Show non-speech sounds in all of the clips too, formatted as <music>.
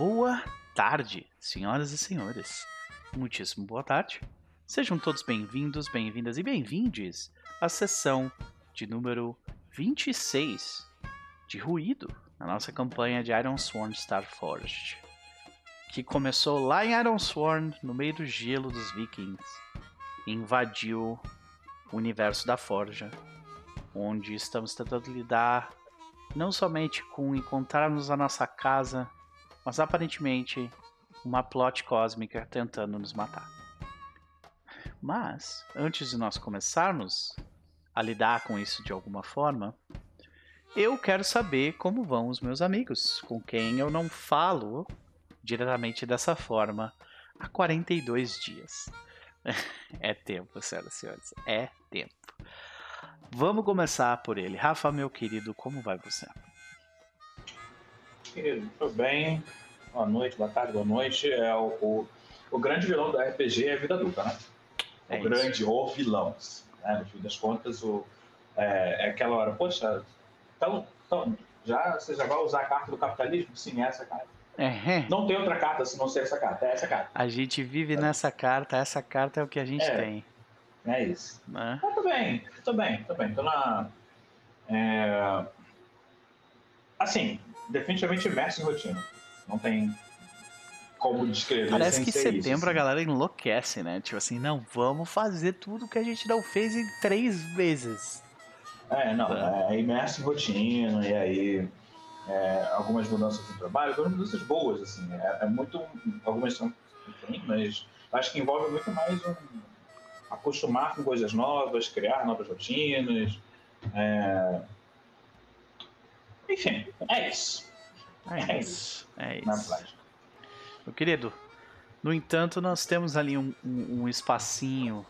Boa tarde, senhoras e senhores. Muitíssimo boa tarde. Sejam todos bem-vindos, bem-vindas e bem-vindes à sessão de número 26 de Ruído, na nossa campanha de Iron Sworn Starforged, que começou lá em Iron Sworn, no meio do gelo dos vikings, e invadiu o universo da Forja, onde estamos tentando lidar não somente com encontrarmos a nossa casa, mas aparentemente uma plot cósmica tentando nos matar. Mas, antes de nós começarmos a lidar com isso de alguma forma, eu quero saber como vão os meus amigos, com quem eu não falo diretamente dessa forma há 42 dias. <laughs> é tempo, senhoras e senhores, é tempo. Vamos começar por ele. Rafa, meu querido, como vai você? Querido, tudo bem. Boa noite, boa tarde, boa noite. É o, o, o grande vilão do RPG é a vida adulta, né? O É isso. grande, o vilão. Né? No fim das contas, o, é, é aquela hora, poxa, então, então já, você já vai usar a carta do capitalismo? Sim, é essa carta. É, Não tem outra carta se não ser essa carta, é essa carta. a gente vive nessa carta, essa carta é o que a gente É. tem. É isso. Né? Tô bem, tô bem, tô bem. Tô na. é, Assim, definitivamente imerso em rotina. Não tem como descrever. Parece que ser setembro isso, a galera enlouquece, né? Tipo assim, não, vamos fazer tudo que a gente não fez em três vezes. É, não, é imerso em rotina, e aí é, algumas mudanças no trabalho, algumas mudanças boas, assim. É, é muito. Algumas são enfim, mas acho que envolve muito mais um acostumar com coisas novas, criar novas rotinas. é, Enfim, é isso. É É isso. É Na isso. Meu querido, no entanto, nós temos ali um, um, um espacinho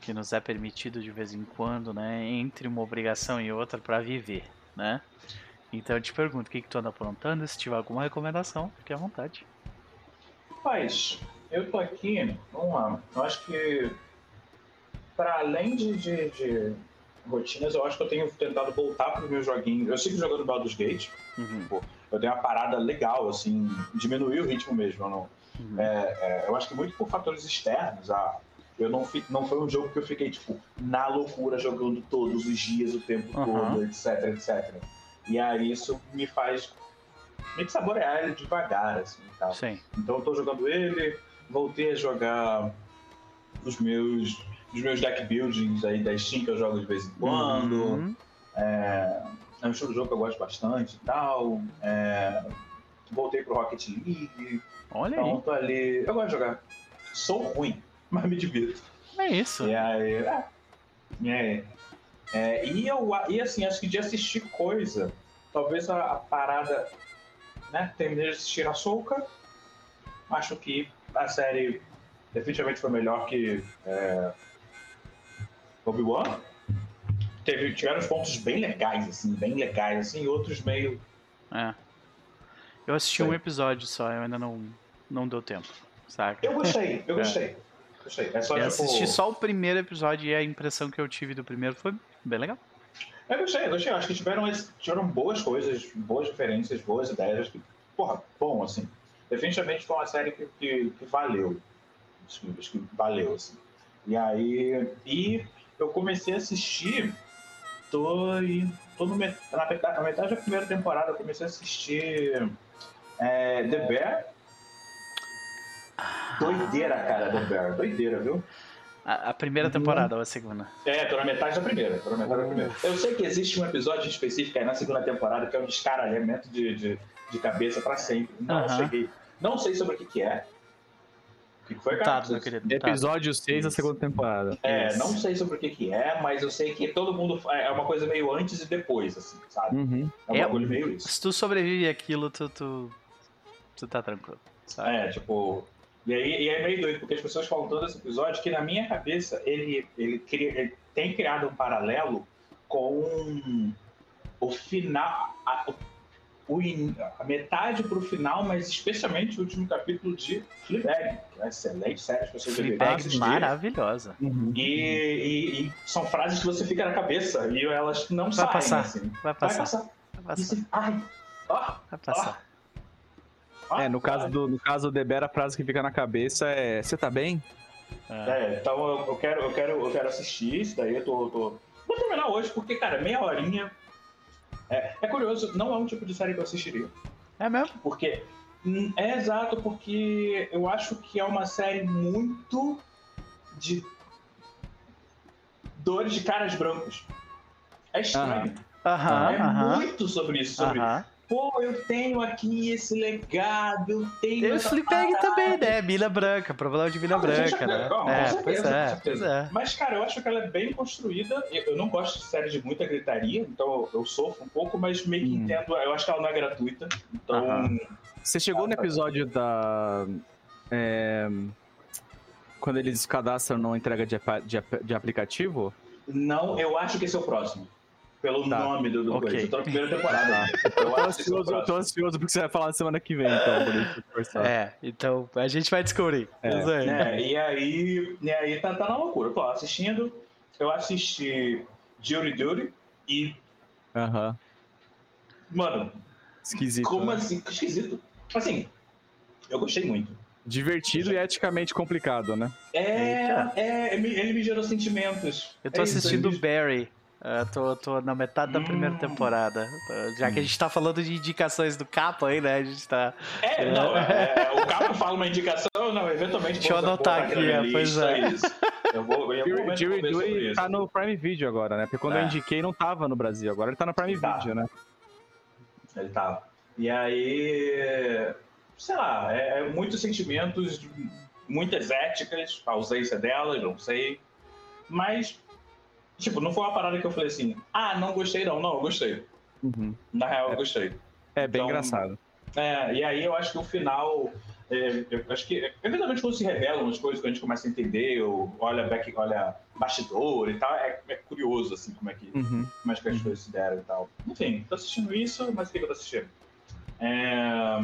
que nos é permitido de vez em quando, né? Entre uma obrigação e outra para viver, né? Então eu te pergunto, o que, que tu anda aprontando? Se tiver alguma recomendação, fique à vontade. Rapaz, eu tô aqui, vamos lá, eu acho que para além de, de- de rotinas, eu acho que eu tenho tentado voltar para os meus joguinhos. Eu sigo jogando Baldur's Gate, Uhum, eu tenho uma parada legal, assim, diminuir o ritmo mesmo. eu não- uhum. é, é, eu acho que muito por fatores externos. Ah, eu não, fi- não foi um jogo que eu fiquei, tipo, na loucura, jogando todos os dias, o tempo Aham. todo, etc, etc. E aí isso me faz meio que saborear ele devagar, assim, e tal. Sim. Então eu tô jogando ele, voltei a jogar os meus, os meus deck buildings aí da Steam que eu jogo de vez em quando. Uhum. É, é um estilo de jogo que eu gosto bastante e tal. É, voltei pro Rocket League. Olha Então aí. tô ali. Eu gosto de jogar. Sou ruim, <laughs> mas me divirto. É isso. E aí. É, e aí, é, e eu e assim, acho que de assistir coisa, talvez a, a parada. Né, terminei de assistir a Soca. Acho que a série definitivamente foi melhor que é, Obi-Wan. Teve, tiveram uns pontos bem legais, assim, bem legais, assim, outros meio. É. Eu assisti Sei. um episódio só, eu ainda não, não deu tempo, saca? Eu gostei, eu <laughs> É. gostei. Gostei. É só Eu tipo. assisti só o primeiro episódio e a impressão que eu tive do primeiro foi bem legal. Eu gostei, eu gostei. Acho que tiveram, tiveram boas coisas, boas referências, boas ideias. Que, porra, bom, assim. Definitivamente foi uma série que, que, que valeu. Acho que, acho que valeu, assim. E aí. E eu comecei a assistir. Tô, em- tô no, met- na, metade, na metade da primeira temporada, eu comecei a assistir. é, The Bear. Doideira, cara, The Bear. Doideira, viu? A, a primeira Uhum. temporada ou a segunda? É, tô na metade da primeira. Tô na metade da primeira. Eu sei que existe um episódio específico aí na segunda temporada que é um descaralhamento de, de, de cabeça pra sempre. Não Aham. cheguei. Não sei sobre o que, que é. Foi? Mutado, meu querido. Episódio 6 da segunda temporada. É, Isso. não sei sobre o que, que é, mas eu sei que todo mundo. É uma coisa meio antes e depois, assim, sabe? Uhum. É um É. bagulho meio isso. Se tu sobrevive àquilo, tu, tu, tu tá tranquilo. Sabe? É, tipo. E aí, e é meio doido, porque as pessoas falam todo esse episódio que na minha cabeça ele, ele, cria, ele tem criado um paralelo com o final. A, o in- a metade pro final, mas especialmente o último capítulo de Fleabag, que é uma excelente série, as pessoas deveriam Fleabag maravilhosa. Uhum. E, e- e são frases que você fica na cabeça e elas não Vai saem, passar. assim. Vai Vai passar. passar. Vai passar. você, ai, ó, Vai passar. Ah, É, no caso, do, no caso do Deber, a frase que fica na cabeça é: Você tá bem? É, então eu, eu quero, eu, quero, eu quero assistir isso daí, eu tô, tô- Vou terminar hoje, porque, cara, meia horinha. É, é curioso, não é um tipo de série que eu assistiria. É mesmo? Porque. hum, É exato, porque eu acho que é uma série muito de dores de caras brancos. É estranho. Aham, é aham. muito sobre isso, sobre. Aham. Pô, eu tenho aqui esse legado, eu tenho. E o essa Fleabag também, né? Mina branca, problema de mina Não, mas a gente branca, já- né? com É, certeza, pois é, pois é. Mas, cara, eu acho que ela é bem construída. Eu eu não gosto de série de muita gritaria, então eu sofro um pouco, mas meio que Hum. entendo. Eu acho que ela não é gratuita. Então, Aham. Você chegou no episódio da. é, quando eles cadastram numa entrega de, de, de aplicativo? não, eu acho que esse é o próximo. Pelo Tá. nome do, do Ok. coisa. Eu tô na primeira <laughs> temporada. ainda. Eu tô é ansioso, eu tô ansioso porque você vai falar na semana que vem, então, isso. É, então a gente vai descobrir. É. Isso. É, e aí, e aí tá, tá na loucura. Tô assistindo. Eu assisti Jury Duty e, Aham. mano, Esquisito. como né? assim? Esquisito. Assim, eu gostei muito. Divertido e eticamente complicado, né? É, Eita. é, ele me- gerou sentimentos. Eu tô É isso, assistindo me- Barry. Eu tô, tô na metade da primeira Hum. temporada. Já que a gente tá falando de indicações do capa aí, né? A gente tá. É, não, é, é, o cara fala uma indicação, não, eventualmente. Deixa eu anotar aqui, é, pois lista, é. isso. Eu vou, eu Jerry vou tá no Prime Video agora, né? Porque quando eu Tá. indiquei não tava no Brasil, agora ele tá no Prime Tá. Video, né? Ele tava. E aí, sei lá, é, é muitos sentimentos, muitas éticas, a ausência delas, não sei. Mas, tipo, não foi uma parada que eu falei assim, ah, não gostei não. Não, eu gostei. Uhum. Na real, eu gostei. É bem Então, engraçado. É, e aí eu acho que o final. é, eu acho que, eventualmente, quando se revelam as coisas que a gente começa a entender, ou olha, back, olha bastidor e tal, é, é curioso, assim, como é que, Uhum. como é que as coisas se deram e tal. Enfim, tô assistindo isso, mas o que que eu tô assistindo? É,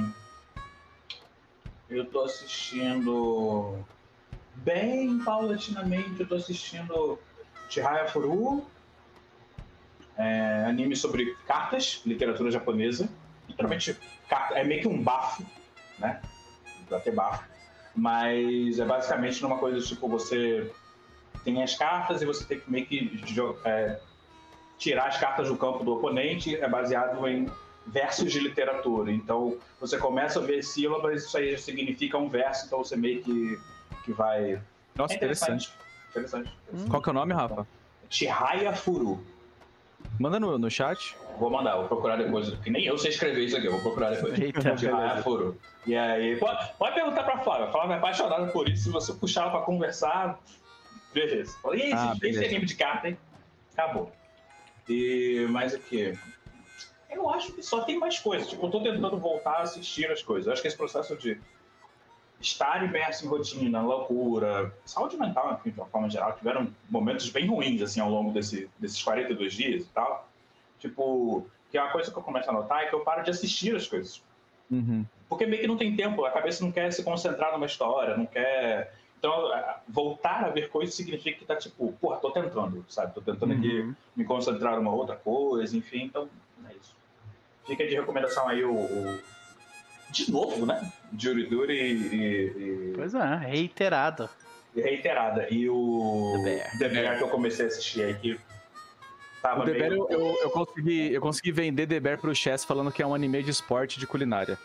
Eu tô assistindo. Bem paulatinamente, eu tô assistindo Chihaya Furu, é, anime sobre cartas, literatura japonesa. Literalmente, é meio que um bafo, né? Pra ter bafo. Mas é basicamente numa coisa tipo: você tem as cartas e você tem que meio que é, tirar as cartas do campo do oponente. É baseado em versos de literatura. Então, você começa a ver sílabas, isso aí já significa um verso, então você meio que, que vai. Nossa, é interessante. Interessante. Interessante. Qual que é o nome, Rafa? Chihaya Furu. Manda no, no chat. Vou mandar, vou procurar depois. Que nem eu sei escrever isso aqui, eu vou procurar depois. Eita, <laughs> Chihaya Furu. E aí, pode, pode perguntar pra Flávia. A Flávia é apaixonada por isso. Se você puxar ela pra conversar, beleza. Fala, e esse, Ah, esse anime de carta, hein? Acabou. E mais o que? Eu acho que só tem mais coisas. Tipo, eu tô tentando voltar a assistir as coisas. Eu acho que esse processo de estar imerso em rotina, loucura, saúde mental, enfim, de uma forma geral, tiveram momentos bem ruins, assim, ao longo desse, desses 42 dias e tal. Tipo, que é uma coisa que eu começo a notar é que eu paro de assistir as coisas. Uhum. Porque meio que não tem tempo, a cabeça não quer se concentrar numa história, não quer. Então, voltar a ver coisas significa que tá tipo, porra, tô tentando, sabe? Tô tentando aqui Uhum. me concentrar numa outra coisa, enfim, então é isso. Fica de recomendação aí o. o- De novo, né? Jury Duty e, e- Pois é, reiterado. e reiterada. E o. The Bear. The Bear que eu comecei a assistir aí que. Tava O The Bear, meio... eu, eu, eu consegui, eu consegui vender The Bear pro Chess falando que é um anime de esporte de culinária.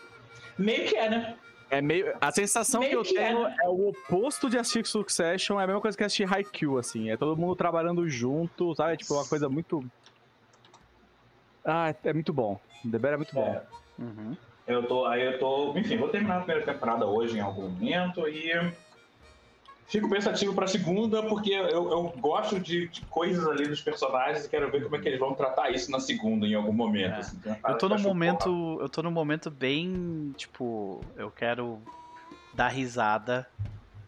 meio que é, né? É meio. A sensação Meio que eu que é, tenho né? é o oposto de assistir Succession, é a mesma coisa que assistir Haikyuu, assim. É todo mundo trabalhando junto, sabe? É tipo uma coisa muito. Ah, é- é muito bom. The Bear é muito bom. É. Uhum. Eu tô, aí eu tô, enfim, vou terminar a primeira temporada hoje em algum momento e fico pensativo pra segunda porque eu, eu gosto de, de coisas ali dos personagens e quero ver como é que eles vão tratar isso na segunda em algum momento. É. assim. Uma Eu tô num momento. Eu tô num momento bem. Tipo, eu quero dar risada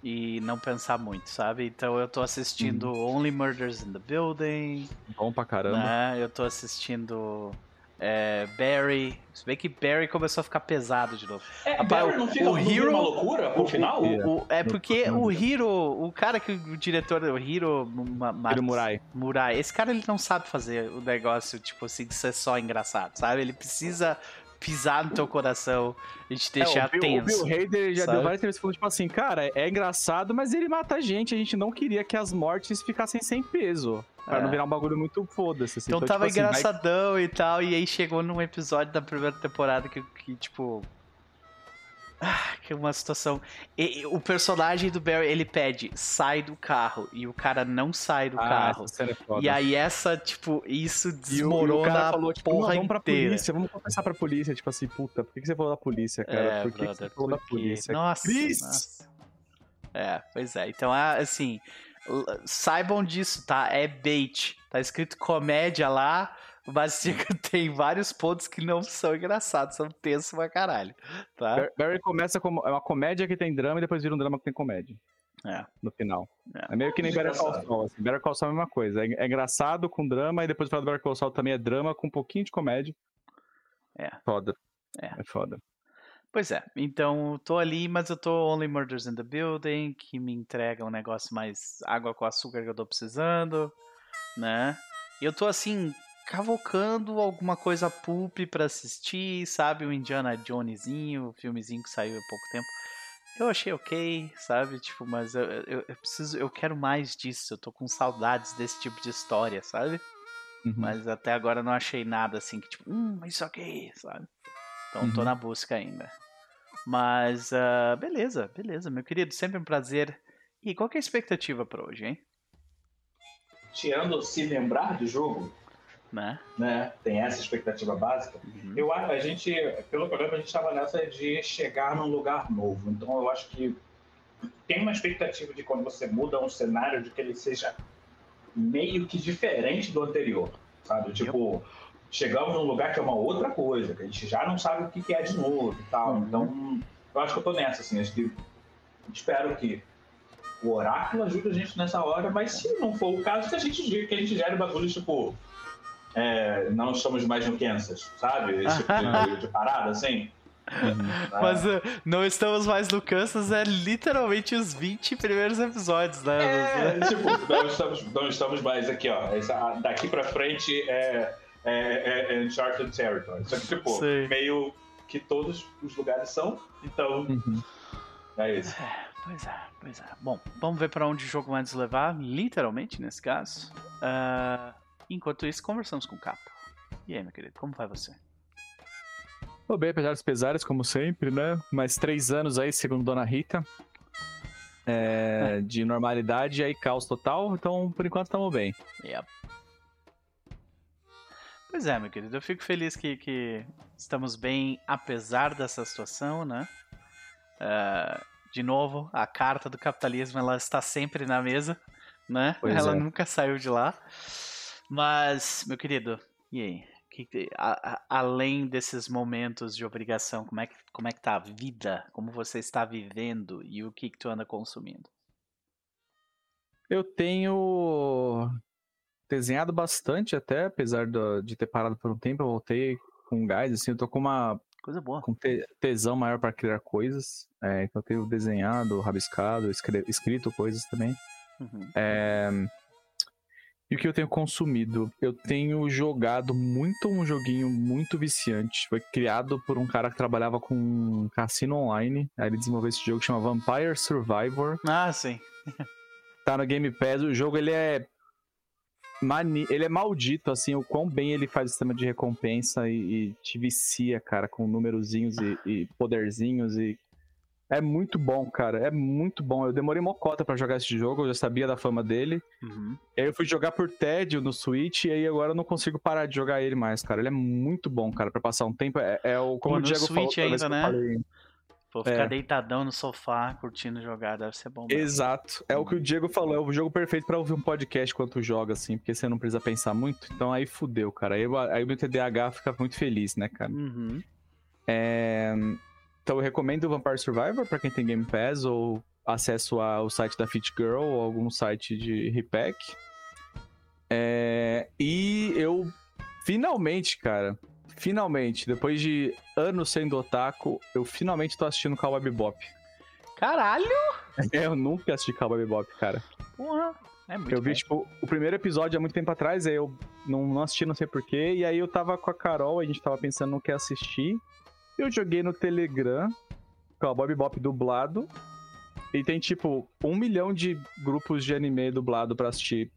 e não pensar muito, sabe? Então eu tô assistindo Only Murders in the Building, Bom pra caramba. né? Eu tô assistindo é, Barry. Se bem que Barry começou a ficar pesado de novo. É, Rapaz, Barry não o- fica o Hero- uma loucura pro O- final? o- o- é No- porque no- o Hiro, o cara que o diretor, o Hiro Hiro Murai. Murai, esse cara ele não sabe fazer o negócio tipo assim de ser só engraçado, sabe? Ele precisa pisar no teu coração e te É, deixar o Bill, o tenso. Bill Hader já sabe? deu várias entrevistas falando, tipo assim, cara, é engraçado, mas ele mata a gente. A gente não queria que as mortes ficassem sem peso. Pra É. não virar um bagulho muito foda-se. assim. Então tava tipo assim, vai- engraçadão e tal, e aí chegou num episódio da primeira temporada que, que tipo. Ah, que é uma situação. e- e o personagem do Barry, ele pede, sai do carro, e o cara não sai do Ah, carro. é foda. E aí essa, tipo, isso desmorona a falou, tipo, não, porra vamos pra inteira. polícia, vamos confessar pra polícia. Tipo assim, puta, por que, que você falou da polícia, cara? É, por que, que brother, você falou da porque- polícia? Nossa, nossa. É, pois é. Então, ah, assim, saibam disso, tá? É bait. Tá escrito comédia lá, mas <laughs> tem vários pontos que não são engraçados, são tensos pra caralho, tá? Bar- Barry começa como é uma comédia que tem drama e depois vira um drama que tem comédia. É. No final. É. É, meio que nem Better Call. Saul. Assim. Better Call Saul é a mesma coisa. É, é engraçado com drama e depois o final do Better Call Saul também é drama com um pouquinho de comédia. É. Foda. É. É foda. Pois é, então tô ali, mas eu tô Only Murders in the Building, que me entrega um negócio mais água com açúcar que eu tô precisando, né? E eu tô assim, cavocando alguma coisa pulp pra assistir, sabe? O Indiana Jonesinho, o filmezinho que saiu há pouco tempo. Eu achei ok, sabe? Tipo, mas eu, eu, eu preciso, eu quero mais disso, eu tô com saudades desse tipo de história, sabe? Uhum. Mas até agora não achei nada assim que, tipo, hum, isso aqui, sabe? Então tô Uhum. na busca ainda. Mas, ah, beleza, beleza, meu querido, sempre um prazer. E qual é a expectativa pra hoje, hein? Tirando se lembrar do jogo, Né? né? Tem essa expectativa básica. Uhum. Eu acho, a gente, pelo programa, a gente estava nessa de chegar num lugar novo. Então eu acho que tem uma expectativa de quando você muda um cenário de que ele seja meio que diferente do anterior, sabe? Tipo, chegamos num lugar que é uma outra coisa, que a gente já não sabe o que que é de novo e tal. Uhum. Então, eu acho que eu tô nessa, assim, acho que espero que o oráculo ajude a gente nessa hora, mas se não for o caso, que a gente diga que a gente gere bagulho, tipo, é, não estamos mais no Kansas, sabe? Esse tipo de, parada, assim. Uhum. Mas ah, não estamos mais no Kansas, é literalmente os 20 primeiros episódios, né? É, tipo, não estamos, não estamos mais aqui, ó. Essa- daqui pra frente é, é, é, é Uncharted Territory. Só que, tipo, Sei. meio que todos os lugares são, então Uhum. é isso. É, pois é, pois é. Bom, vamos ver pra onde o jogo vai nos levar, literalmente nesse caso. Ah, enquanto isso, conversamos com o Capo. E aí, meu querido, como vai você? Tô bem, apesar dos pesares, como sempre, né? Mais três anos aí, segundo Dona Rita. É, de normalidade e aí caos total, então por enquanto estamos bem. Yep. Pois é, meu querido, eu fico feliz que, que estamos bem apesar dessa situação, né? Ah, de novo, a carta do capitalismo ela está sempre na mesa, né? Pois ela é. nunca saiu de lá. Mas, meu querido, e aí? Que- a- a- além desses momentos de obrigação, como é, que, como é que tá a vida? Como você está vivendo e o que, que tu anda consumindo? Eu tenho desenhado bastante até, apesar do- de ter parado por um tempo, eu voltei com gás, assim, eu tô com uma Coisa boa. com te- tesão maior para criar coisas. É, então eu tenho desenhado, rabiscado, escre- escrito coisas também. Uhum. É, E o que eu tenho consumido? Eu tenho jogado muito um joguinho muito viciante. Foi criado por um cara que trabalhava com cassino online. Aí ele desenvolveu esse jogo que chama Vampire Survivor. Ah, sim. Tá no Game Pass. O jogo ele é mani... ele é maldito assim, o quão bem ele faz o sistema de recompensa e, e te vicia, cara, com numerozinhos e, e poderzinhos e é muito bom, cara. É muito bom. Eu demorei mocota pra jogar esse jogo, eu já sabia da fama dele. Uhum. Aí eu fui jogar por tédio no Switch e aí agora eu não consigo parar de jogar ele mais, cara. Ele é muito bom, cara, pra passar um tempo. É, é o como Pô, o Diego falou Switch vez ainda, né? falei. Pô, ficar É. deitadão no sofá, curtindo jogar, deve ser bom. mesmo. Exato. É o que o Diego falou, é o jogo perfeito pra ouvir um podcast enquanto joga, assim, porque você não precisa pensar muito. Então aí fudeu, cara. Aí, eu- aí o meu TDAH fica muito feliz, né, cara? Uhum. É, Então eu recomendo o Vampire Survivor pra quem tem Game Pass ou acesso ao site da Fit Girl ou algum site de repack. É, E eu finalmente, cara, finalmente, depois de anos sendo otaku, eu finalmente tô assistindo Cowboy Bebop. Caralho! <laughs> Eu nunca assisti Cowboy Bebop, cara. Porra! É muito eu vi, tipo, o primeiro episódio há muito tempo atrás, aí eu não, não assisti, não sei porquê, e aí eu tava com a Carol, a gente tava pensando no que assistir. Eu joguei no Telegram, com a Bob Bop dublado, e tem, tipo, um milhão de grupos de anime dublado pra assistir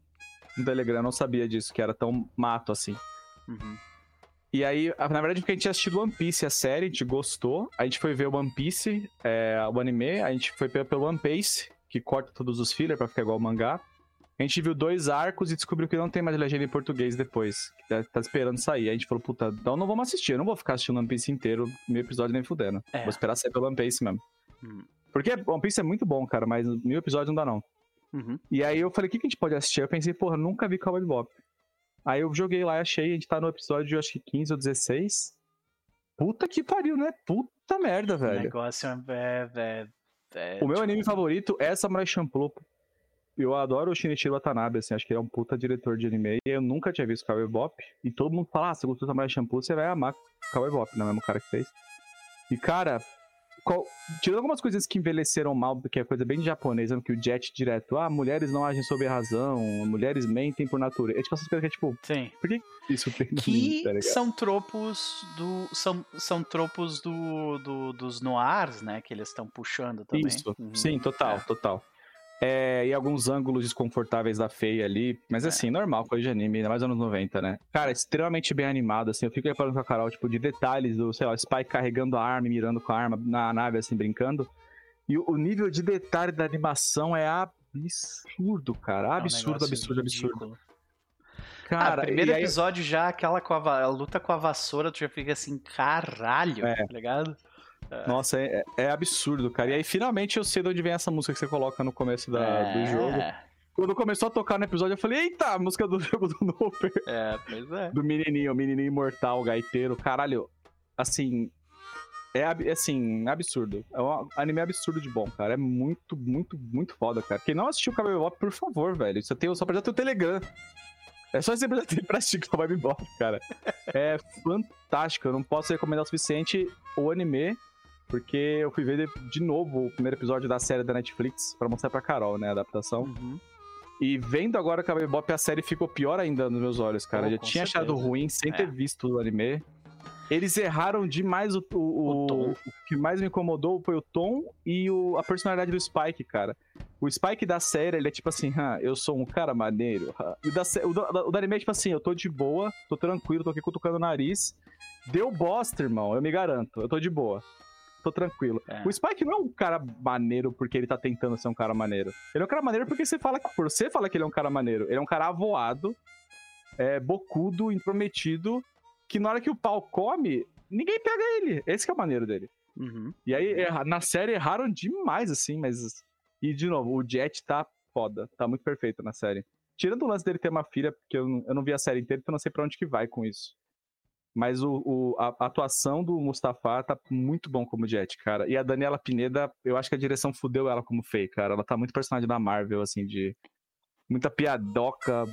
no Telegram. Eu não sabia disso, que era tão mato assim. Uhum. E aí, na verdade, porque a gente tinha assistido One Piece, a série, a gente gostou. A gente foi ver o One Piece, é, o anime, a gente foi pe- pelo One Piece, que corta todos os fillers pra ficar igual o mangá. A gente viu dois arcos e descobriu que não tem mais legenda em português depois. Tá, tá esperando sair. Aí a gente falou, puta, então não vamos assistir. Eu não vou ficar assistindo One Piece inteiro, mil episódios nem fudendo. É. Vou esperar sair pelo One Piece mesmo. Hum. Porque One Piece é muito bom, cara, mas mil episódios não dá não. Uhum. E aí eu falei, o que, que a gente pode assistir? Eu pensei, porra, nunca vi Cowboy Bebop. Aí eu joguei lá e achei, a gente tá no episódio, acho que 15 ou 16. Puta que pariu, né? Puta merda, O velho. negócio é. é, é, é, O meu tipo, anime favorito é Samurai Champloo. Eu adoro o Shinichiro Watanabe, assim, acho que ele é um puta diretor de anime. E eu nunca tinha visto Cowboy Bebop. E todo mundo fala, ah, você gostou do Samurai Champloo, você vai amar Cowboy Bebop, não é o mesmo cara que fez. E, cara, qual- tirando algumas coisas que envelheceram mal, que é coisa bem japonesa, que o Jet direto, ah, mulheres não agem sob razão, mulheres mentem por natureza. É tipo essas coisas que é tipo, Sim. por que isso tem Que tá são tropos do. São, são tropos do, do, dos noirs, né? Que eles estão puxando também. Isso, Uhum. sim, total, É. total. É, e alguns ângulos desconfortáveis da feia ali, mas É. assim, normal, coisa de anime, mais anos 90, né? Cara, extremamente bem animado, assim, eu fico reparando com a Carol, tipo, de detalhes do, sei lá, o Spike carregando a arma e mirando com a arma na nave, assim, brincando. E o, nível de detalhe da animação é absurdo, cara, É um absurdo, absurdo, absurdo. ridículo. Cara, ah, primeiro e aí- episódio já, aquela com a, a luta com a vassoura, tu já fica assim, caralho, É. tá ligado? Nossa, é, é absurdo, cara. E aí, finalmente, eu sei de onde vem essa música que você coloca no começo da- é, do jogo. Quando começou a tocar no episódio, eu falei, eita, a música do <laughs> jogo do Noper. É, pois é. do menininho, o menininho imortal, gaiteiro, caralho, assim, é ab- assim, absurdo. É um anime absurdo de bom, cara. É muito, muito, muito foda, cara. Quem não assistiu Cowboy Bebop, por favor, velho. Você tem, só precisa ter o Telegram. É só você ter pra assistir Cowboy Bebop, cara. É fantástico. Eu não posso recomendar o suficiente o anime, porque eu fui ver de, novo o primeiro episódio da série da Netflix pra mostrar pra Carol, né, a adaptação. Uhum. E vendo agora Cowboy Bebop, a série ficou pior ainda nos meus olhos, cara. Oh, eu já tinha achado certeza. ruim sem É. ter visto o anime. Eles erraram demais o, o, O tom. o que mais me incomodou foi o tom e o- a personalidade do Spike, cara. O Spike da série, ele é tipo assim, ah, eu sou um cara maneiro. ah. E o da, o, do, o da anime é tipo assim, eu tô de boa, tô tranquilo, tô aqui cutucando o nariz. Deu bosta, irmão, eu me garanto. Eu tô de boa. Tô tranquilo. É. O Spike não é um cara maneiro porque ele tá tentando ser um cara maneiro. Ele é um cara maneiro porque você fala que por você fala que ele é um cara maneiro. Ele é um cara avoado, é, bocudo, intrometido, que na hora que o pau come, ninguém pega ele. Esse é o maneiro dele. Uhum. E aí, na série, erraram demais, assim, mas. E, de novo, o Jet tá foda. Tá muito perfeito na série. Tirando o lance dele ter uma filha, porque eu não, eu não vi a série inteira, então não sei pra onde que vai com isso. Mas o, o- a, a atuação do Mustafa tá muito bom como Jet, cara. E a Daniela Pineda, eu acho que a direção fudeu ela como Faye, cara. Ela tá muito personagem da Marvel, assim, de. Muita piadoca.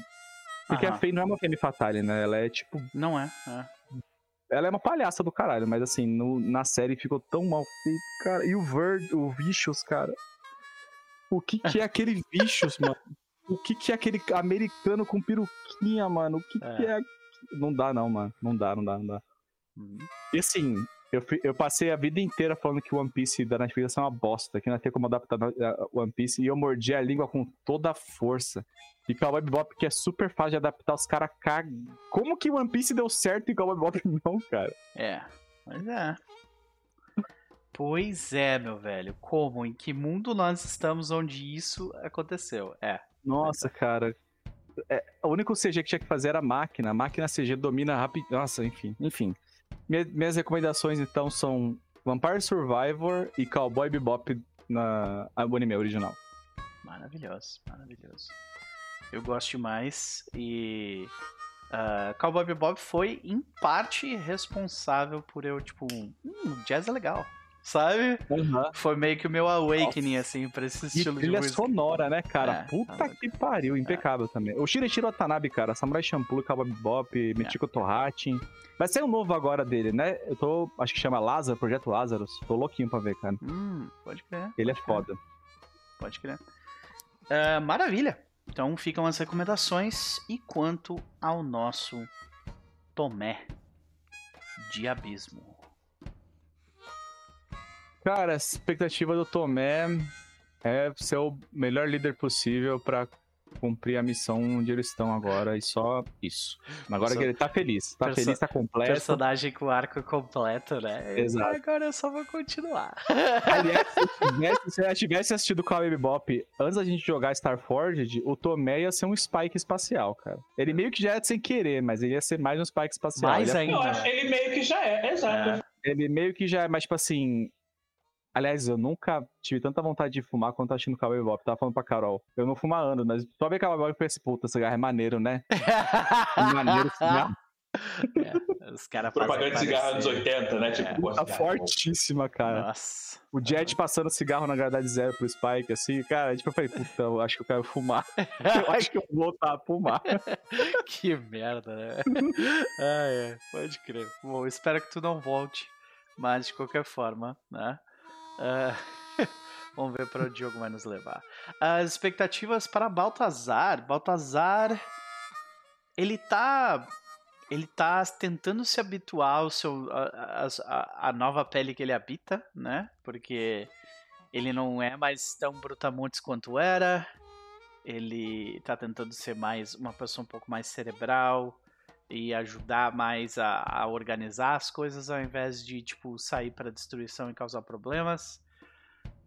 Porque a Aham. Faye não é uma Femme Fatale, né? Ela é tipo Não é, é. ela é uma palhaça do caralho, mas assim, no- na série ficou tão mal feito, cara. E o Verd, o Vicious, cara. O que que é <laughs> aquele Vicious, mano? O que que é aquele americano com peruquinha, mano? O que É. que é... Não dá não, mano. Não dá, não dá, não dá. Uhum. E assim, eu, eu passei a vida inteira falando que o One Piece da Netflix é uma bosta, que não ter como adaptar o One Piece, e eu mordi a língua com toda a força. E Cowboy Bebop, que é super fácil de adaptar, os caras cagam. Como que One Piece deu certo e Cowboy Bebop <laughs> não, cara? É, mas é. Pois é, meu velho. Como? Em que mundo nós estamos onde isso aconteceu? É. Nossa, cara. É, o único CG que tinha que fazer era a máquina. A máquina CG domina rápido. Nossa, enfim. Enfim. Minha- minhas recomendações, então, são Vampire Survivor e Cowboy Bebop na anime original. Maravilhoso, maravilhoso. Eu gosto demais e ah, Cowboy Bebop foi em parte responsável por eu tipo, hum, jazz é legal, sabe? Foi meio que o meu awakening assim pra esse E estilo de trilha música. sonora, né, cara? É, Puta tá que pariu, impecável também. O Shinichiro Watanabe, cara, Samurai Champloo, Cowboy Bebop, É. Michiko Tohatin. Vai ser um novo agora dele, né? Eu tô, acho que chama Lázaro, Projeto Lazarus. Tô louquinho pra ver, cara. Hum, pode crer. Ele é pode crer, foda. Pode crer. Ah, maravilha. Então ficam as recomendações. E quanto ao nosso Tomé de Abismo? Cara, a expectativa do Tomé é ser o melhor líder possível pra cumprir a missão onde eles estão agora e só isso. Agora Perso- que ele tá feliz, tá perso- feliz, tá completo. Personagem com arco completo, né? Exato. Agora eu só vou continuar. Aliás, se eu <laughs> tivesse, se eu tivesse assistido o Cowboy Bebop antes da gente jogar Starforged, o Tomé ia ser um Spike espacial, cara. Ele meio que já é sem querer, mas ele ia ser mais um Spike espacial. Mais ele, ia- ainda. Eu acho que ele meio que já é, exato. É. ele meio que já é, mas tipo assim. Aliás, eu nunca tive tanta vontade de fumar quanto assistindo Cowboy Bebop. Tava falando pra Carol. Eu não fumo há anos, mas só ver Cowboy Bebop e pensei, puta, cigarro é maneiro, né? <laughs> É maneiro cigarro. É, os caras Propaganda de cigarro anos parecer- 80, né? Tipo, pô, Tá cigarro. fortíssima, cara. Nossa. O Jet passando cigarro na gravidade zero pro Spike, assim, cara, tipo, eu falei, puta, eu acho que eu quero fumar. <laughs> Eu acho que eu vou voltar a fumar. <laughs> que merda, né? ah, é, pode crer. Bom, espero que tu não volte, mas de qualquer forma, né? Ah, <laughs> vamos ver para o jogo vai nos levar. As expectativas para Baltazar. Baltazar, ele tá. Ele tá tentando se habituar ao seu, a, a, a nova pele que ele habita, né? Porque ele não é mais tão brutamontes quanto era ele tá tentando ser mais uma pessoa um pouco mais cerebral e ajudar mais a, a organizar as coisas ao invés de tipo sair para destruição e causar problemas.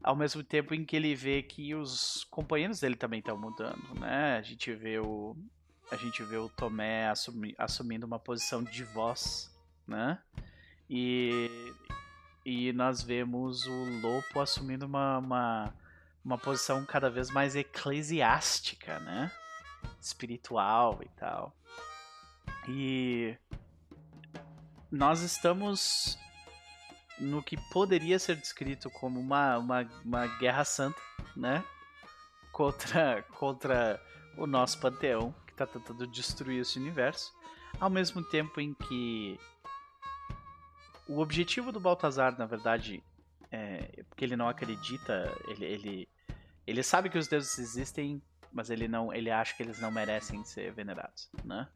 Ao mesmo tempo em que ele vê que os companheiros dele também estão mudando, né? A gente vê o a gente vê o Tomé assumi, assumindo uma posição de voz, né? E e nós vemos o Lopo assumindo uma, uma uma posição cada vez mais eclesiástica, né? Espiritual e tal. E nós estamos no que poderia ser descrito como uma, uma, uma guerra santa, né? Contra, contra o nosso panteão, que está tentando destruir esse universo. Ao mesmo tempo em que o objetivo do Baltazar, na verdade, é porque ele não acredita, ele, ele, ele sabe que os deuses existem, mas ele não, ele acha que eles não merecem ser venerados, né?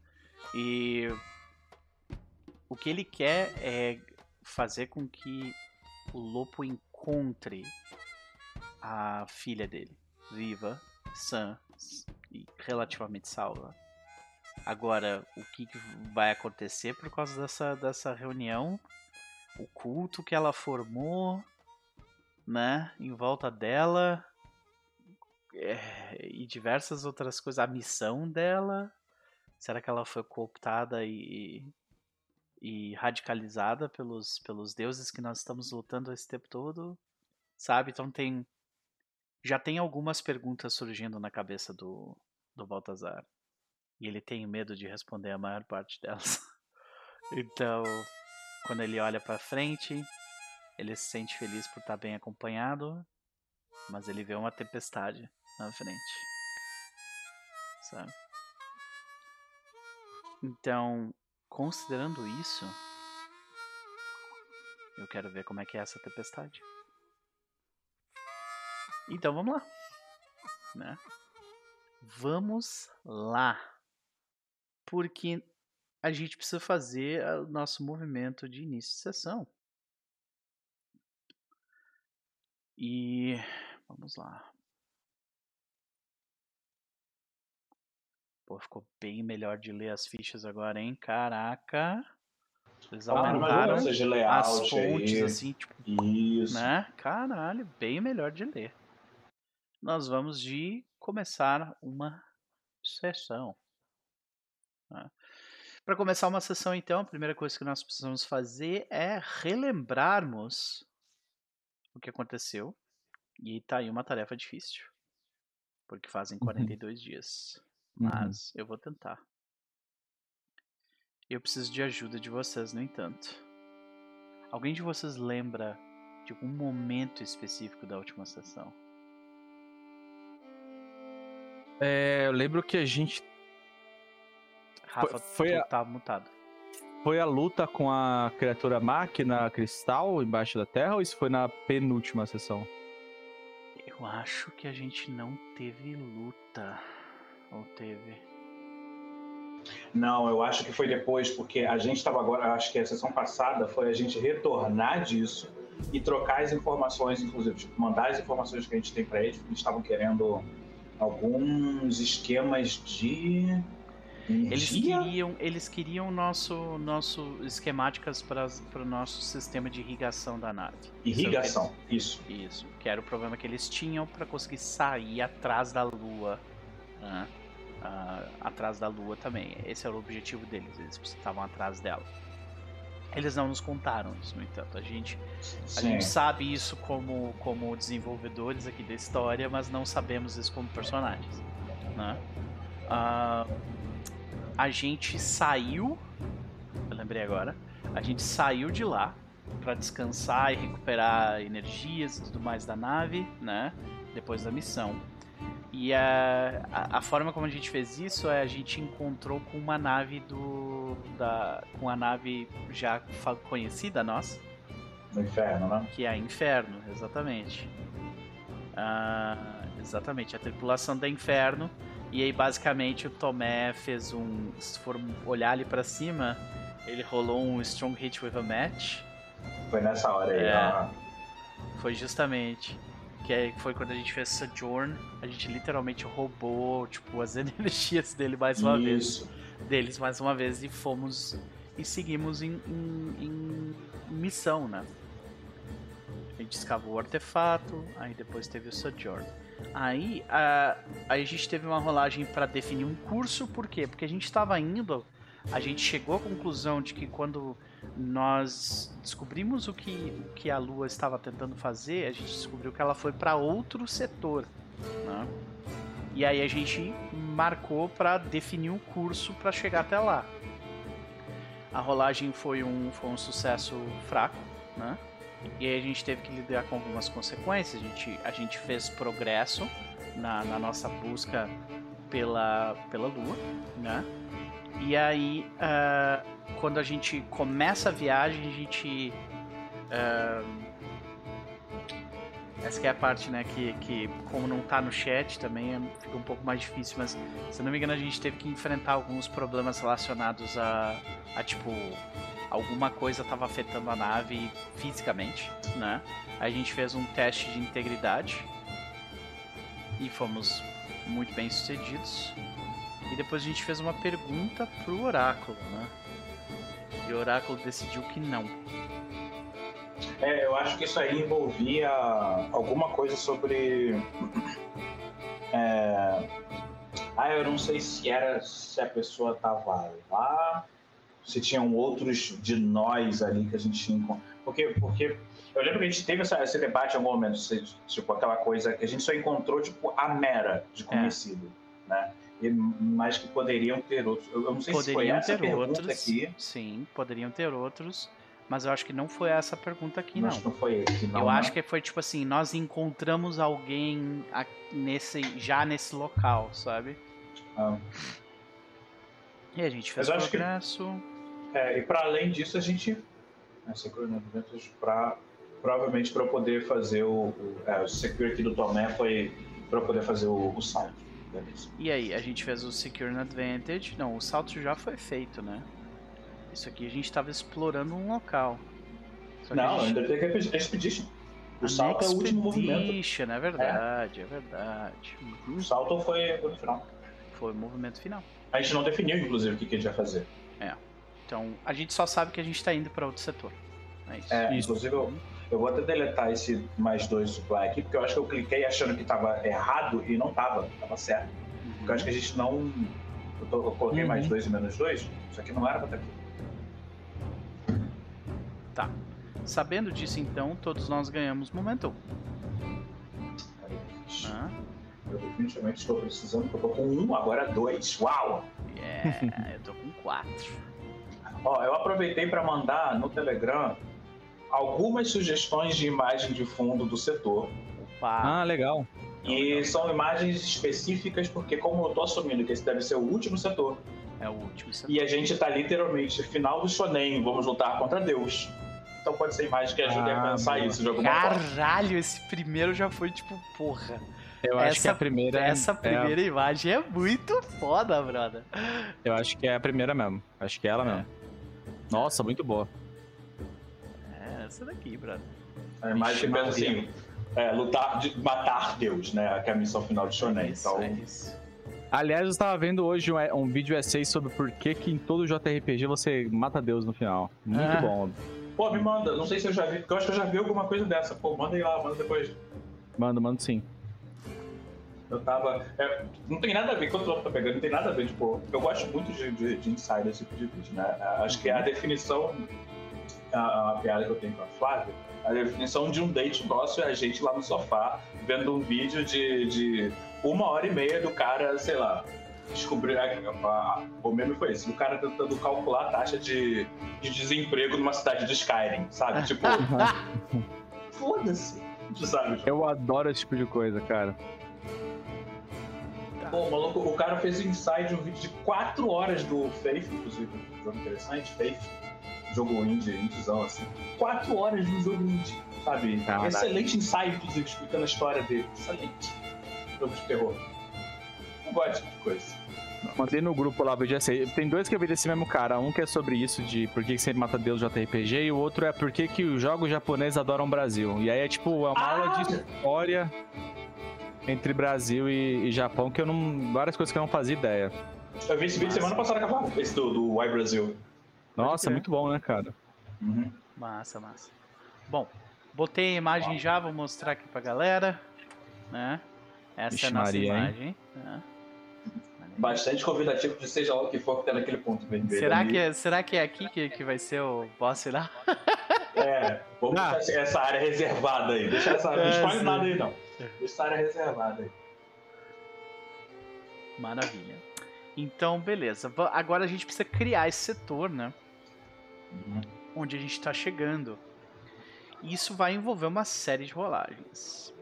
E o que ele quer é fazer com que o Lopo encontre a filha dele, viva, sã e relativamente salva. Agora, o que, que vai acontecer por causa dessa, dessa reunião? O culto que ela formou, né, em volta dela é, e diversas outras coisas. A missão dela, será que ela foi cooptada e, e radicalizada pelos, pelos deuses que nós estamos lutando esse tempo todo? Sabe? Então tem já tem algumas perguntas surgindo na cabeça do, do Baltazar. E ele tem medo de responder a maior parte delas. <laughs> então, quando ele olha para frente, ele se sente feliz por estar bem acompanhado, mas ele vê uma tempestade na frente. Sabe? Então, considerando isso, eu quero ver como é que é essa tempestade. Então vamos lá, né? Vamos lá, porque a gente precisa fazer o nosso movimento de início de sessão. E vamos lá. Pô, ficou bem melhor de ler as fichas agora, hein? Caraca. Eles Ah, aumentaram as fontes, aí. assim, tipo, Isso. né? Caralho, bem melhor de ler. Nós vamos de começar uma sessão. Para começar uma sessão, então, a primeira coisa que nós precisamos fazer é relembrarmos o que aconteceu. E tá aí uma tarefa difícil. Porque fazem Uhum. 42 Uhum. Mas eu vou tentar. Eu preciso de ajuda de vocês, no entanto. Alguém de vocês lembra de algum momento específico da última sessão? É, eu lembro que a gente Rafa, foi tu a- tá mutado. foi a luta com a criatura máquina cristal embaixo da terra ou isso foi na penúltima sessão? Eu acho que a gente não teve luta. Ou teve? Não, eu acho que foi depois, porque a gente estava agora, acho que a sessão passada foi a gente retornar disso e trocar as informações, inclusive, tipo, mandar as informações que a gente tem para eles, porque eles estavam querendo alguns esquemas de eles queriam, eles queriam nosso, nosso esquemáticas para o nosso sistema de irrigação da nave. Irrigação, eles, isso. Isso, que era o problema que eles tinham para conseguir sair atrás da Lua. Né? Uh, atrás da Lua também. Esse era o objetivo deles, eles estavam atrás dela. Eles não nos contaram isso, no entanto. A gente, a gente sabe isso como, como desenvolvedores aqui da história, mas não sabemos isso como personagens. Né? Uh, a gente saiu. Eu lembrei agora. A gente saiu de lá para descansar e recuperar energias e tudo mais da nave, né? Depois da missão. E a, a, a, forma como a gente fez isso é a gente encontrou com uma nave do. Da, com a nave já conhecida nossa. Do inferno, né? Que é a Inferno, exatamente. Ah, exatamente, a tripulação da Inferno e aí, basicamente, o Tomé fez um. Se for olhar ali pra cima, ele rolou um Strong Hit with a Match. Foi nessa hora aí, é, Foi justamente. Que foi quando a gente fez Sojourn, a gente literalmente roubou, tipo, as <laughs> energias dele mais uma Isso. vez. Deles mais uma vez e fomos. E seguimos em, em, em missão, né? A gente escavou o artefato, aí depois teve o Sojourn. Aí a, a gente teve uma rolagem para definir um curso, por quê? Porque a gente estava indo, a gente chegou à conclusão de que quando nós descobrimos o que, o que a Lua estava tentando fazer, a gente descobriu que ela foi para outro setor. Né? E aí a gente marcou para definir um curso para chegar até lá. A rolagem foi um, foi um sucesso fraco, né? E aí a gente teve que lidar com algumas consequências. A gente, a gente fez progresso na, na nossa busca pela, pela Lua, né? E aí, uh, quando a gente começa a viagem, a gente. Uh, essa é a parte, né, que, que como não tá no chat também é, fica um pouco mais difícil, mas se não me engano a gente teve que enfrentar alguns problemas relacionados a, a tipo, alguma coisa estava afetando a nave fisicamente, né? A gente fez um teste de integridade e fomos muito bem sucedidos. E depois a gente fez uma pergunta pro oráculo, né? E o oráculo decidiu que não. É, eu acho que isso aí envolvia alguma coisa sobre. É... Ah, eu não sei se era se a pessoa tava lá se tinham outros de nós ali que a gente tinha. Porque, porque eu lembro que a gente teve essa, esse debate em algum momento, tipo, aquela coisa que a gente só encontrou, tipo, a mera de conhecido, é. né? Mas que poderiam ter outros. Eu não sei poderiam se foi essa ter outros, aqui. Sim, poderiam ter outros. Mas eu acho que não foi essa pergunta aqui, não. Acho não foi esse, não. Eu não. acho que foi tipo assim, nós encontramos alguém nesse, já nesse local, sabe? Ah. E a gente fez progresso. Que é, e para além disso, a gente né, sincronizados para provavelmente para poder fazer o, o, é, o security do Tomé foi para poder fazer o, o salto. Beleza. E aí, a gente fez o Secure Advantage. Não, o salto já foi feito, né? Isso aqui a gente estava explorando um local. Não, gente... ainda tem que Expedition. O salto é o último movimento. É verdade, é, é verdade. Uhum. O salto foi, no final. Foi o movimento final. A gente não definiu, inclusive, o que, que a gente vai fazer. É. Então, a gente só sabe que a gente está indo para outro setor. É isso. É, inclusive, eu, eu, vou até deletar esse mais dois supply aqui, porque eu acho que eu cliquei achando que estava errado e não estava, estava certo. Uhum. Porque eu acho que a gente não. Eu, tô, eu coloquei uhum. mais dois e menos dois, isso aqui não era para estar aqui. Tá. Sabendo disso, então, todos nós ganhamos momentum. Ah. Eu definitivamente estou precisando, porque eu tô com um, agora dois. Uau! Yeah, eu tô com quatro. Ó, eu aproveitei para mandar no Telegram algumas sugestões de imagem de fundo do setor. Opa. Ah, legal. E são imagens específicas porque como eu tô assumindo que esse deve ser o último setor. É o último setor. E a gente tá literalmente final do shonen, vamos lutar contra Deus. Então pode ser imagem que ajude ah, a pensar isso de alguma Caralho, esse primeiro já foi tipo, porra. Eu acho que Essa- a primeira é- Essa primeira imagem é muito foda, brother. é, eu acho que é a primeira mesmo. Acho que é ela mesmo. Nossa, muito boa. É, essa daqui, brother. É mais que pensa assim, é, lutar, de matar Deus, né? Que é a missão final de Shonen. Isso, Então, é isso. Aliás, eu estava vendo hoje um, um vídeo essay sobre por que, que em todo JRPG você mata Deus no final. Muito Ah. bom. pô, me manda. Não sei se eu já vi, porque eu acho que eu já vi alguma coisa dessa. Pô, manda aí lá, manda depois. Mando, mando sim. Eu tava. é, não tem nada a ver, quando eu tô pegando, não tem nada a ver. Tipo, eu gosto muito de, de, de insider esse tipo de vídeo, né? Acho que a definição, a, a piada que eu tenho com a Flávia, a definição de um date nosso é a gente lá no sofá vendo um vídeo de, de uma hora e meia do cara, sei lá, descobrir. A, a- o meme foi esse, o cara tentando calcular a taxa de, de desemprego numa cidade de Skyrim, sabe? <laughs> Tipo, foda-se, sabe? Eu adoro esse tipo de coisa, cara. Pô, maluco, o cara fez um insight de um vídeo de 4 horas do Faith, inclusive, um jogo interessante, Faith, jogo indie, indiezão, assim. 4 horas de um jogo indie, sabe? Caraca. Excelente insight, inclusive, explicando a história dele. Excelente. Jogo de terror. Não gosto tipo de coisa. Mandei no grupo lá essay. Tem dois que eu vi desse mesmo cara. Um que é sobre isso, de por que sempre mata Deus no JRPG, e o outro é por que, que os jogos japoneses adoram o Brasil. E aí é tipo, é uma Ah! aula de história entre Brasil e, e Japão, que eu não. várias coisas que eu não fazia ideia. Eu vi esse vídeo semana passada, Cavalo, esse do, do Why Brasil. Nossa, muito bom, né, cara? Uhum. Massa, massa. Bom, botei a imagem já, vou mostrar aqui pra galera. Né? Essa Vixe é a nossa Maria, imagem. né? Bastante convidativo de seja lá o que for que tá naquele ponto vermelho. Será ali. que, é, será que é aqui que, que vai ser o boss final? <laughs> É, vamos Ah. deixar essa área reservada aí. Deixa essa área. Não É, escolhe sim. nada aí, não. Deixa essa área reservada aí. Maravilha. Então, beleza. Agora a gente precisa criar esse setor, né? Uhum. Onde a gente tá chegando. E Isso vai envolver uma série de rolagens.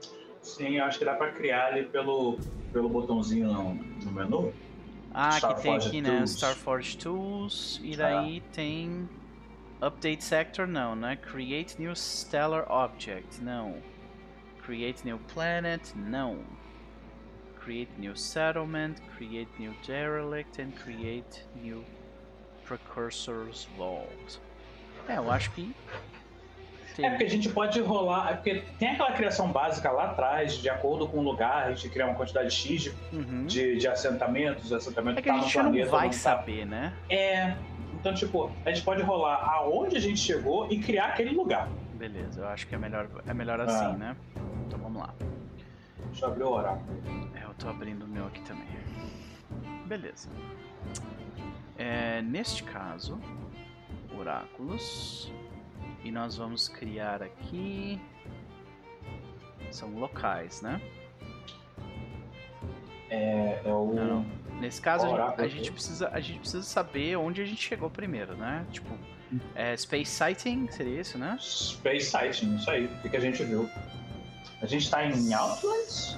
Sim, eu acho que dá pra criar ali pelo, pelo botãozinho no, no menu. Ah, Star aqui tem Forge aqui, né? Starforge Tools. E daí tem. Update Sector, não, né? Create New Stellar Object, não. Create New Planet, não. Create New Settlement, Create New Derelict, and Create New Precursors Vault. É, eu acho que. Tem... É porque a gente pode rolar. É porque tem aquela criação básica lá atrás, de acordo com o lugar, a gente cria uma quantidade X de, Uhum. de, de assentamentos, assentamento É que a tá gente no já não planeta, vai tá. saber, né? É. Então, tipo, a gente pode rolar aonde a gente chegou e criar aquele lugar. Beleza, eu acho que é melhor, é melhor Ah. assim, né? Então vamos lá. Deixa eu abrir o oráculo. É, eu tô abrindo o meu aqui também. Beleza. É, neste caso, oráculos. E nós vamos criar aqui. São locais, né? É, é o. Não. Nesse caso, a gente, Oráculo a aqui. gente precisa, a gente precisa saber onde a gente chegou primeiro, né? Tipo, é, Space Sighting seria isso, né? Space Sighting, isso aí. O que, que a gente viu? A gente tá em Outlands?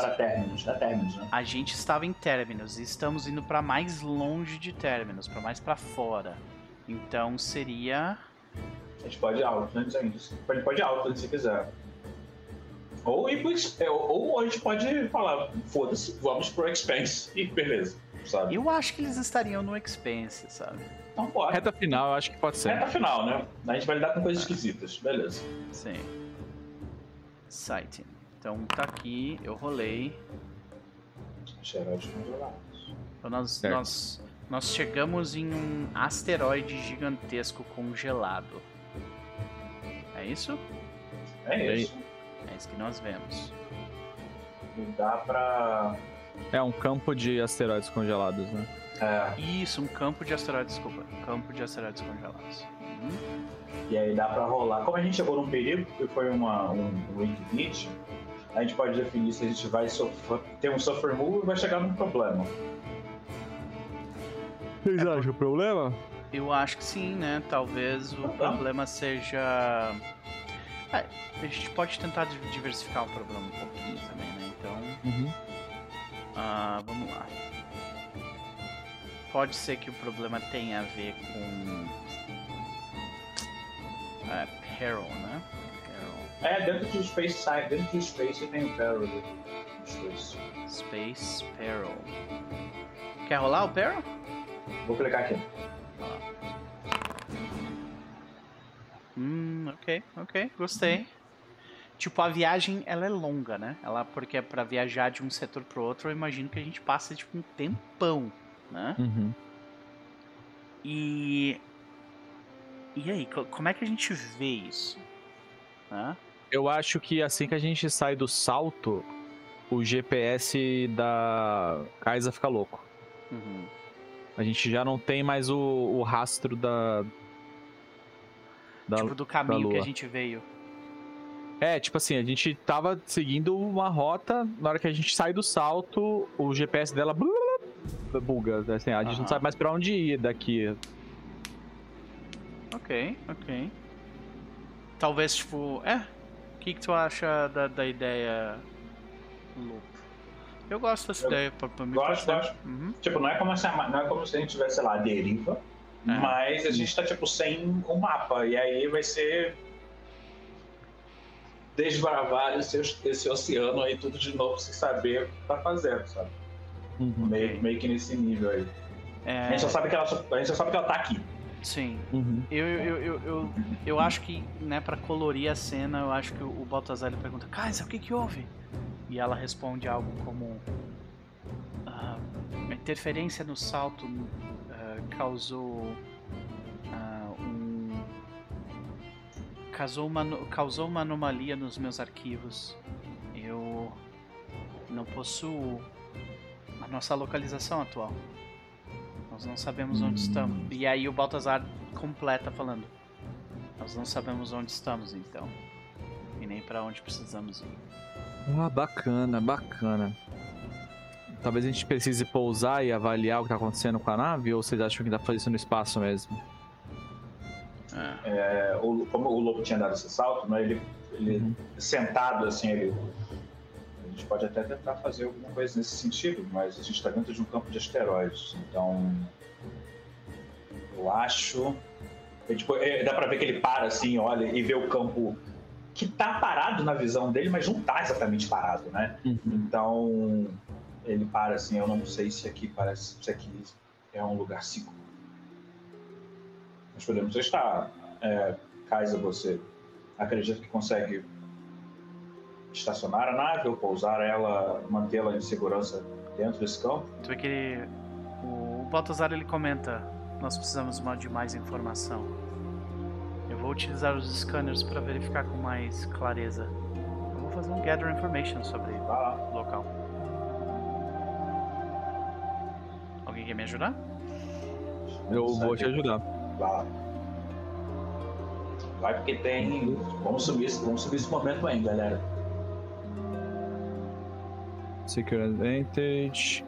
Terminus? É Terminus, né? A gente estava em Terminus e estamos indo para mais longe de Terminus, para mais para fora. Então seria A gente pode ir Outlands ainda. A gente pode ir Outlands se quiser. Ou ir pro é, Ou a gente pode falar, foda-se, vamos pro Expense. <laughs> E beleza, sabe? Eu acho que eles estariam no Expense, sabe? Então pode. Reta final, eu acho que pode ser. Reta final, né? A gente vai lidar com coisas esquisitas. Beleza. Sim. Sighting. Então tá aqui, eu rolei. Xerox congelados. Então nós, Certo. nós, nós chegamos em um asteroide gigantesco congelado. É isso? É isso. É isso que nós vemos. E dá pra. É um campo de asteroides congelados, né? É, Isso, um campo de asteroides, desculpa. Campo de asteroides congelados. Uhum. e aí dá pra rolar. Como a gente chegou num perigo, que foi uma, um, um weak a gente pode definir se a gente vai sofrer, ter um suffer move e vai chegar num problema. Vocês acham o problema? Eu acho que sim, né? Talvez o Tá. problema seja. É, a gente pode tentar di- diversificar o problema um pouquinho também, né? Então, Uhum. ah, vamos lá. Pode ser que o problema tenha a ver com. É, peril, né? É, dentro de Space Side, dentro de Space tem o Peril dois. Space Peril. Quer rolar o Peril? Vou clicar aqui. Hum, ok, ok, gostei. Tipo, a viagem, ela é longa, né? Ela, porque é pra viajar de um setor pro outro, eu imagino que a gente passa, tipo, um tempão, né? Uhum. E... E aí, co- como é que a gente vê isso? Hã? Eu acho que assim que a gente sai do salto, o GPS da Kaisa fica louco. Uhum. A gente já não tem mais o, o rastro da. da tipo, do caminho que a gente veio. É, tipo assim, a gente tava seguindo uma rota, na hora que a gente sai do salto, o GPS dela blu- blu- buga. Assim, a gente não sabe mais pra onde ir daqui. Ok, ok. Talvez, tipo, é. O que, que tu acha da, da ideia loop? Eu gosto dessa Eu ideia, pra, pra mim gosto, gosto. Uhum. Tipo, não é como se, a- não é como se a gente tivesse, sei lá, a deriva, É. mas a gente tá, tipo, sem um mapa. E aí vai ser desbravar esse, esse oceano aí tudo de novo sem saber o que tá fazendo, sabe? Uhum. Meio, meio que nesse nível aí. A É, gente só sabe que ela, a gente só sabe que ela tá aqui. Sim. Uhum. Eu, eu, eu, eu, eu acho que, né, pra colorir a cena, eu acho que o, o Baltazar ele pergunta, Kaisa, o que que houve? E ela responde algo como, "Ah, a interferência no salto ah, causou ah, um... Causou uma, causou uma anomalia nos meus arquivos. Eu não possuo a nossa localização atual. Nós não sabemos onde estamos. E aí o Baltazar completa falando. Nós não sabemos onde estamos então. E nem pra onde precisamos ir. Ah, bacana, bacana. Talvez a gente precise pousar e avaliar o que tá acontecendo com a nave, ou vocês acham que dá pra fazer isso no espaço mesmo? É, o- como o lobo tinha dado esse salto, né, ele, ele Uhum. sentado assim, ele. A gente pode até tentar fazer alguma coisa nesse sentido, mas a gente está dentro de um campo de asteroides. Então. Eu acho. é, tipo, é, dá pra ver que ele para assim, olha, e vê o campo que tá parado na visão dele, mas não tá exatamente parado, né? Então. Ele para assim, eu não sei se aqui parece. se aqui é um lugar seguro. Nós podemos estar. É, Kaisa, você acredita que consegue estacionar a nave ou pousar ela, mantê-la em segurança dentro desse campo? Tu vê que ele, o Baltazar ele comenta: Nós precisamos de mais informação. Eu vou utilizar os scanners para verificar com mais clareza. Eu vou fazer um gather information sobre Vai lá. o local. Alguém quer me ajudar? Eu vou te ajudar. Vai lá. Vai porque tem. Vamos subir, vamos subir esse momento aí, galera. Secure Advantage.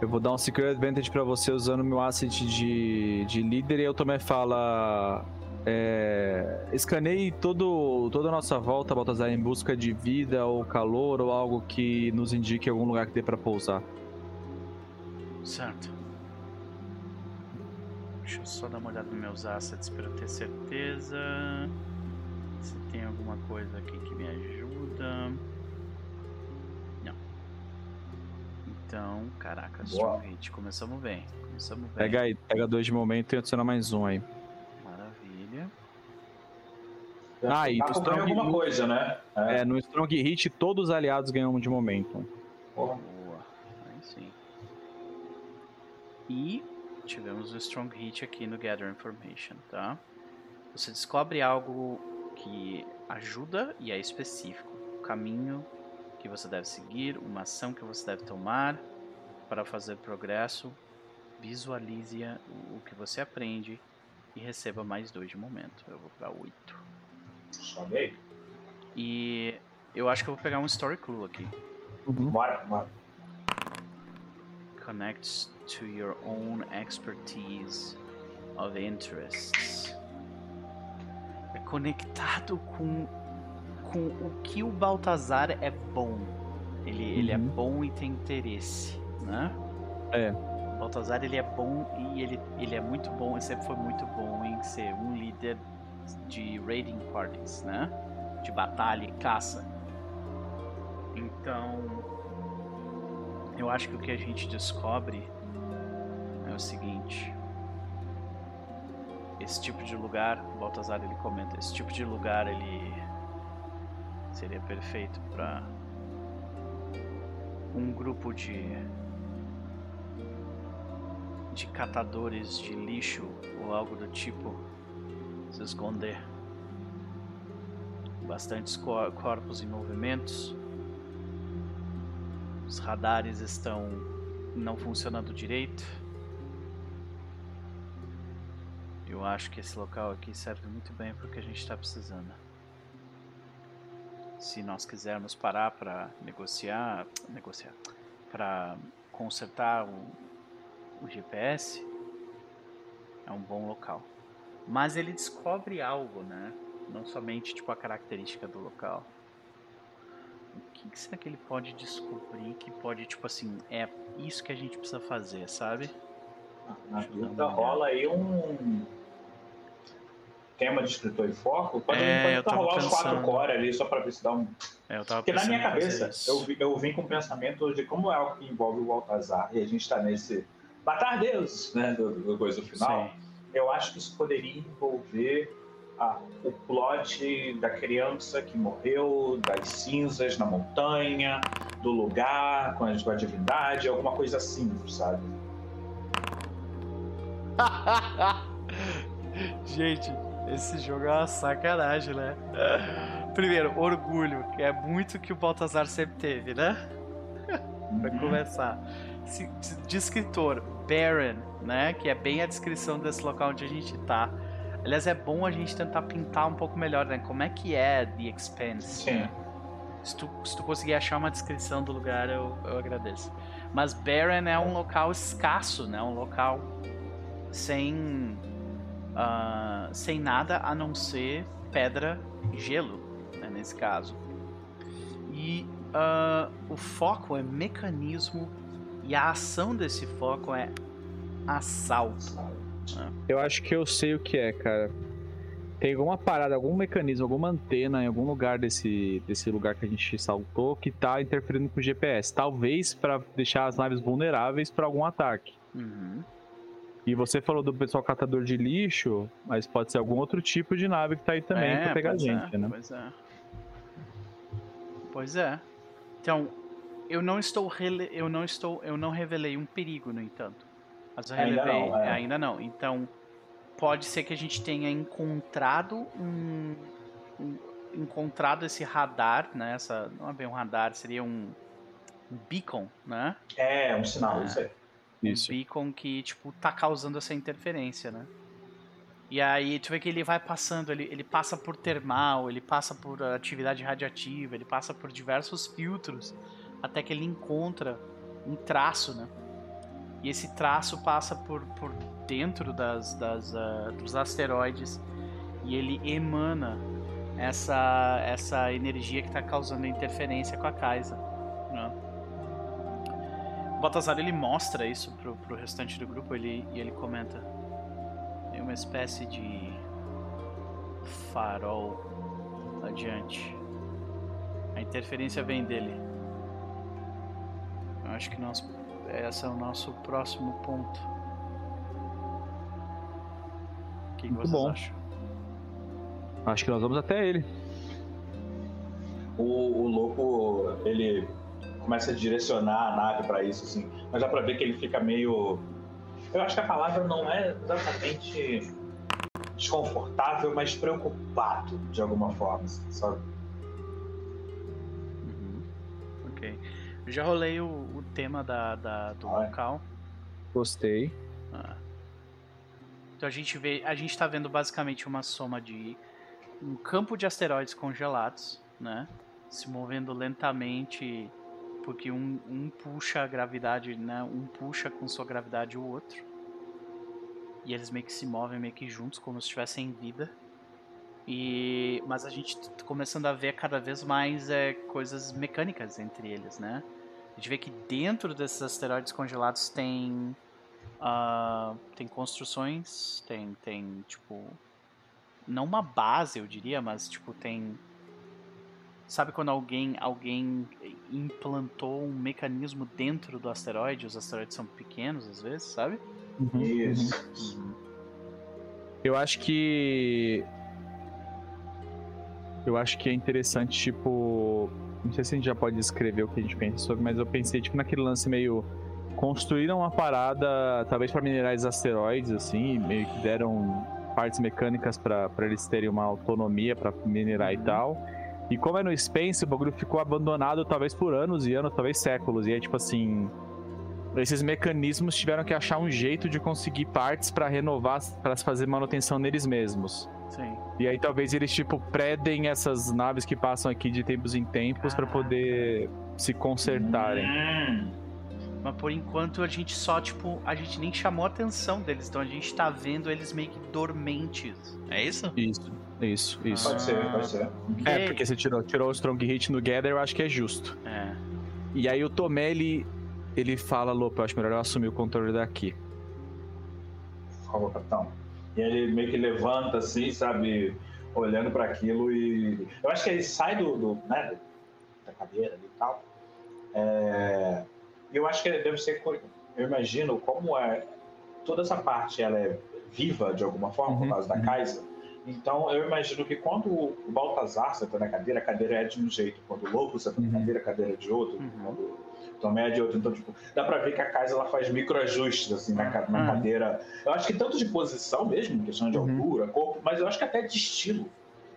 Eu vou dar um Secure Advantage pra você usando meu asset de, de líder e eu também fala. É, escaneie todo, toda a nossa volta, Baltazar, em busca de vida ou calor ou algo que nos indique algum lugar que dê pra pousar. Certo. Deixa eu só dar uma olhada nos meus assets para ter certeza. Se tem alguma coisa aqui que me ajuda. Então, caraca, Boa. strong hit. Começamos bem. Começamos bem. Pega aí, pega dois de momento e adiciona mais um aí. Maravilha. Ah, e tá Strong alguma coisa, né? É, no Strong Hit, todos os aliados ganham um de momento. Boa. Aí sim. E tivemos o Strong Hit aqui no Gather Information, tá? Você descobre algo que ajuda e é específico. O caminho que você deve seguir, uma ação que você deve tomar para fazer progresso. Visualize o que você aprende e receba mais dois de momento. Eu vou para 8. Sobe aí. E eu acho que eu vou pegar um Story Clue aqui. Bora, bora. connects to your own expertise of interests. É conectado com, com o que o Baltazar é bom. Ele, ele é Uhum. bom e tem interesse, né? É. O Baltazar ele é bom e ele, ele é muito bom, e sempre foi muito bom em ser um líder de raiding parties, né? De batalha e caça. Então, Eu acho que o que a gente descobre é o seguinte. Esse tipo de lugar, o Baltazar ele comenta, esse tipo de lugar ele seria perfeito para um grupo de de catadores de lixo ou algo do tipo se esconder. Bastantes corpos em movimentos. Os radares estão não funcionando direito. Eu acho que esse local aqui serve muito bem para o que a gente está precisando. Se nós quisermos parar para negociar, negociar, para consertar o, o GPS, é um bom local. Mas ele descobre algo, né? Não somente tipo a característica do local. O que, que será que ele pode descobrir que pode, tipo assim, é isso que a gente precisa fazer, sabe? Na dúvida rola aí um tema de escritor e foco. Pode, é, pode rolar os quatro core ali só pra ver se dá um. É, eu tava Porque na minha cabeça eu, eu vim com o pensamento de como é algo que envolve o Baltazar e a gente tá nesse. Matar Deus, né? Do, do coisa final. Sim eu acho que isso poderia envolver ah, o plot da criança que morreu, das cinzas na montanha, do lugar com a, com a divindade, alguma coisa assim, sabe? <laughs> Gente, esse jogo é uma sacanagem, né? Primeiro, orgulho, que é muito que o Baltazar sempre teve, né? <laughs> pra uhum. começar. De escritor, Baron, né? Que é bem a descrição desse local onde a gente tá. Aliás, é bom a gente tentar pintar um pouco melhor, né? Como é que é The Expanse. Sim. Se tu, se tu conseguir achar uma descrição do lugar, eu, eu agradeço. Mas Barren é um local escasso, né? Um local sem, uh, sem nada a não ser pedra e gelo, né? nesse caso. E uh, o foco é mecanismo e a ação desse foco é assalto. Eu acho que eu sei o que é, cara. Tem alguma parada, algum mecanismo, alguma antena em algum lugar desse, desse lugar que a gente saltou que tá interferindo com o GPS. Talvez para deixar as naves vulneráveis para algum ataque. Uhum. E você falou do pessoal catador de lixo, mas pode ser algum outro tipo de nave que tá aí também é, pra pegar a gente, é, né? Pois é. Pois é. Então, eu não estou rele... eu não estou eu não revelei um perigo, no entanto. Mas eu relevei, ainda não, é. ainda não. Então, pode ser que a gente tenha encontrado um, um encontrado esse radar, né? Essa não é bem um radar, seria um, um beacon, né? É, um sinal, é, isso aí. Um isso. beacon que tipo tá causando essa interferência, né? E aí tu vê que ele vai passando, ele, ele passa por termal, ele passa por atividade radiativa, ele passa por diversos filtros até que ele encontra um traço, né? E esse traço passa por, por dentro das, das, uh, dos asteroides e ele emana essa, essa energia que está causando interferência com a Kaisa. O Baltazar ele mostra isso pro, pro restante do grupo ele, e ele comenta: tem uma espécie de farol adiante. A interferência vem dele. Eu acho que nós, esse é o nosso próximo ponto. O que, que vocês bom. acham? Acho que nós vamos até ele. O, o louco, ele começa a direcionar a nave para isso, assim. Mas dá pra ver que ele fica meio. Eu acho que a palavra não é exatamente desconfortável, mas preocupado de alguma forma, assim, sabe? Uhum. Ok. Eu já rolei o, o tema da, da do ah, local. Gostei. Ah. Então a gente vê, a gente tá vendo basicamente uma soma de um campo de asteroides congelados, né? Se movendo lentamente, porque um, um puxa a gravidade, né? Um puxa com sua gravidade o outro. E eles meio que se movem meio que juntos, como se estivessem vida. E, mas a gente começando a ver cada vez mais é, coisas mecânicas entre eles, né? A gente vê que dentro desses asteroides congelados tem uh, tem construções, tem tem tipo não uma base eu diria, mas tipo tem Sabe quando alguém, alguém implantou um mecanismo dentro do asteroide? Os asteroides são pequenos às vezes, sabe? Uhum, Isso. uhum. Eu acho que. Eu acho que é interessante, tipo. Não sei se a gente já pode descrever o que a gente pensa sobre, mas eu pensei, tipo, naquele lance meio. Construíram uma parada, talvez para minerais asteroides, assim, meio que deram partes mecânicas para eles terem uma autonomia para minerar e tal. E como é no Space, o bagulho ficou abandonado talvez por anos e anos, talvez séculos. E aí, tipo assim, esses mecanismos tiveram que achar um jeito de conseguir partes para renovar, para fazer manutenção neles mesmos. Sim. E aí talvez eles tipo predem essas naves que passam aqui de tempos em tempos para poder se consertarem. Hum, Mas por enquanto a gente só, tipo, a gente nem chamou a atenção deles, então a gente tá vendo eles meio que dormentes. É isso? Isso, isso, isso. pode ser, pode ser. É, porque você tirou, tirou o Strong Hit no Gather, eu acho que é justo. É. E aí o Tomé, ele, ele fala, Lopo, eu acho melhor eu assumir o controle daqui. Por favor, capitão. E ele meio que levanta assim, sabe, olhando para aquilo e. Eu acho que ele sai do, do né, da cadeira ali e tal. É, Eu acho que ele deve ser. Eu imagino como é. Toda essa parte ela é viva de alguma forma, por Uhum, causa da uhum. Kaiser. Então eu imagino que quando o Baltazar senta na cadeira, a cadeira é de um jeito. Quando o Lobo senta na Uhum. cadeira, a cadeira é de outro. Uhum. Quando o Tomé é de outro. Então, tipo, dá pra ver que a Kaiser ela faz microajustes assim, na, ca- na Uhum. cadeira. Eu acho que tanto de posição mesmo, questão de Uhum. altura, corpo, mas eu acho que até de estilo.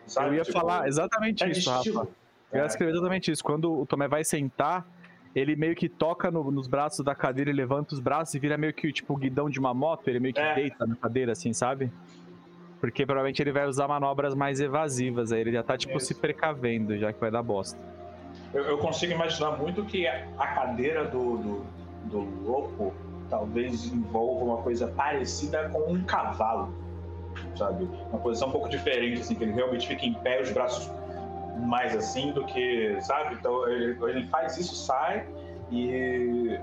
Sabe? eu ia Tipo, falar exatamente é isso, Rafa. Eu ia É. escrever exatamente isso. Quando o Tomé vai sentar, ele meio que toca no- nos braços da cadeira, ele levanta os braços e vira meio que tipo o guidão de uma moto, ele meio que É. deita na cadeira, assim, sabe? Porque provavelmente ele vai usar manobras mais evasivas, aí ele já tá, tipo, Isso. se precavendo, já que vai dar bosta. Eu, eu consigo imaginar muito que a cadeira do, do, do Lopo talvez envolva uma coisa parecida com um cavalo, sabe? Uma posição um pouco diferente, assim, que ele realmente fica em pé, os braços mais assim do que, sabe? Então ele, ele faz isso, sai e.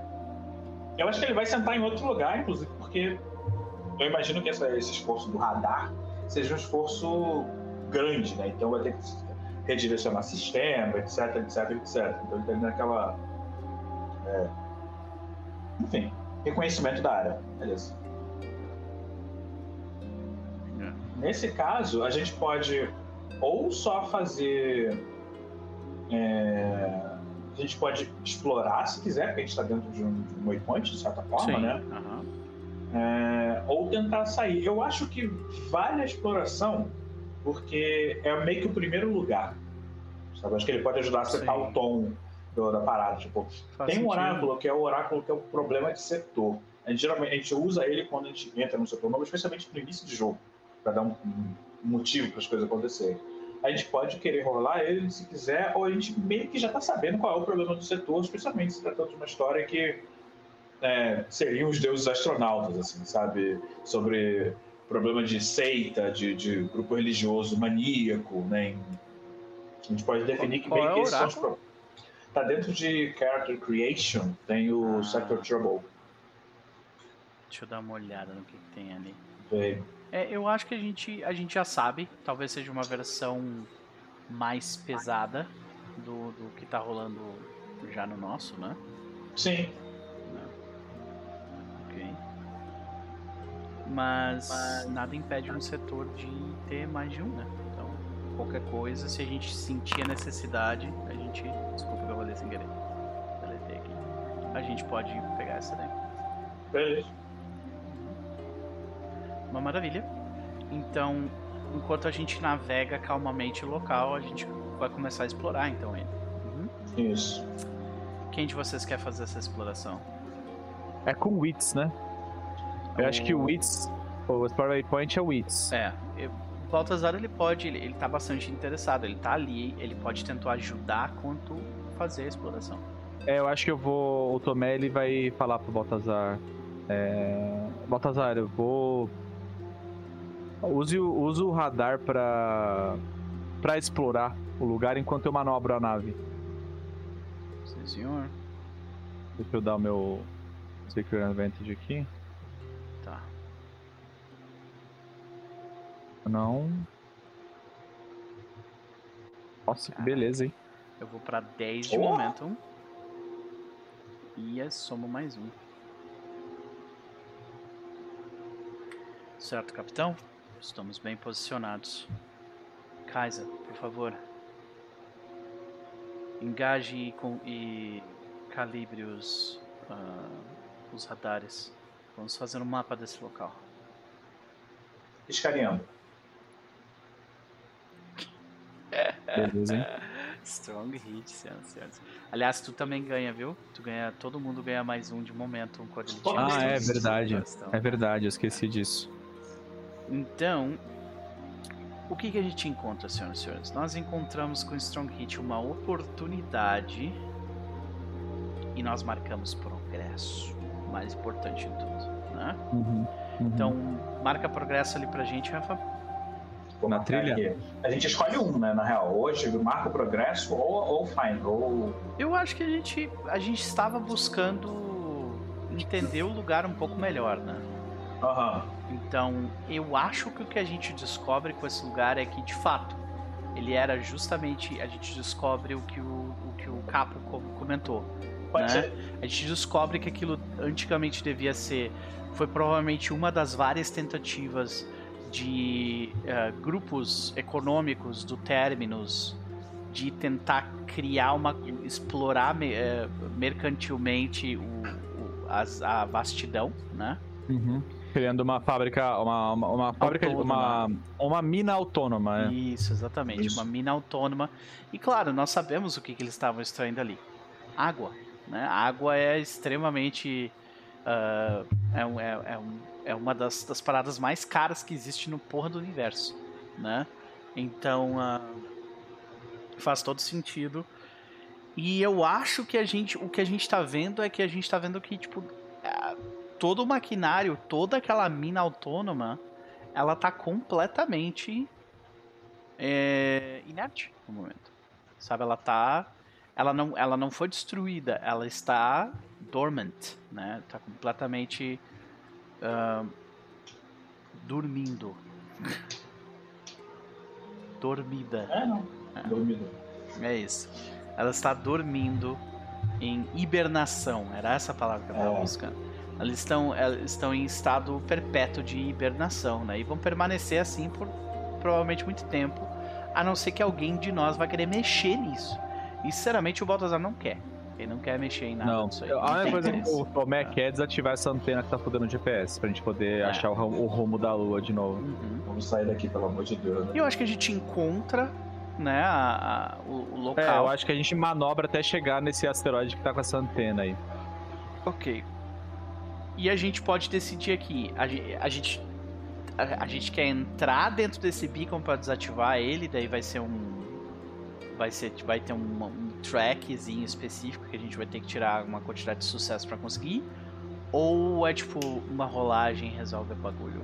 Eu acho que ele vai sentar em outro lugar, inclusive, porque eu imagino que essa- esse esforço do radar seja um esforço grande, né? Então vai ter que redirecionar sistema, etc, etc, etc. Então ele tá naquela. é, enfim, reconhecimento da área. Beleza. É. Nesse caso, a gente pode ou só fazer. é, a gente pode explorar se quiser, porque a gente está dentro de um, de um waypoint, de certa forma, Sim. né? aham. É, ou tentar sair. Eu acho que vale a exploração, porque é meio que o primeiro lugar. Sabe? Acho que ele pode ajudar a setar Sim. o tom do- da parada. Tipo, Faz tem um sentido. oráculo que é o oráculo que é o problema de setor. A gente, geralmente a gente usa ele quando a gente entra no setor novo, especialmente no início de jogo, para dar um, um motivo para as coisas acontecerem. A gente pode querer rolar ele se quiser, ou a gente meio que já está sabendo qual é o problema do setor, especialmente se tratando de uma história que é, seriam os deuses astronautas, assim, sabe? Sobre problema de seita, de, de grupo religioso maníaco, né? A gente pode definir que meio é que esses são os problemas. Tá dentro de Character Creation, tem o Ah. Sector Trouble. Deixa eu dar uma olhada no que, que tem ali. É, eu acho que a gente, a gente já sabe. Talvez seja uma versão mais pesada do, do que tá rolando já no nosso, né? Sim, Mas, nada impede um setor de ter mais de um, né? Então, qualquer coisa, se a gente sentir a necessidade, a gente. Desculpa que eu vou ler sem querer. Deletei aqui. A gente pode pegar essa daí. beleza. Uma maravilha. Então, enquanto a gente navega calmamente o local, a gente vai começar a explorar então ele. Uhum. Isso. Quem de vocês quer fazer essa exploração? É com Wits, né? Eu acho que o Wits, o Explore Waypoint é o Wits. É, eu- o Baltazar ele pode, ele, ele tá bastante interessado, ele tá ali, ele pode tentar ajudar quanto fazer a exploração. É, eu acho que eu vou. O Tomé ele vai falar pro Baltazar. É... Baltazar, eu vou. Use, o- use o radar pra. pra explorar o lugar enquanto eu manobro a nave. Sim, senhor. Deixa eu dar o meu Secret Advantage aqui. Não. Nossa, que beleza, hein? Eu vou pra 10 de Oh! momentum. E é somo mais um. Certo, capitão? Estamos bem posicionados. Kaiser, por favor. Engaje e, com, e calibre os, ah, os radares. Vamos fazer um mapa desse local. Escaneando. Beleza, hein? <laughs> Strong hit, senhoras e senhores. Aliás, tu também ganha, viu? Tu ganha, todo mundo ganha mais um de momento quando ele tira Ah, é verdade. É verdade, eu esqueci disso. Então, o que, que a gente encontra, senhoras e senhores? Nós encontramos com o Strong Hit uma oportunidade e nós marcamos progresso. O mais importante de tudo, né? Uhum, uhum. Então, marca progresso ali pra gente, Rafa. Vou Na marcar trilha? aqui. A gente escolhe um, né? Na real. Hoje, marca o progresso ou, ou fine. Ou. Eu acho que a gente, a gente estava buscando entender o lugar um pouco melhor, né? Aham. Então, eu acho que o que a gente descobre com esse lugar é que, de fato, ele era justamente. A gente descobre o que o, o, que o Capo co- comentou. Pode Né? ser. A gente descobre que aquilo antigamente devia ser. Foi provavelmente uma das várias tentativas de eh, grupos econômicos do Terminus de tentar criar uma. explorar eh, mercantilmente o, o- as- a vastidão, né? Uhum. Criando uma fábrica, uma, uma, uma fábrica, uma, uma mina autônoma, né? Isso, exatamente. Isso. Uma mina autônoma. E claro, nós sabemos o que, que eles estavam extraindo ali. Água. Né? A água é extremamente. ah, é, um- é, é, um- é uma das, das paradas mais caras que existe no porra do universo. Né? Então ah, faz todo sentido. E eu acho que a gente. O que a gente tá vendo é que a gente tá vendo que, tipo, ah, todo o maquinário, toda aquela mina autônoma, ela tá completamente é, inerte no momento. Sabe, ela tá. Ela não, ela não foi destruída, ela está dormant, né? Tá completamente ah, dormindo. Dormida. É, não. Dormido. É isso. Ela está dormindo em hibernação. Era essa a palavra que eu estava É. buscando. Elas estão, elas estão em estado perpétuo de hibernação, né? E vão permanecer assim por provavelmente muito tempo, a não ser que alguém de nós vai querer mexer nisso. E sinceramente o Baltazar não quer. Ele não quer mexer em nada Não, disso aí. a Não única coisa que o Tomé quer é desativar essa antena que tá fudendo o GPS, pra gente poder É. achar o, o rumo da lua de novo. Uhum. Vamos sair daqui, pelo amor de Deus. E Né? eu acho que a gente encontra, né, a- a- o, o local. É, eu acho que a gente manobra até chegar nesse asteroide que tá com essa antena aí. Ok. E a gente pode decidir aqui. A, a gente. A, a gente quer entrar dentro desse beacon para desativar ele, daí vai ser um. Vai ser. Vai ter um, um trackzinho específico que a gente vai ter que tirar uma quantidade de sucesso para conseguir. Ou é tipo uma rolagem resolve o bagulho.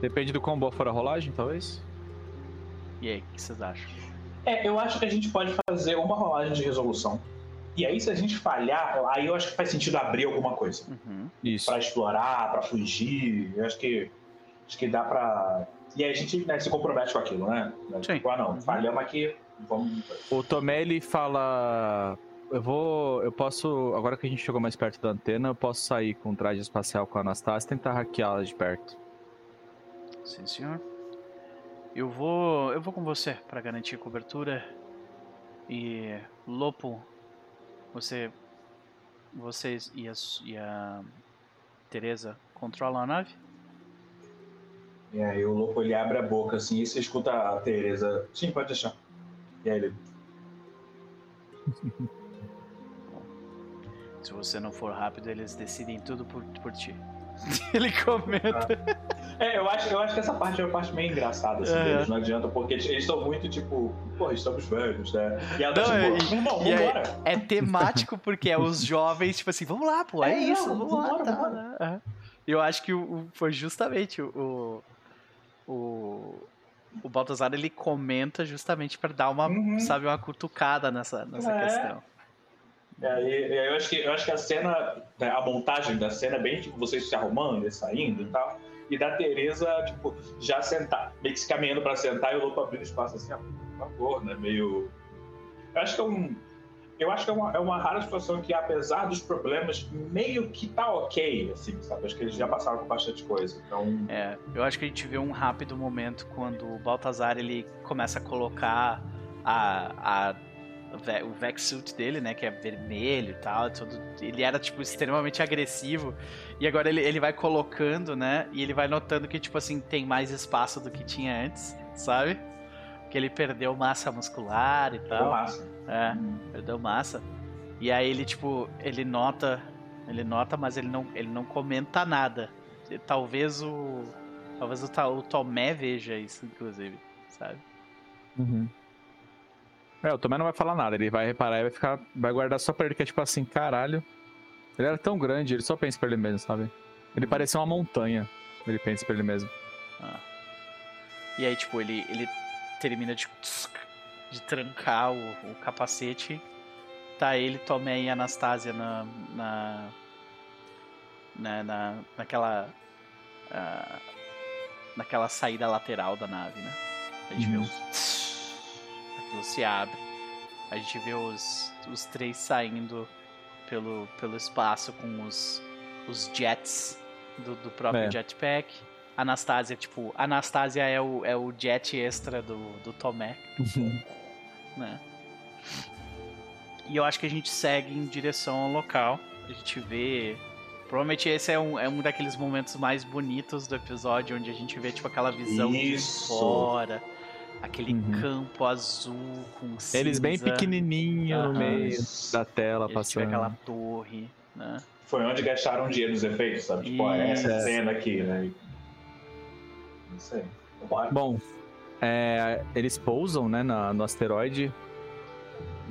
Depende do quão boa for a rolagem, talvez? E aí, o que vocês acham? É, eu acho que a gente pode fazer uma rolagem de resolução. E aí, se a gente falhar, aí eu acho que faz sentido abrir alguma coisa. Uhum. Isso. Pra explorar, pra fugir. Eu acho que. Acho que dá pra. E aí a gente né, se compromete com aquilo, né? Sim. Tipo, ah, não, Uhum. falhamos aqui, vamos. O Tomé ele fala. Eu vou. Eu posso. Agora que a gente chegou mais perto da antena, eu posso sair com o traje espacial com a Anastasia e tentar hackeá-la de perto. Sim, senhor. Eu vou, eu vou com você para garantir cobertura. E Lopo, você, vocês e a, e a Teresa controlam a nave? E aí o louco ele abre a boca assim e você escuta a Tereza. Sim, pode deixar. E aí ele. Se você não for rápido, eles decidem tudo por, por ti. <laughs> Ele comenta. É, eu acho, eu acho que essa parte é uma parte meio engraçada assim, É. deles, não adianta, porque eles estão muito tipo, pô, estamos velhos, né? E ela tá Não, tipo, irmão, aí- vambora. É temático porque é os jovens, tipo assim, vamos lá, pô, é, É, isso, não, vamos lá. vambora, tá, vambora. né? É. Eu acho que o, o- foi justamente o, o, o Baltazar, ele comenta justamente para dar uma, Uhum. sabe, uma cutucada nessa, nessa É. questão. E aí, e eu, acho que, eu acho que a cena, né, a montagem da cena é bem tipo vocês se arrumando e saindo e tal. E da Tereza, tipo, já sentar, meio que se caminhando pra sentar e o louco abrindo espaço assim, ó, por favor, né? Meio. Eu acho que é um. Eu acho que é uma, é uma rara situação que, apesar dos problemas, meio que tá ok, assim, sabe? Acho que eles já passaram por bastante coisa. Então. É, eu acho que a gente vê um rápido momento quando o Baltazar ele começa a colocar a, a o Vexsuit dele, né, que é vermelho e tal, tudo, ele era, tipo, extremamente agressivo, e agora ele, ele vai colocando, né, e ele vai notando que, tipo assim, tem mais espaço do que tinha antes, sabe? Que ele perdeu massa muscular e tal. Perdeu massa. É, perdeu massa. E aí ele, tipo, ele nota, ele nota, mas ele não, ele não comenta nada. Talvez o, talvez o, o Tomé veja isso, inclusive, sabe? Uhum. É, o Tomé não vai falar nada, ele vai reparar e vai ficar. Vai guardar só pra ele, que é tipo assim, caralho. Ele era tão grande, ele só pensa pra ele mesmo, sabe? Ele parecia uma montanha. Ele pensa pra ele mesmo. Ah. E aí, tipo, ele, ele termina de, de trancar o, o capacete. Tá ele, Tomé e Anastasia na. na. na, na naquela. Uh, naquela saída lateral da nave, né? A gente uhum. vê um aquilo se abre. A gente vê os, os três saindo pelo, pelo espaço com os, os jets do, do próprio é. jetpack. Anastasia, tipo, Anastasia é o, é o jet extra do, do Tomé. Uhum. Né? E eu acho que a gente segue em direção ao local. A gente vê. Provavelmente esse é um, é um daqueles momentos mais bonitos do episódio, onde a gente vê, tipo, aquela visão Isso. de fora aquele uhum. campo azul com cinza. Eles bem pequenininho uhum. no meio da tela e passando. aquela torre, né? Foi onde gastaram dinheiro nos efeitos, sabe? Tipo, ó, essa é. cena aqui, né? Não sei. Bom, é, eles pousam, né, na, no asteroide.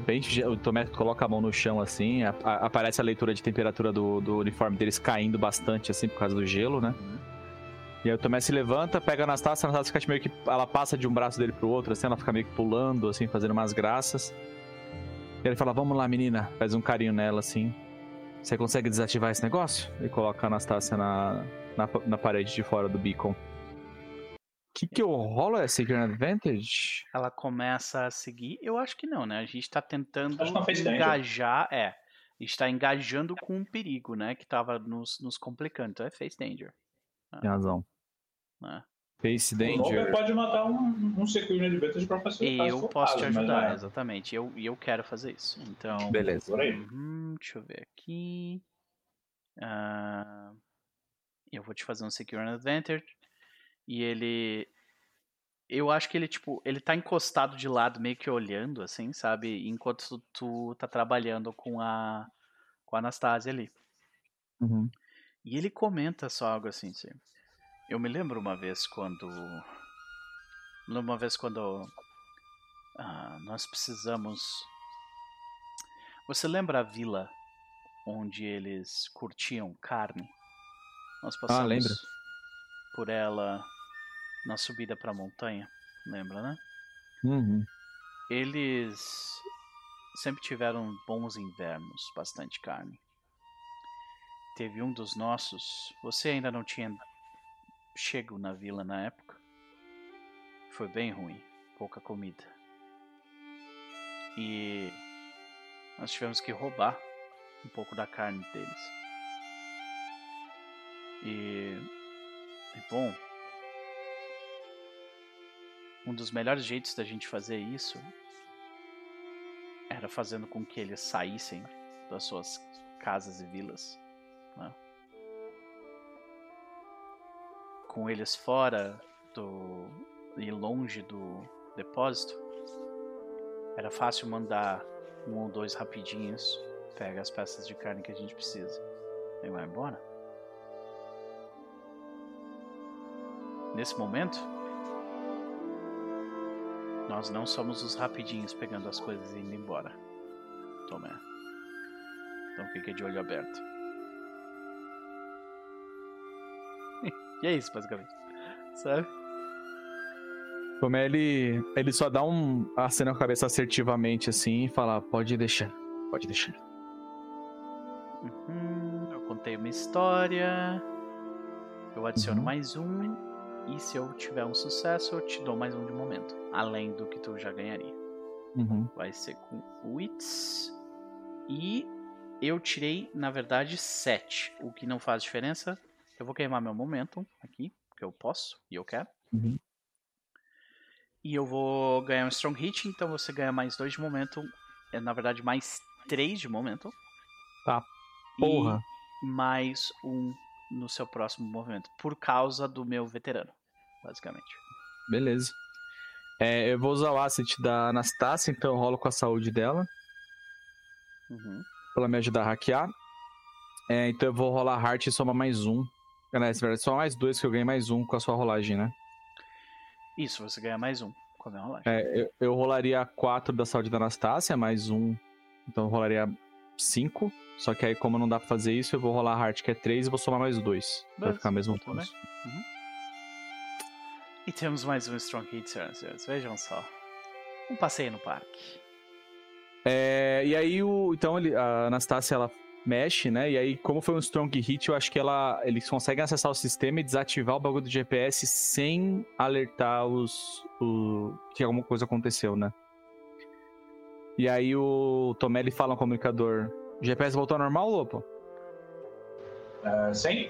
Bem, o Tomé coloca a mão no chão assim, a, a, aparece a leitura de temperatura do, do uniforme deles caindo bastante assim por causa do gelo, né? Uhum. E aí o Tomé se levanta, pega a Anastácia, a Anastácia fica meio que. Ela passa de um braço dele pro outro, assim, ela fica meio que pulando, assim, fazendo umas graças. E ele fala: Vamos lá, menina. Faz um carinho nela, assim. Você consegue desativar esse negócio? E coloca a Anastácia na, na, na parede de fora do beacon. O que que rola? É Secret Advantage? Ela começa a seguir. Eu acho que não, né? A gente tá tentando engajar. É. A gente tá engajando com um perigo, né? Que tava nos, nos complicando. Então é Face Danger. Ah. Tem razão. É. Face Danger. O pode matar um, um Security Advantage pra facilitar Eu posso te ajudar, exatamente. E eu, eu quero fazer isso. Então. Beleza. Uhum, deixa eu ver aqui. Uh, eu vou te fazer um Secure Advantage. E ele. Eu acho que ele, tipo, ele tá encostado de lado, meio que olhando, assim, sabe? Enquanto tu, tu tá trabalhando com a. com a Anastasia ali. Uhum. E ele comenta só algo assim, assim. Eu me lembro uma vez quando. Uma vez quando. Ah, nós precisamos. Você lembra a vila onde eles curtiam carne? Nós ah, passamos ah, lembro. por ela na subida para a montanha, lembra, né? Uhum. Eles sempre tiveram bons invernos, bastante carne teve um dos nossos. Você ainda não tinha chego na vila na época? Foi bem ruim, pouca comida. E nós tivemos que roubar um pouco da carne deles. E, e bom, um dos melhores jeitos da gente fazer isso era fazendo com que eles saíssem das suas casas e vilas né? Com eles fora do e longe do depósito, era fácil mandar um ou dois rapidinhos, pega as peças de carne que a gente precisa e vai embora. Nesse momento, nós não somos os rapidinhos pegando as coisas e indo embora. Tomé. Então fique de olho aberto. <laughs> E é isso, basicamente. Sabe? Como é, ele, ele só dá um acena a cabeça assertivamente assim e fala: pode deixar, pode deixar. Uhum, eu contei uma história. Eu adiciono uhum. mais um. E se eu tiver um sucesso, eu te dou mais um de momento. Além do que tu já ganharia. Uhum. Vai ser com Wits. E eu tirei, na verdade, 7. O que não faz diferença. Eu vou queimar meu momentum aqui, porque eu posso e eu quero. Uhum. E eu vou ganhar um Strong Hit, então você ganha mais 2 de momentum. É, na verdade, mais 3 de momentum. Tá. Porra. E mais um no seu próximo movimento. Por causa do meu veterano, basicamente. Beleza. É, eu vou usar o asset da Anastácia, então eu rolo com a saúde dela. Uhum. Pra ela me ajudar a hackear. É, então eu vou rolar Heart e somar mais um. É, na verdade, só mais dois que eu ganhei mais um com a sua rolagem, né? Isso, você ganha mais um com a minha rolagem. É, eu, eu rolaria 4 da saúde da Anastácia, mais um. Então eu rolaria 5. Só que aí, como não dá pra fazer isso, eu vou rolar Heart, que é 3, e vou somar mais dois. Pra Beleza, ficar mesmo tudo bem. E temos mais um Strong Hit, senhoras e senhores. Vejam só. Um passeio no parque. É, e aí, o, então ele, a Anastácia ela mexe, né? E aí, como foi um strong hit, eu acho que ela, eles conseguem acessar o sistema e desativar o bagulho do GPS sem alertar os, o, que alguma coisa aconteceu, né? E aí o Tomé ele fala no comunicador: o GPS voltou ao normal, Lopo? Ah, sim.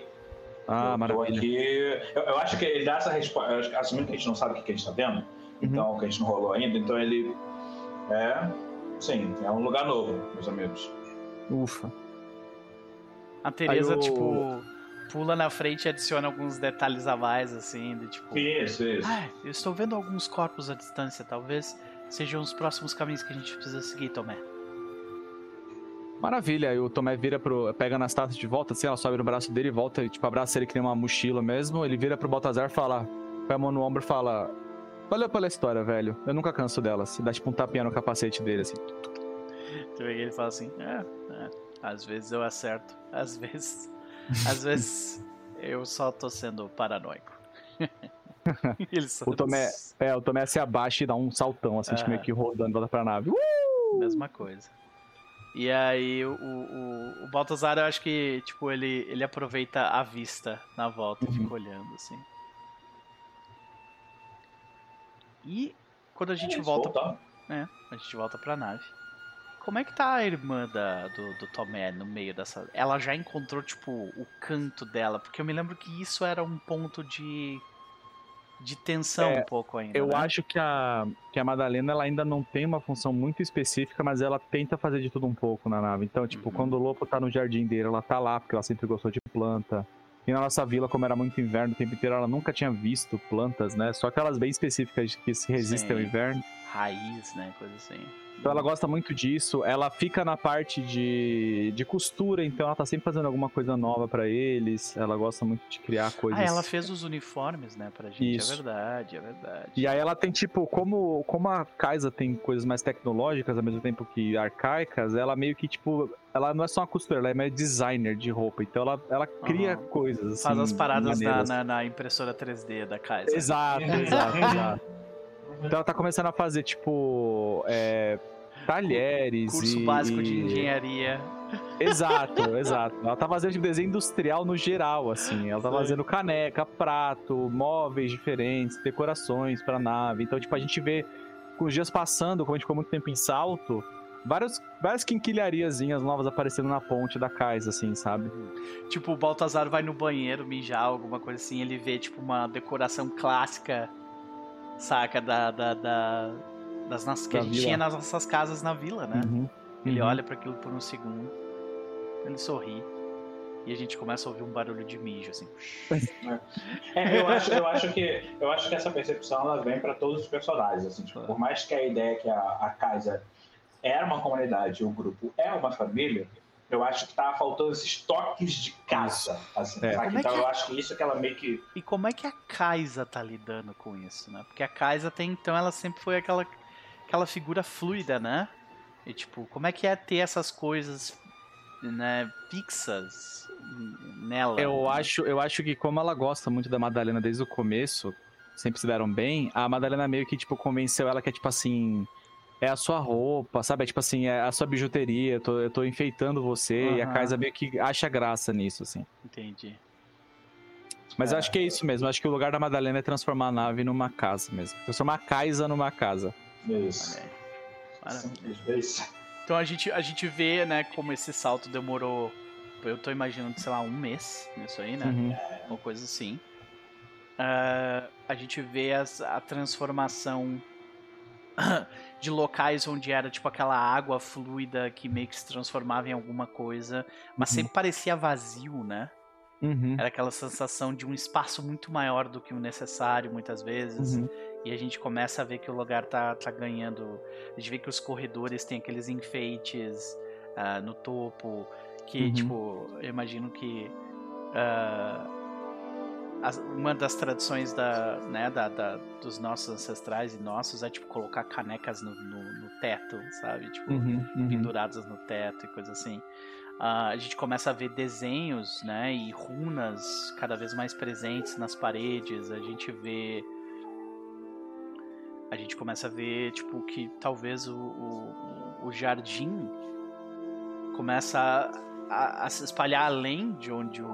Ah, eu maravilha. aqui- Eu, eu acho que ele dá essa resposta. eu Assumindo que a gente não sabe o que, a gente tá vendo, Uhum. então que a gente não rolou ainda, então ele. É. Sim, é um lugar novo, meus amigos. Ufa. A Teresa, Aí o- tipo, pula na frente e adiciona alguns detalhes a mais, assim, de tipo. Isso, isso. Ah, eu estou vendo alguns corpos à distância, talvez sejam os próximos caminhos que a gente precisa seguir, Tomé. Maravilha. Aí o Tomé vira pro. pega Anastácia de volta, assim, ela sobe no braço dele e volta, e, tipo, abraça ele que nem uma mochila mesmo. Ele vira pro Baltazar e fala. Põe a mão no ombro e fala. Valeu pela história, velho. Eu nunca canso dela. Se dá tipo um tapinha no capacete dele, assim. Tu vê que ele fala assim, é, é, às vezes eu acerto, às vezes. Às vezes eu só tô sendo paranoico. <laughs> O Tomé- É, o Tomé se abaixa e dá um saltão, assim, tipo, Ah. meio que rodando volta pra nave. Uh! Mesma coisa. E aí o, o, o Baltazar, eu acho que, tipo, ele, ele aproveita a vista na volta e Uhum. fica olhando, assim. E quando a gente Eles volta. É, a gente volta pra nave. Como é que tá a irmã da, do, do Tomé no meio dessa. Ela já encontrou, tipo, o canto dela? Porque eu me lembro que isso era um ponto de. De tensão É, um pouco ainda. Eu né? acho que a, que a Madalena ela ainda não tem uma função muito específica, mas ela tenta fazer de tudo um pouco na nave. Então, tipo, Uhum. quando o Lopo tá no jardim dele, ela tá lá, porque ela sempre gostou de planta. E na nossa vila, como era muito inverno o tempo inteiro, ela nunca tinha visto plantas, né? Só aquelas bem específicas que se resistem ao Sim. inverno. Raiz, né? Coisa assim. Então ela gosta muito disso. Ela fica na parte de, de costura, então ela tá sempre fazendo alguma coisa nova pra eles. Ela gosta muito de criar coisas. Ah, ela fez os uniformes, né, pra gente. Isso. É verdade, é verdade. E aí ela tem, tipo, como, como a Kaisa tem coisas mais tecnológicas ao mesmo tempo que arcaicas, ela meio que, tipo, ela não é só uma costureira, ela é meio designer de roupa. Então ela, ela cria Aham. coisas, assim, Faz as paradas na, na, na impressora 3D da casa. <laughs> Exato, exato, exato. Então ela tá começando a fazer, tipo, é, talheres Curso e... básico de engenharia. Exato, <laughs> exato. Ela tá fazendo tipo, desenho industrial no geral, assim. Ela tá fazendo caneca, prato, móveis diferentes, decorações pra nave. Então, tipo, a gente vê com os dias passando, como a gente ficou muito tempo em salto, várias, várias quinquilhariazinhas novas aparecendo na ponte da Kaisa, assim, sabe? Tipo, o Baltazar vai no banheiro mijar, alguma coisa assim, ele vê, tipo, uma decoração clássica, saca, da, da, da- das nas, que Da a gente vila. tinha nas nossas casas na vila, né? Uhum, Ele uhum. olha para aquilo por um segundo, ele sorri, e a gente começa a ouvir um barulho de mijo, assim. É, eu, acho, eu, acho que, eu acho que essa percepção ela vem para todos os personagens. Assim, tipo, por mais que a ideia que a, a casa era uma comunidade, o grupo é uma família, eu acho que tava faltando esses toques de casa. Assim, É. é Então que eu é? acho que isso é que ela meio que. E como é que a Kaisa tá lidando com isso, né? Porque a Kaisa até então ela sempre foi aquela, aquela figura fluida, né? E tipo, como é que é ter essas coisas, né, fixas nela? Eu né? acho, eu acho que como ela gosta muito da Madalena desde o começo, sempre se deram bem, a Madalena meio que, tipo, convenceu ela que é, tipo assim, é a sua roupa, sabe? É tipo assim, é a sua bijuteria, eu tô, eu tô enfeitando você, e a. Kaisa meio que acha graça nisso, assim. Entendi. Mas eu É. acho que é isso mesmo, eu acho que o lugar da Madalena é transformar a nave numa casa mesmo. Transformar a Kaisa numa casa. Isso. Maravilha. É isso. Então a gente, a gente vê, né, como esse salto demorou. Eu tô imaginando, sei lá, um mês nisso aí, né? Uhum. Uma coisa assim. Ah, a gente vê as- a transformação <coughs> de locais onde era tipo aquela água fluida que meio que se transformava em alguma coisa, mas Uhum. sempre parecia vazio, né? Uhum. Era aquela sensação de um espaço muito maior do que o necessário, muitas vezes. Uhum. E a gente começa a ver que o lugar tá, tá ganhando. A gente vê que os corredores têm aqueles enfeites ah, no topo. Que, Uhum. tipo, eu imagino que. as- uma das tradições da, né, da, da- dos nossos ancestrais e nossos é, tipo, colocar canecas no, no, no teto, sabe? Tipo, Uhum. Uhum. penduradas no teto e coisa assim. Ah, a gente começa a ver desenhos, né, e runas cada vez mais presentes nas paredes. A gente vê, a gente começa a ver tipo que talvez o, o, o jardim começa a, a- a se espalhar além de onde o,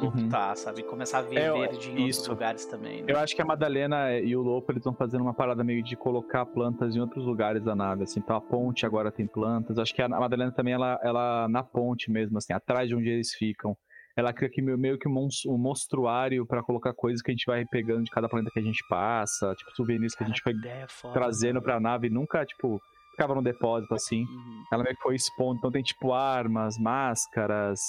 o lobo Uhum. sabe? Começar a ver É, verde em outros isso. lugares também. né? Eu acho que a Madalena e o Lopo eles estão fazendo uma parada meio de colocar plantas em outros lugares da nave, assim. Então a ponte agora tem plantas. Acho que a Madalena também, ela, ela na ponte mesmo, assim, atrás de onde eles ficam. Ela cria aqui meio, que um, mons- mostruário pra colocar coisas que a gente vai pegando de cada planeta que a gente passa, tipo souvenirs que a gente que ideia foda, trazendo mano. pra nave, nunca, tipo, ficava no depósito assim. Uhum. Ela meio que foi expondo. Então tem tipo armas, máscaras,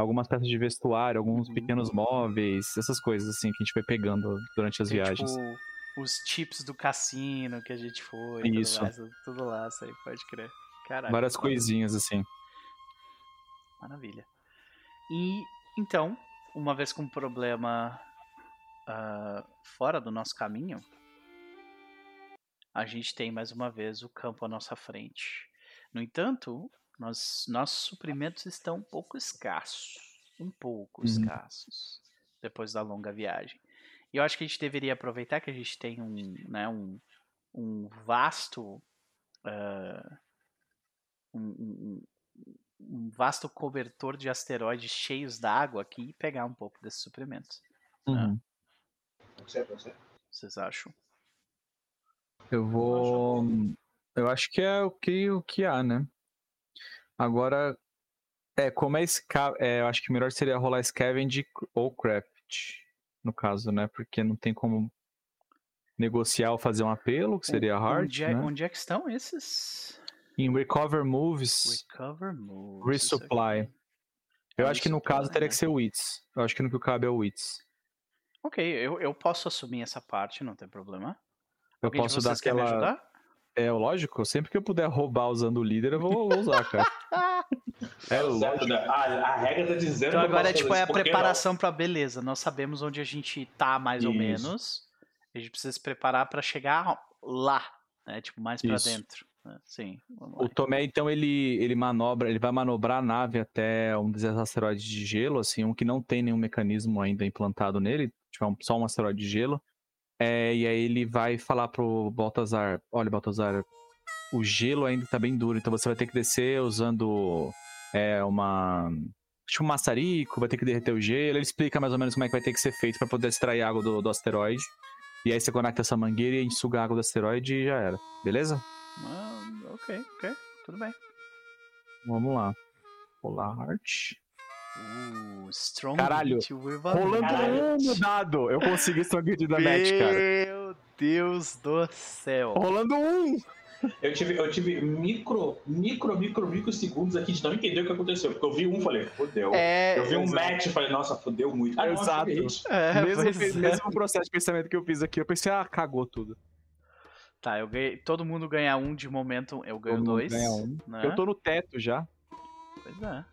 algumas peças de vestuário, alguns Uhum. pequenos móveis, essas coisas assim que a gente foi pegando durante as Tem, viagens. Tipo, os chips do cassino que a gente foi. Isso. Tudo, mais, tudo lá, isso aí, pode crer. Caraca. Várias coisinhas assim. Maravilha. E, então, uma vez com um problema ah, fora do nosso caminho, a gente tem mais uma vez o campo à nossa frente. No entanto, nós, nossos suprimentos estão um pouco escassos. Um pouco Uhum. escassos. Depois da longa viagem. E eu acho que a gente deveria aproveitar que a gente tem um, né, um, um vasto. ah, um, um- um vasto cobertor de asteroides cheios d'água aqui e pegar um pouco desses suprimentos. Uhum. Ser, pode ser. Vocês acham? Eu vou. Eu acho que é o que, o que há, né? Agora. É, como é, esca... é, eu acho que melhor seria rolar Scavenge ou Craft, no caso, né? Porque não tem como negociar ou fazer um apelo, que seria hard, onde, é, né? onde é que estão esses? Em Recover Moves, Recover moves. Resupply. Eu acho que no caso teria né? que ser o Wits. Eu acho que no que cabe é o Wits. Ok, eu, eu posso assumir essa parte, não tem problema. Eu Alguém posso dar aquela. É lógico, sempre que eu puder roubar usando o líder, eu vou, vou usar, cara. <laughs> É Tá lógico. né? A, a regra tá dizendo Então que eu agora é tipo é a preparação pra beleza. Nós sabemos onde a gente tá mais ou Isso. menos. A gente precisa se preparar pra chegar lá, né? Tipo mais pra Isso. dentro. né? Sim. O Tomé, então, ele, ele manobra, ele vai manobrar a nave até um desses asteroides de gelo, assim, um que não tem nenhum mecanismo ainda implantado nele, tipo, é só um asteroide de gelo. É, e aí ele vai falar pro Baltazar, olha, Baltazar, o gelo ainda tá bem duro, então você vai ter que descer usando é, uma... Tipo um maçarico, vai ter que derreter o gelo. Ele explica mais ou menos como é que vai ter que ser feito para poder extrair água do, do asteroide. E aí você conecta essa mangueira e enxuga a água do asteroide e já era. Beleza? Ah, ok, ok. Tudo bem. Vamos lá. Rolar Heart. Uh, strong Caralho, Rolando um dado. Eu consegui Strong match, cara. Meu Deus do céu. Rolando um! Eu tive, eu tive micro, micro, micro, micro segundos aqui de não entender o que aconteceu. Porque eu vi um e falei, fodeu. É, eu vi um exato. match e falei, nossa, fodeu muito. Ah, Exato. hit. É, mesmo, é. mesmo processo de pensamento que eu fiz aqui, eu pensei, ah, cagou tudo. Tá, eu ganhei. Todo mundo ganha um de momento. Eu ganho dois. ganha um. né? Eu tô no teto já. Pois é.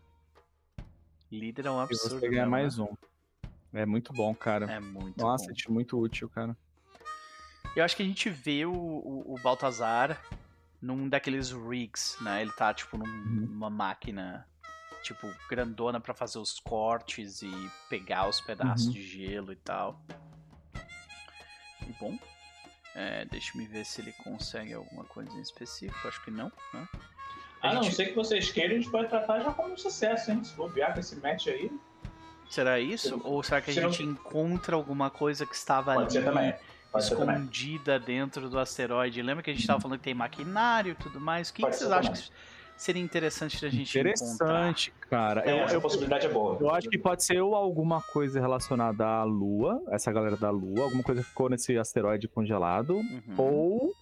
Líder é um E absurdo. você ganha mesmo, mais né? um. É muito bom, cara. É muito Nossa, bom. é muito útil, cara. Eu acho que a gente vê o, o, o Baltazar num daqueles rigs, né? Ele tá, tipo, num- Uhum. numa máquina, tipo, grandona pra fazer os cortes e pegar os pedaços Uhum. de gelo e tal. E bom, é, deixa eu ver se ele consegue alguma coisa em específico. Acho que não, né? A A não gente- ser que vocês queiram, a gente pode tratar já como um sucesso, hein? Se bobear com esse match aí. Será isso? Ou será que a Se não- gente encontra alguma coisa que estava Pode ser ali também. Pode ser também. escondida dentro do asteroide. Lembra que a gente estava falando que tem maquinário e tudo mais? O que, que vocês acham que seria interessante da gente encontrar? Interessante, cara. É, Eu, essa eu, possibilidade é boa. eu acho que pode ser ou alguma coisa relacionada à Lua, essa galera da Lua, alguma coisa que ficou nesse asteroide congelado, Uhum. ou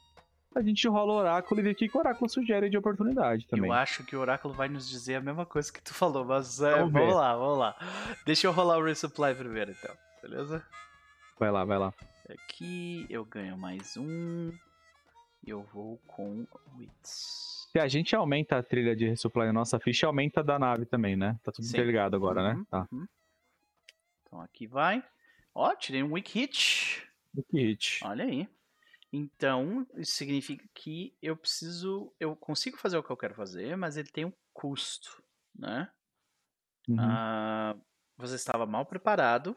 a gente rola o oráculo e vê o que o oráculo sugere de oportunidade também. Eu acho que o Oráculo vai nos dizer a mesma coisa que tu falou, mas é, Vamos vamos, lá, vamos lá. Deixa eu rolar o resupply primeiro, então. Beleza? Vai lá, vai lá. Aqui eu ganho mais um. Eu vou com Wits. Se a gente aumenta a trilha de resupply na nossa ficha, aumenta da nave também, né? Tá tudo Sim. interligado agora, né? Uhum, Tá. uhum. Então aqui vai. Ó, tirei um weak hit. Que hit. Olha aí. Então, isso significa que eu preciso. Eu consigo fazer o que eu quero fazer, mas ele tem um custo, né? Uhum. Ah, você estava mal preparado.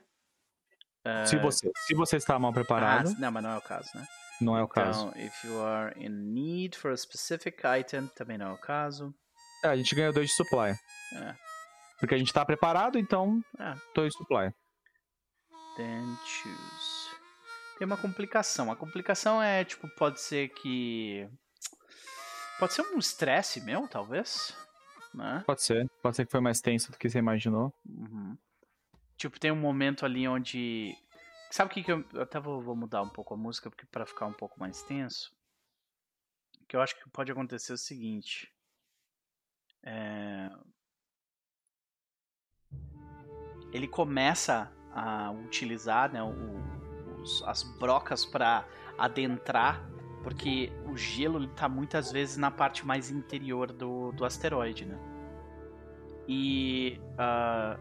se, você, se você está mal preparado, Ah, não, mas não é o caso, né? não é o caso. Então, if you are in need for a specific item, também não é o caso. É, a gente ganhou dois de supply. É. Porque a gente tá preparado, então É. dois de supply. Then choose. Tem uma complicação. A complicação é, tipo, pode ser que. Pode ser um estresse meu, talvez. Né? Pode ser. Pode ser que foi mais tenso do que você imaginou. Uhum. Tipo, tem um momento ali onde. Sabe o que, que eu. Eu até vou, vou mudar um pouco a música porque para ficar um pouco mais tenso. O que eu acho que pode acontecer é o seguinte. É... Ele começa a utilizar né, o- os- as brocas para adentrar, porque o gelo está muitas vezes na parte mais interior do, do asteroide, né? E ah,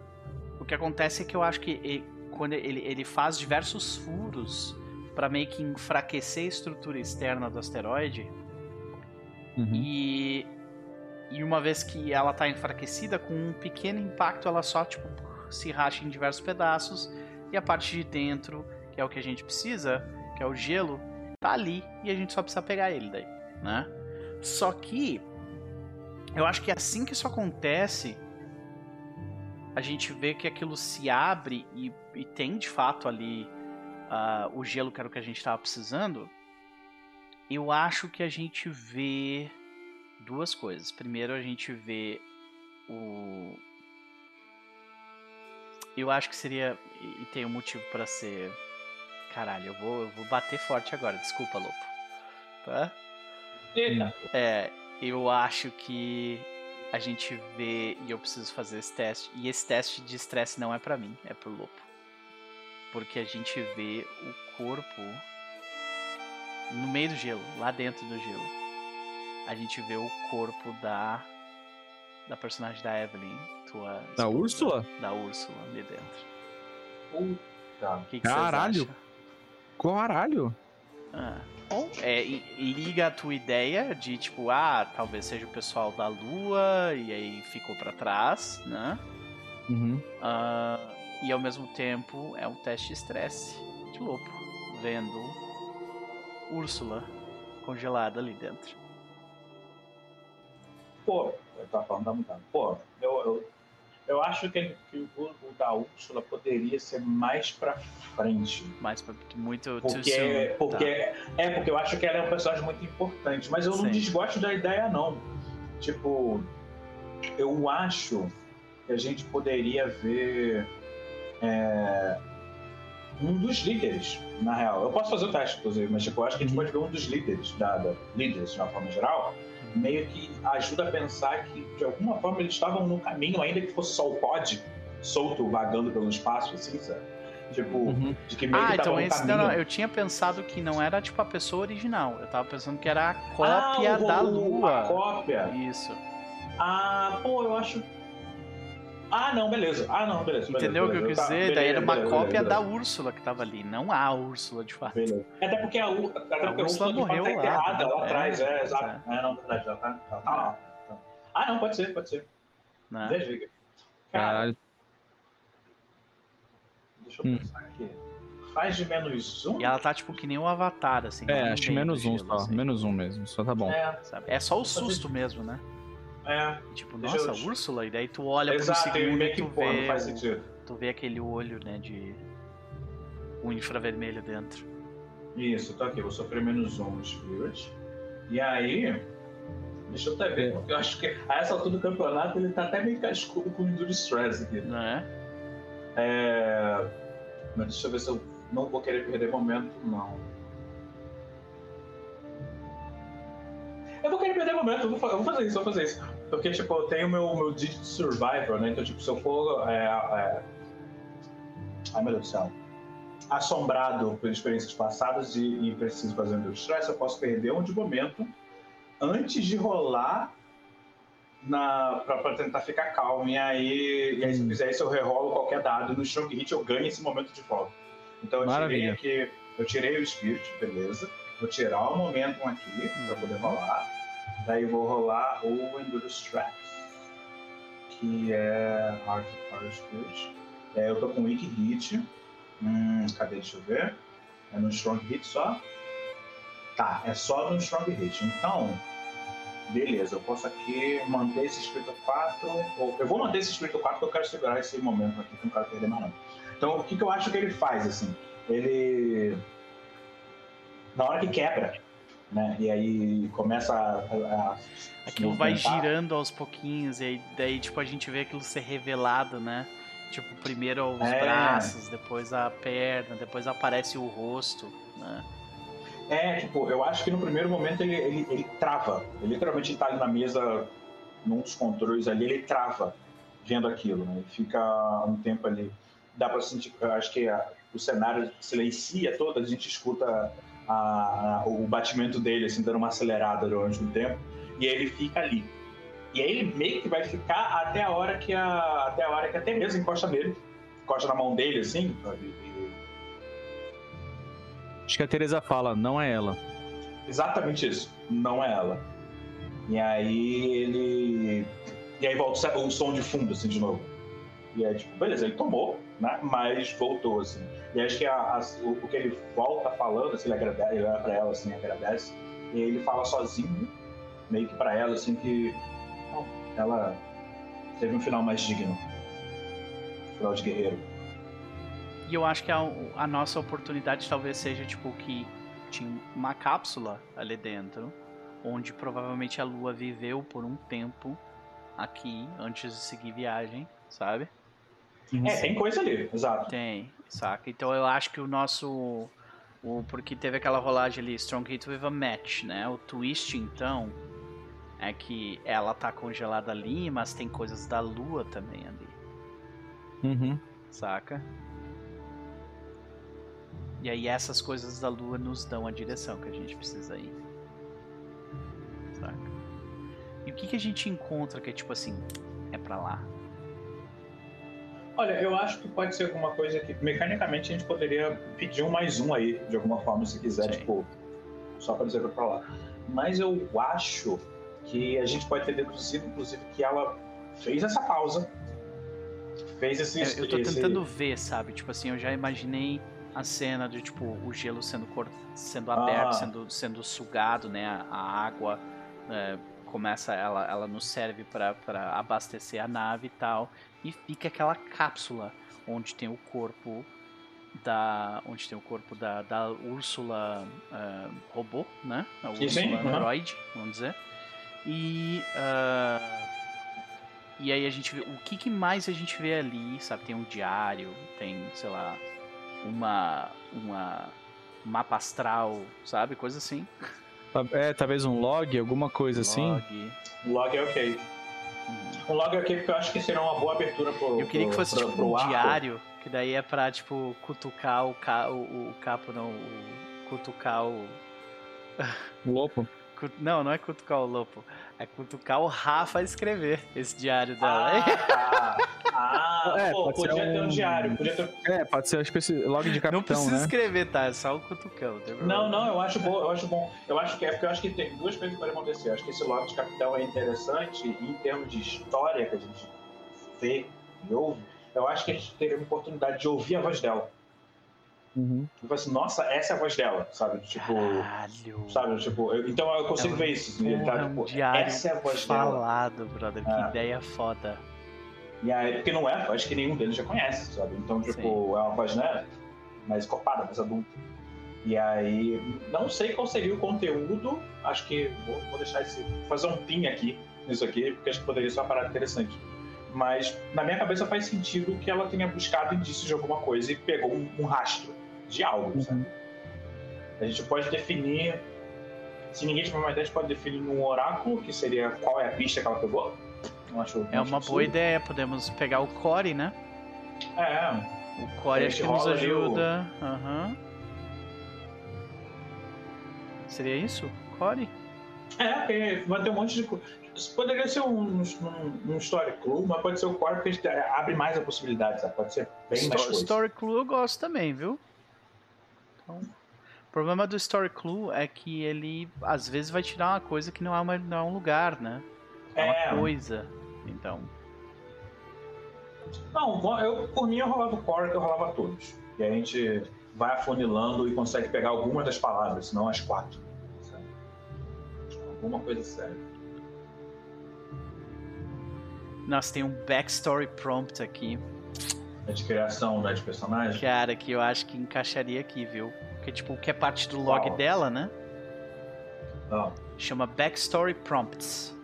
o que acontece é que eu acho que ele, quando ele, ele faz diversos furos para meio que enfraquecer a estrutura externa do asteroide Uhum. e, e uma vez que ela tá enfraquecida, com um pequeno impacto ela só tipo se racha em diversos pedaços e a parte de dentro, que é o que a gente precisa, que é o gelo, tá ali e a gente só precisa pegar ele daí, né? Só que eu acho que assim que isso acontece, a gente vê que aquilo se abre e, e tem de fato ali ah, o gelo que era o que a gente estava precisando. Eu acho que a gente vê duas coisas. Primeiro, a gente vê o. Eu acho que seria. E e tem um motivo para ser. Caralho, eu vou, eu vou bater forte agora, desculpa, Lopo. Tá? Eita. É, eu acho que a gente vê e eu preciso fazer esse teste. E esse teste de estresse não é pra mim, é pro Lopo. Porque a gente vê o corpo no meio do gelo, lá dentro do gelo. A gente vê o corpo da da personagem da Evelyn, tua Da esposa, Úrsula? Da Úrsula ali dentro. Puta. O que, que vocês Caralho. Caralho! Ah, bom, é, liga a tua ideia de tipo, ah, talvez seja o pessoal da Lua e aí ficou pra trás, né? Uhum. Ah, e ao mesmo tempo é um teste de estresse de lobo, vendo Úrsula congelada ali dentro. Pô, eu tava falando da mudança. Pô, eu, eu, eu acho que, que o, o da Úrsula poderia ser mais pra frente. Mas pra- muito Porque, soon, porque tá. é porque eu acho que ela é um personagem muito importante, mas eu não Sim. desgosto da ideia não. Tipo, eu acho que a gente poderia ver é, um dos líderes, na real. Eu posso fazer o teste, inclusive, mas tipo, eu acho que a gente Uhum. pode ver um dos líderes, da, da- líderes de uma forma geral, meio que ajuda a pensar que de alguma forma eles estavam no caminho, ainda que fosse só o pod solto, vagando pelo espaço, assim, sabe? Tipo, Uhum. de que meio Ah, que tava então esse. Não, não, eu tinha pensado que não era tipo a pessoa original. Eu tava pensando que era a Ah, cópia o- da Lua. A cópia. Isso. Ah, pô, eu acho. Ah, não, beleza. Ah, não, beleza. beleza, Entendeu o que eu quis Tá, dizer? Daí beleza, era uma beleza, cópia beleza, da Úrsula que tava ali, não a Úrsula de fato. Beleza. Até porque a, U- até porque a Úrsula Úrsula morreu tá lá, enterrada né? lá atrás, É, é, exato. É, não, verdade, ela tá, ela tá lá. Ah, não, pode ser, pode ser. Né? Desliga. Cara, Caralho. deixa eu Hum. pensar aqui. Faz de menos um? E ela tá tipo que nem um avatar, assim. É, acho menos um só. assim, Menos um mesmo. Só tá bom. É, sabe? É só o susto mesmo, né? É. Tipo, Deixa nossa, eu- Úrsula, e daí tu olha Exato, por um segundo e tu não vê, faz sentido. tu vê aquele olho, né, de... O infravermelho dentro. Isso, tô aqui, vou sofrer menos um Spirit. E aí, deixa eu até ver, porque eu acho que a essa altura do campeonato ele tá até meio cascudo com o Endure Stress aqui. Não é? É... Mas deixa eu ver se eu não vou querer perder momento, não. Eu vou querer perder momento, eu vou, fa- eu vou fazer isso, eu vou fazer isso. Porque, tipo, eu tenho meu, meu Digit Survivor, né? Então, tipo, se eu for. É, é... Ai, meu Deus do céu. Assombrado por experiências passadas e, e preciso fazer um stress, eu posso perder um de momento antes de rolar na, pra, pra tentar ficar calmo. E aí, e aí, se eu fizer isso, eu rerolo qualquer dado no Strong Hit, eu ganho esse momento de volta. Então, eu Maravilha. tirei aqui. Eu tirei o Spirit, beleza. Vou tirar o Momentum aqui pra poder rolar. Daí vou rolar o Endurance Tracks, que é of Fire Spirit. É, eu tô com Weak Hit. Hum, cadê? Deixa eu ver. É no Strong Hit só? Tá, é só no Strong Hit. Então, beleza, eu posso aqui manter esse Espírito 4. Ou, eu vou manter esse Espírito 4 porque eu quero segurar esse momento aqui, que não quero perder mais não. Então, o que, que eu acho que ele faz, assim? Ele. Na hora que quebra, né? E aí começa a. a- Aquilo vai girando aos pouquinhos, e aí, daí, tipo, a gente vê aquilo ser revelado, né? Tipo, primeiro os É. braços, depois a perna, depois aparece o rosto, né? É, tipo, eu acho que no primeiro momento ele, ele, ele trava. Ele literalmente tá ali na mesa, num dos controles ali, ele trava vendo aquilo, né? Ele fica um tempo ali. Dá pra sentir, eu acho que a- o cenário silencia todo, a gente escuta a- o batimento dele, assim, dando uma acelerada durante um tempo, e aí ele fica ali. E aí ele meio que vai ficar até a hora que a. Até a hora que até mesmo encosta nele. Encosta na mão dele, assim? E- Acho que a Teresa fala, não é ela. Exatamente isso. Não é ela. E aí ele. E aí volta o som de fundo, assim, de novo. E aí, tipo, beleza, ele tomou, né? Mas voltou, assim. E acho que a- a- o, o que ele volta falando, assim, ele agradece, ele olha pra ela, assim, agradece. E ele fala sozinho, meio que pra ela, assim, que. Ela teve um final mais digno. Final de guerreiro. E eu acho que a, a nossa oportunidade talvez seja, tipo, que tinha uma cápsula ali dentro, onde provavelmente a Lua viveu por um tempo aqui, antes de seguir viagem, sabe? É, tem coisa ali, exato. Tem, saca? Então eu acho que o nosso. O, porque teve aquela rolagem ali, Strong Hit with a Match, né? O twist, então, é que ela tá congelada ali, mas tem coisas da lua também ali, Uhum. saca? E aí essas coisas da lua nos dão a direção que a gente precisa ir. Saca? E o que, que a gente encontra que é tipo assim, é pra lá? Olha, eu acho que pode ser alguma coisa que mecanicamente a gente poderia pedir um mais um aí, de alguma forma, se quiser, Sim. tipo, só pra dizer pra lá. Mas eu acho que a gente pode ter deduzido, inclusive, que ela fez essa pausa. Fez esse. É, eu tô esse- tentando ver, sabe? Tipo assim, eu já imaginei a cena de tipo o gelo sendo cor... sendo Ah. aberto, sendo, sendo sugado, né? A, água é, começa, ela, ela nos serve pra abastecer a nave e tal, e fica aquela cápsula onde tem o corpo da onde tem o corpo da, da Úrsula é, robô, né? A Sim, Úrsula sim, android, vamos dizer. E ah, e aí a gente vê o que, que mais a gente vê ali, sabe? Tem um diário, tem, sei lá, uma uma mapa astral, sabe? Coisa assim. Ta- É, talvez um log, alguma coisa assim. Log. Um log é ok. Um log é ok porque eu acho que seria uma boa abertura pro. Eu queria que pro- fosse pro- tipo pro um arco. diário, que daí é pra, tipo, cutucar o, ca... o, o capo, não, o... cutucar o... Lobo. <laughs> cu- Não, não é cutucar o lobo, é cutucar o Rafa a escrever esse diário dela. Ah, tá. <laughs> Ah, É, pô, pode ser podia ter um um- diário. Podia ter... É, pode ser tipo esse log de não capitão, precisa né? escrever, tá? É só o cutucão. não. Não, não, eu acho bom, eu acho bom. Eu acho que é porque eu acho que tem duas coisas que podem acontecer. Eu acho que esse log de capitão é interessante e em termos de história que a gente vê e ouve, eu acho que a gente teria uma oportunidade de ouvir a voz dela. Uhum. E falar assim, nossa, essa é a voz dela, sabe? Tipo, Caralho. sabe? Tipo, eu- então eu consigo É um- ver isso. assim, ele tá, um tipo, diário essa é a voz dela. Falado, brother. Que Ah. ideia foda. E aí, porque não é, acho que nenhum deles já conhece, sabe? Então, tipo, Sim. é uma voz, né? Mais copada, mais adulta. E aí, não sei qual seria o conteúdo, acho que vou, vou deixar esse. fazer um pin aqui nisso aqui, porque acho que poderia ser uma parada interessante. Mas na minha cabeça faz sentido que ela tenha buscado indícios de alguma coisa e pegou um, um rastro de algo, uhum. sabe? A gente pode definir. Se ninguém tiver uma ideia, a gente pode definir um oráculo, que seria qual é a pista que ela pegou. Não acho, não é uma boa ideia, podemos pegar o core, né? É. O core acho que nos ajuda. Aham. Uhum. Seria isso? Core? É, porque vai ter um monte de. Poderia ser um, um, um Story Clue, mas pode ser o Core porque abre mais a possibilidade, sabe? Pode ser bem Sto mais coisa. Story Clue eu gosto também, viu? Então, o problema do Story Clue é que ele às vezes vai tirar uma coisa que não é, uma, não é um lugar, né? É, é uma coisa. Então. Não, eu, por mim eu rolava o Core que eu rolava todos. E a gente vai afunilando e consegue pegar alguma das palavras, senão as quatro. Sabe? Alguma coisa séria. Nossa, tem um backstory prompt aqui. É de criação, né? De personagem? Cara, que eu acho que encaixaria aqui, viu? Porque, tipo, que é parte do log dela, né? Não. Chama Backstory Prompts.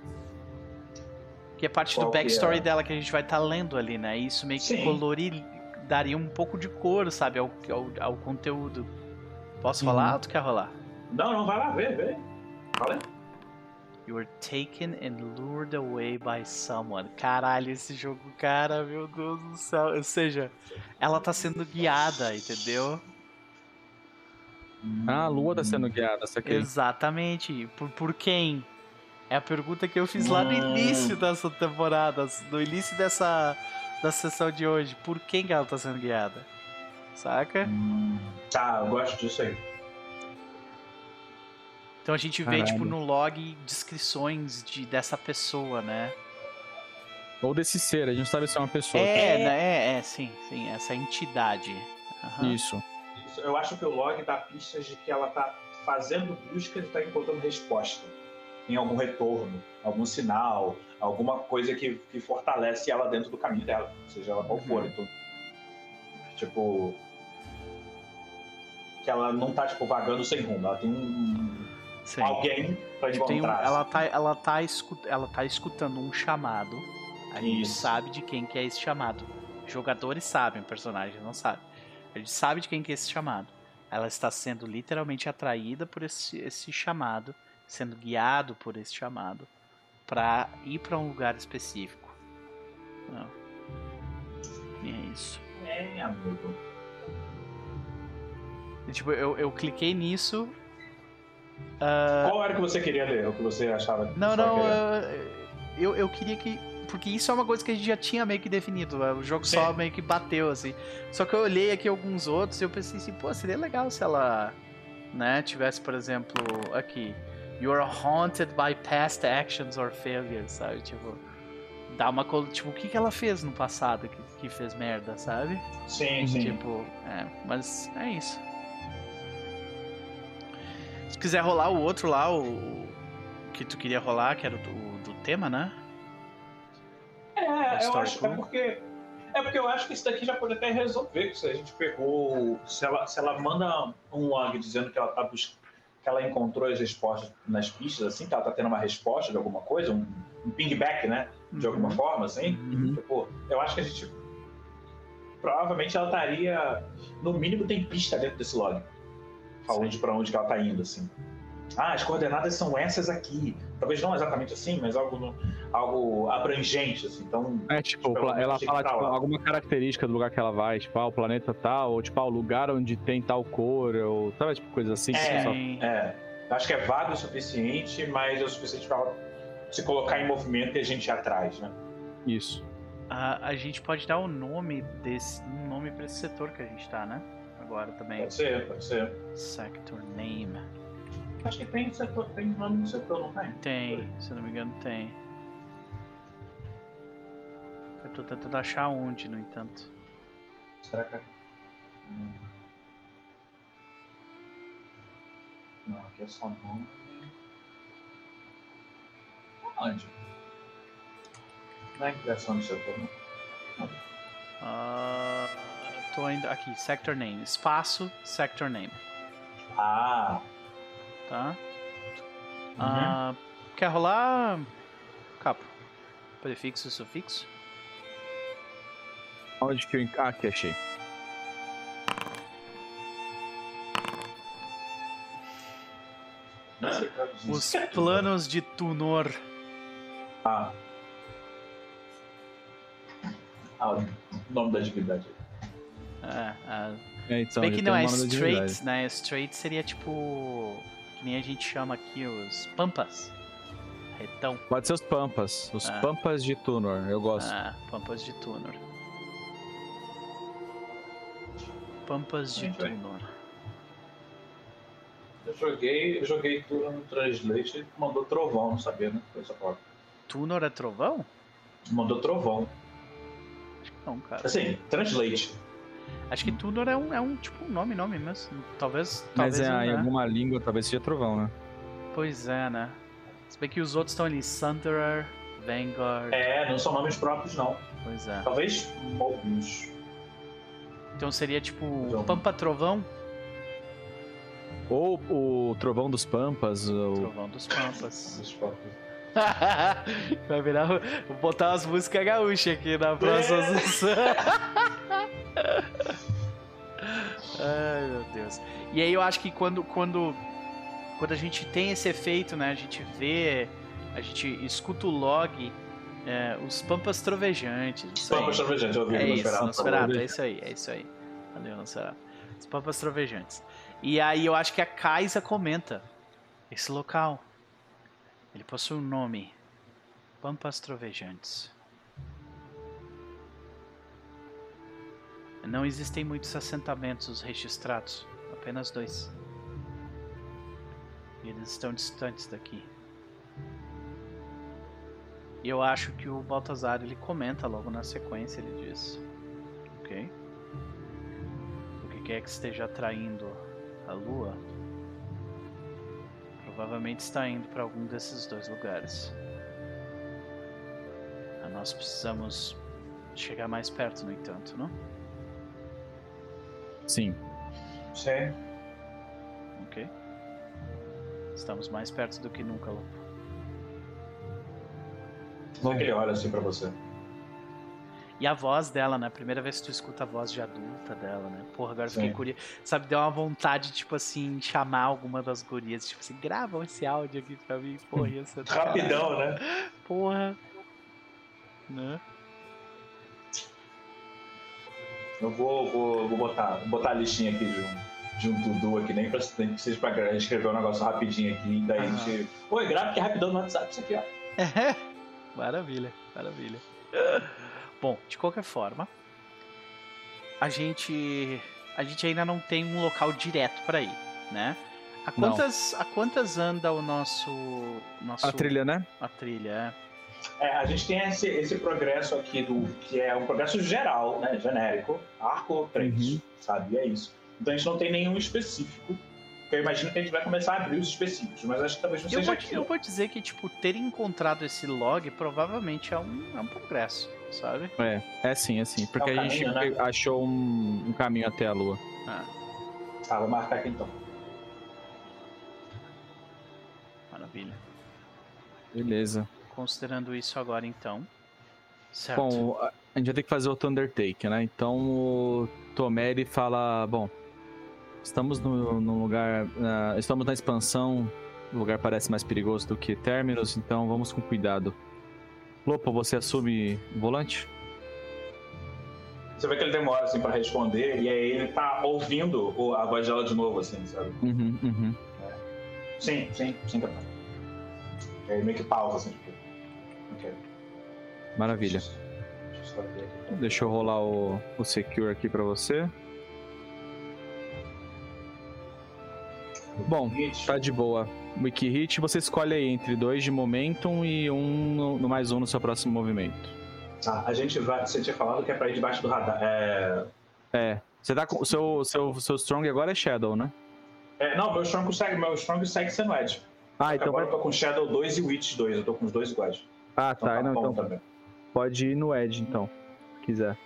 Que é parte Qual do backstory é? dela que a gente vai estar tá lendo ali, né? Isso meio que Sim. colorir, daria um pouco de cor, sabe, ao, ao, ao conteúdo. Posso falar uhum. ou tu quer rolar? Não, não, vai lá, vê, vê. Fala You were taken and lured away by someone. Caralho, esse jogo, cara, meu Deus do céu. Ou seja, ela tá sendo guiada, entendeu? Ah, a lua tá sendo guiada, saquei. Exatamente. Por, por quem? É a pergunta que eu fiz lá no início dessa temporada, no início dessa da sessão de hoje. Por quem que ela tá sendo guiada? Saca? Hum, tá, eu gosto disso aí. Então a gente vê, Caralho. tipo, no log descrições de, dessa pessoa, né? Ou desse ser, a gente sabe se é uma pessoa. É, né? é, é, sim, sim, essa entidade. Uhum. Isso. Eu acho que o log dá pistas de que ela tá fazendo busca e tá encontrando resposta em algum retorno, algum sinal, alguma coisa que, que fortalece ela dentro do caminho dela, seja ela qual for. Uhum. Então, tipo. Que ela não tá, tipo, vagando sem rumo. Ela tem um. Sim. Alguém pra encontrar. Um, ela, assim. tá, ela, tá escut, ela tá escutando um chamado. A gente Isso. sabe de quem que é esse chamado. Jogadores sabem, o personagem não sabe. A gente sabe de quem que é esse chamado. Ela está sendo literalmente atraída por esse, esse chamado, sendo guiado por esse chamado para ir para um lugar específico. Não. E é isso. É, amigo. E, tipo, eu, eu cliquei nisso. Uh... Qual era que você queria ler? O que você achava que Não, não. Eu, eu queria que. Porque isso é uma coisa que a gente já tinha meio que definido. O jogo Sim. só meio que bateu, assim. Só que eu olhei aqui alguns outros e eu pensei assim, pô, seria legal se ela. Né, tivesse, por exemplo, aqui. You are haunted by past actions or failures, sabe? Tipo, dá uma. Tipo, o que, que ela fez no passado que, que fez merda, sabe? Sim, sim. Tipo, é, mas é isso. Se quiser rolar o outro lá, o, o que tu queria rolar, que era do, do tema, né? É, eu acho é porque. É porque eu acho que isso daqui já pode até resolver. Se a gente pegou. Se ela, se ela manda um log dizendo que ela tá buscando que ela encontrou as respostas nas pistas, assim, que ela tá tendo uma resposta de alguma coisa, um, um pingback, né? De alguma uhum. forma, assim. Uhum. Tipo, eu acho que a gente. Provavelmente ela estaria. No mínimo tem pista dentro desse log. Falando de pra onde que ela tá indo, assim ah, as coordenadas são essas aqui. Talvez não exatamente assim, mas algo, no, algo abrangente, assim. Então, é, tipo, ela fala tipo, alguma característica do lugar que ela vai, tipo, ah, o planeta tal, ou tipo, ah, o lugar onde tem tal cor, ou sabe, tipo, coisa assim. É, só... é. Acho que é vago o suficiente, mas é o suficiente para se colocar em movimento e a gente ir atrás, né? Isso. A, a gente pode dar o um nome desse, um nome para esse setor que a gente tá, né? Agora também. Pode ser, pode ser. Sector name. Acho que tem setor, tem nome no setor, não tem? Tem, se não me engano tem. Eu tô tentando achar onde, no entanto. Será que é? Hum. Não, aqui é só nome. Onde? Não é criação do setor, não? Uh, tô ainda aqui, sector name. Espaço, sector name. Ah, tá? Uhum. Ah, quer rolar? Capo. Prefixo e sufixo? Onde que eu. Ah, aqui achei. Os planos de Tunor. Ah. Ah, o nome da divindade. É, é. É, então, bem que não é straight, né? Straight seria tipo. Que nem a gente chama aqui os pampas. Retão. Pode ser os Pampas. Os Ah. Pampas de Tunor. Eu gosto. Ah, pampas de Tunor. Pampas de. Tunor. Eu joguei, eu joguei tudo no Translate e mandou trovão, não sabia, né? Foi essa palavra. Tunor é trovão? Mandou trovão. Acho que não, cara. Assim, Translate. Acho que Tunor é um, é um tipo um nome, nome mesmo. Talvez. Mas talvez é, em né? alguma língua talvez seja trovão, né? Pois é, né? Se bem que os outros estão ali, Sunderer, Vanguard. É, não são nomes próprios, não. Pois é. Talvez Mobius. Então seria tipo Trovão. Pampa Trovão? Ou o Trovão dos Pampas. Ou... Trovão dos Pampas. <laughs> Esses próprios. Vai virar. Vou botar umas músicas gaúchas aqui na próxima É. sessão. <laughs> Ai, meu Deus. E aí eu acho que quando, quando, quando a gente tem esse efeito, né? A gente vê, a gente escuta o log, é, os pampas trovejantes. Aí. Pampas Trovejantes, eu ouvi É isso. Nosferatu, é isso aí, é isso aí. Valeu, Nosferatu. Os pampas trovejantes. E aí eu acho que a Kaisa comenta. Esse local, ele possui um nome. Pampas trovejantes. Não existem muitos assentamentos registrados, apenas dois. E eles estão distantes daqui. E eu acho que o Baltazar ele comenta logo na sequência, ele diz. Ok? O que quer que esteja atraindo a lua, provavelmente está indo para algum desses dois lugares. Nós precisamos chegar mais perto, no entanto, não? Sim. Sim. Ok? Estamos mais perto do que nunca, Lopo. É que ele olha assim pra você? E a voz dela, né? Primeira vez que tu escuta a voz de adulta dela, né? Porra, agora eu fiquei Sim. curioso. Sabe, deu uma vontade, tipo assim, chamar alguma das gurias. Tipo assim, gravam esse áudio aqui pra mim. Porra, ser... Rapidão, né? Porra. Né? Eu vou, vou, vou botar, vou botar a listinha aqui de um, de um Dudu aqui, nem, pra, nem que seja pra escrever um negócio rapidinho aqui, daí a Aham. gente. Oi, grava que é rapidão no WhatsApp, isso aqui, ó. <laughs> maravilha, maravilha. Bom, de qualquer forma, a gente a gente ainda não tem um local direto pra ir, né? A Não. quantas a quantas anda o nosso nosso A trilha, né? a trilha? é? É, a gente tem esse, esse progresso aqui do que é um progresso geral, né? Genérico, arco 3, Uhum. sabe? E é isso. Então a gente não tem nenhum específico. Eu imagino que a gente vai começar a abrir os específicos, mas acho que talvez não Eu seja vou, eu vou dizer que tipo ter encontrado esse log provavelmente é um, é um progresso, sabe? É, é sim, é sim. Porque É o a gente caminho, né? achou um, um caminho até a lua. Ah, Tá, vou marcar aqui então. maravilha. Beleza. Considerando isso agora então, certo? Bom, a gente vai ter que fazer outro Undertake, né? Então o Tomé ele fala: Bom, estamos no, num lugar. ah, estamos na expansão. O lugar parece mais perigoso do que Terminus, então vamos com cuidado. Lopo, você assume o volante? Você vê que ele demora assim pra responder, e aí ele tá ouvindo a voz dela de novo, assim, sabe? Uhum, uhum. Sim, sim, sim, capaz. Aí meio que pausa, assim. Maravilha. Aqui. Deixa eu rolar o, o Secure aqui pra você. Bom, tá de boa. Wiki Hit, você escolhe aí entre dois de momentum e um no, no mais um no seu próximo movimento. Tá, a gente vai. Você tinha falado que é pra ir debaixo do radar. É. É. Você tá com. O seu, seu, seu Strong agora é Shadow, né? é, não, meu Strong segue, meu Strong segue sendo Edge. Ah, então Agora vai. eu tô com Shadow 2 e Witch 2, eu tô com os dois iguais. Ah, Então tá. tá Não, bom então também. Pode ir no Edge, então. Se quiser.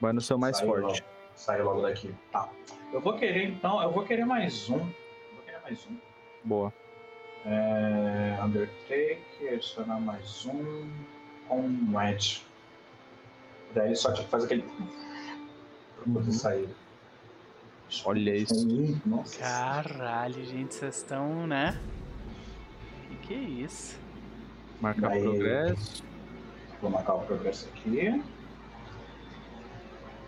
Vai no seu mais Saiu, forte. sair logo daqui. Tá. Eu vou querer então, eu vou querer mais um. Eu vou querer mais um. Boa. É, Undertake, adicionar mais um com um Edge. Daí só tipo faz aquele. Pra poder Uhum. sair. Olha isso. Nossa. Caralho, gente, vocês estão, né? Que que é isso? Marcar Aí. progresso. Vou marcar o progresso aqui.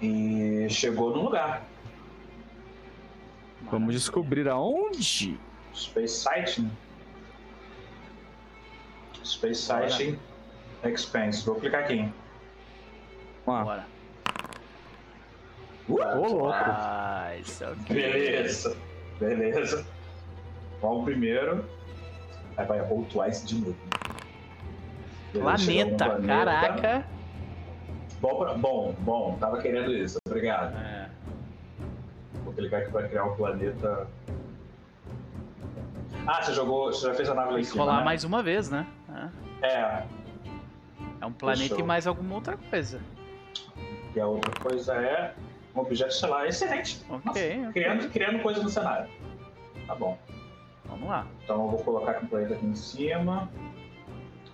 E chegou no lugar. Vamos Maravilha. descobrir aonde. Space Sighting. Space Bora. Sighting Expense. Vou clicar aqui. Vamos lá. Bora. Ô, louco. Ah, é. Beleza. Beleza. Vamos primeiro. Aí vai roll twice de novo. Beleza, chegou no Planeta, caraca. Bom, pra- bom, bom, tava querendo isso. Obrigado. É. Vou clicar aqui pra criar um planeta. Ah, você jogou. Você já fez a nave lá em cima. rolar né? mais uma vez, né? É. É. É um planeta e mais alguma outra coisa. E a outra coisa é um objeto estelar. Excelente. Ok, Nossa, ok. criando, criando coisa no cenário. Tá bom. Vamos lá. Então eu vou colocar aqui um planeta aqui em cima.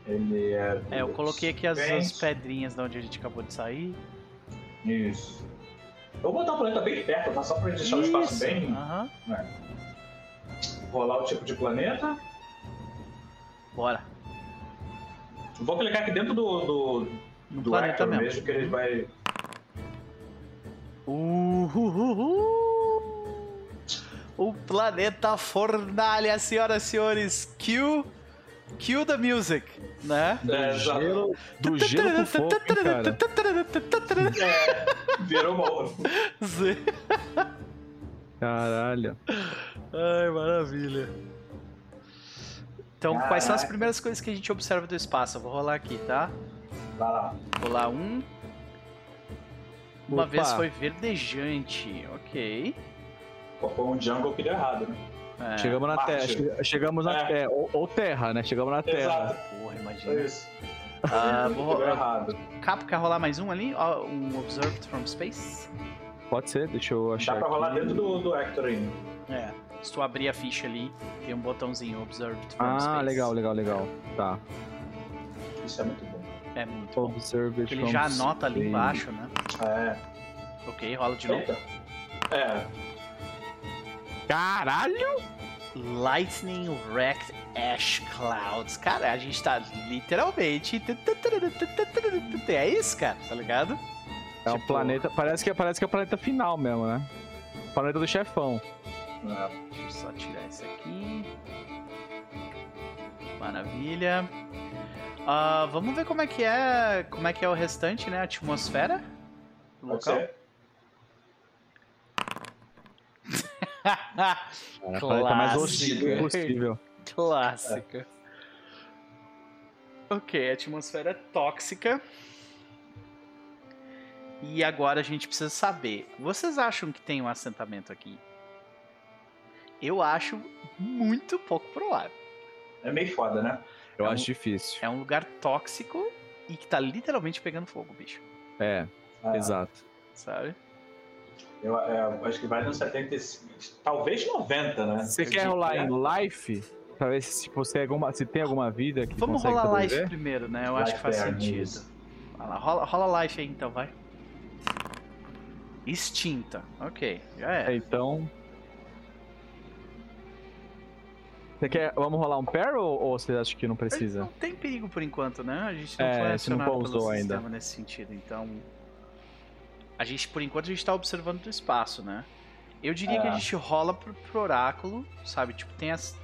Ele é. É, eu coloquei aqui as, as pedrinhas de onde a gente acabou de sair. Isso. Eu vou botar o planeta bem perto, tá? Só pra deixar o espaço Isso. bem. Aham. Rolar o tipo de planeta. Bora. Vou clicar aqui dentro do, do, No do planeta mesmo. mesmo, que ele vai. Uhuhuhu. O planeta Fornalha, senhoras e senhores. Cue, cue the music, né? É, exato. Gelo, do gelo pro fogo, hein, cara. É, virou uma. Zé. Caralho. Ai, maravilha. Então, quais são as primeiras coisas que a gente observa do espaço? Eu vou rolar aqui, tá? Vai lá. Rolar um. Uma Opa. vez foi verdejante, ok. Pô, foi um jungle que deu errado, né? É, Chegamos na Marte. Terra. che- Chegamos na É. Terra. Ou, ou Terra, né? Chegamos na Terra. Exato. Porra, É imagina. isso. Ah, <laughs> vou Deu rolar. errado. Capo, quer rolar mais um ali? Ó, Um Observed from Space? Pode ser, deixa eu achar. Dá pra rolar aqui. dentro do, do Hector ainda. É. Se tu abrir a ficha ali, tem um botãozinho Observed from Ah, Space. legal, legal, legal. Tá. Isso é muito bom. É muito bom. Observe Porque ele já anota ali embaixo, né? É. Ok, rola de novo. Eita. É. Caralho! Lightning Wrecked Ash Clouds. Cara, a gente tá literalmente. É isso, cara, tá ligado? É um Tipo- planeta. Parece que, parece que é o planeta final mesmo, né? Planeta do chefão. é. Deixa eu só tirar isso aqui. Maravilha. Ah, vamos ver como é que é. Como é que é o restante, né? A atmosfera do Pode local. ser? É o planeta mais hostil possível. Clássica. Ok, a atmosfera é tóxica. E agora a gente precisa saber. Vocês acham que tem um assentamento aqui? Eu acho muito pouco provável. É meio foda, né? Eu É um- acho difícil. É um lugar tóxico e que tá literalmente pegando fogo, bicho. É, É. exato. Sabe? Eu, é, acho que vai nos 75. Talvez 90, né? Você Eu quer rolar em life? Pra ver se, você alguma, se tem alguma vida que Vamos consegue rolar life primeiro, né? Eu acho que Life faz sentido. Vai lá, rola, rola life aí então, vai. Extinta. Ok, já É, é. então. Você quer. Vamos rolar um pair ou, ou você acha que não Não precisa? tem perigo por enquanto, né? A gente não É, foi você não acionado pelo ainda. sistema nesse sentido, então... A gente, por enquanto, a gente tá observando do espaço, né? Eu diria É. que a gente rola pro, pro oráculo, sabe? Tipo, tem as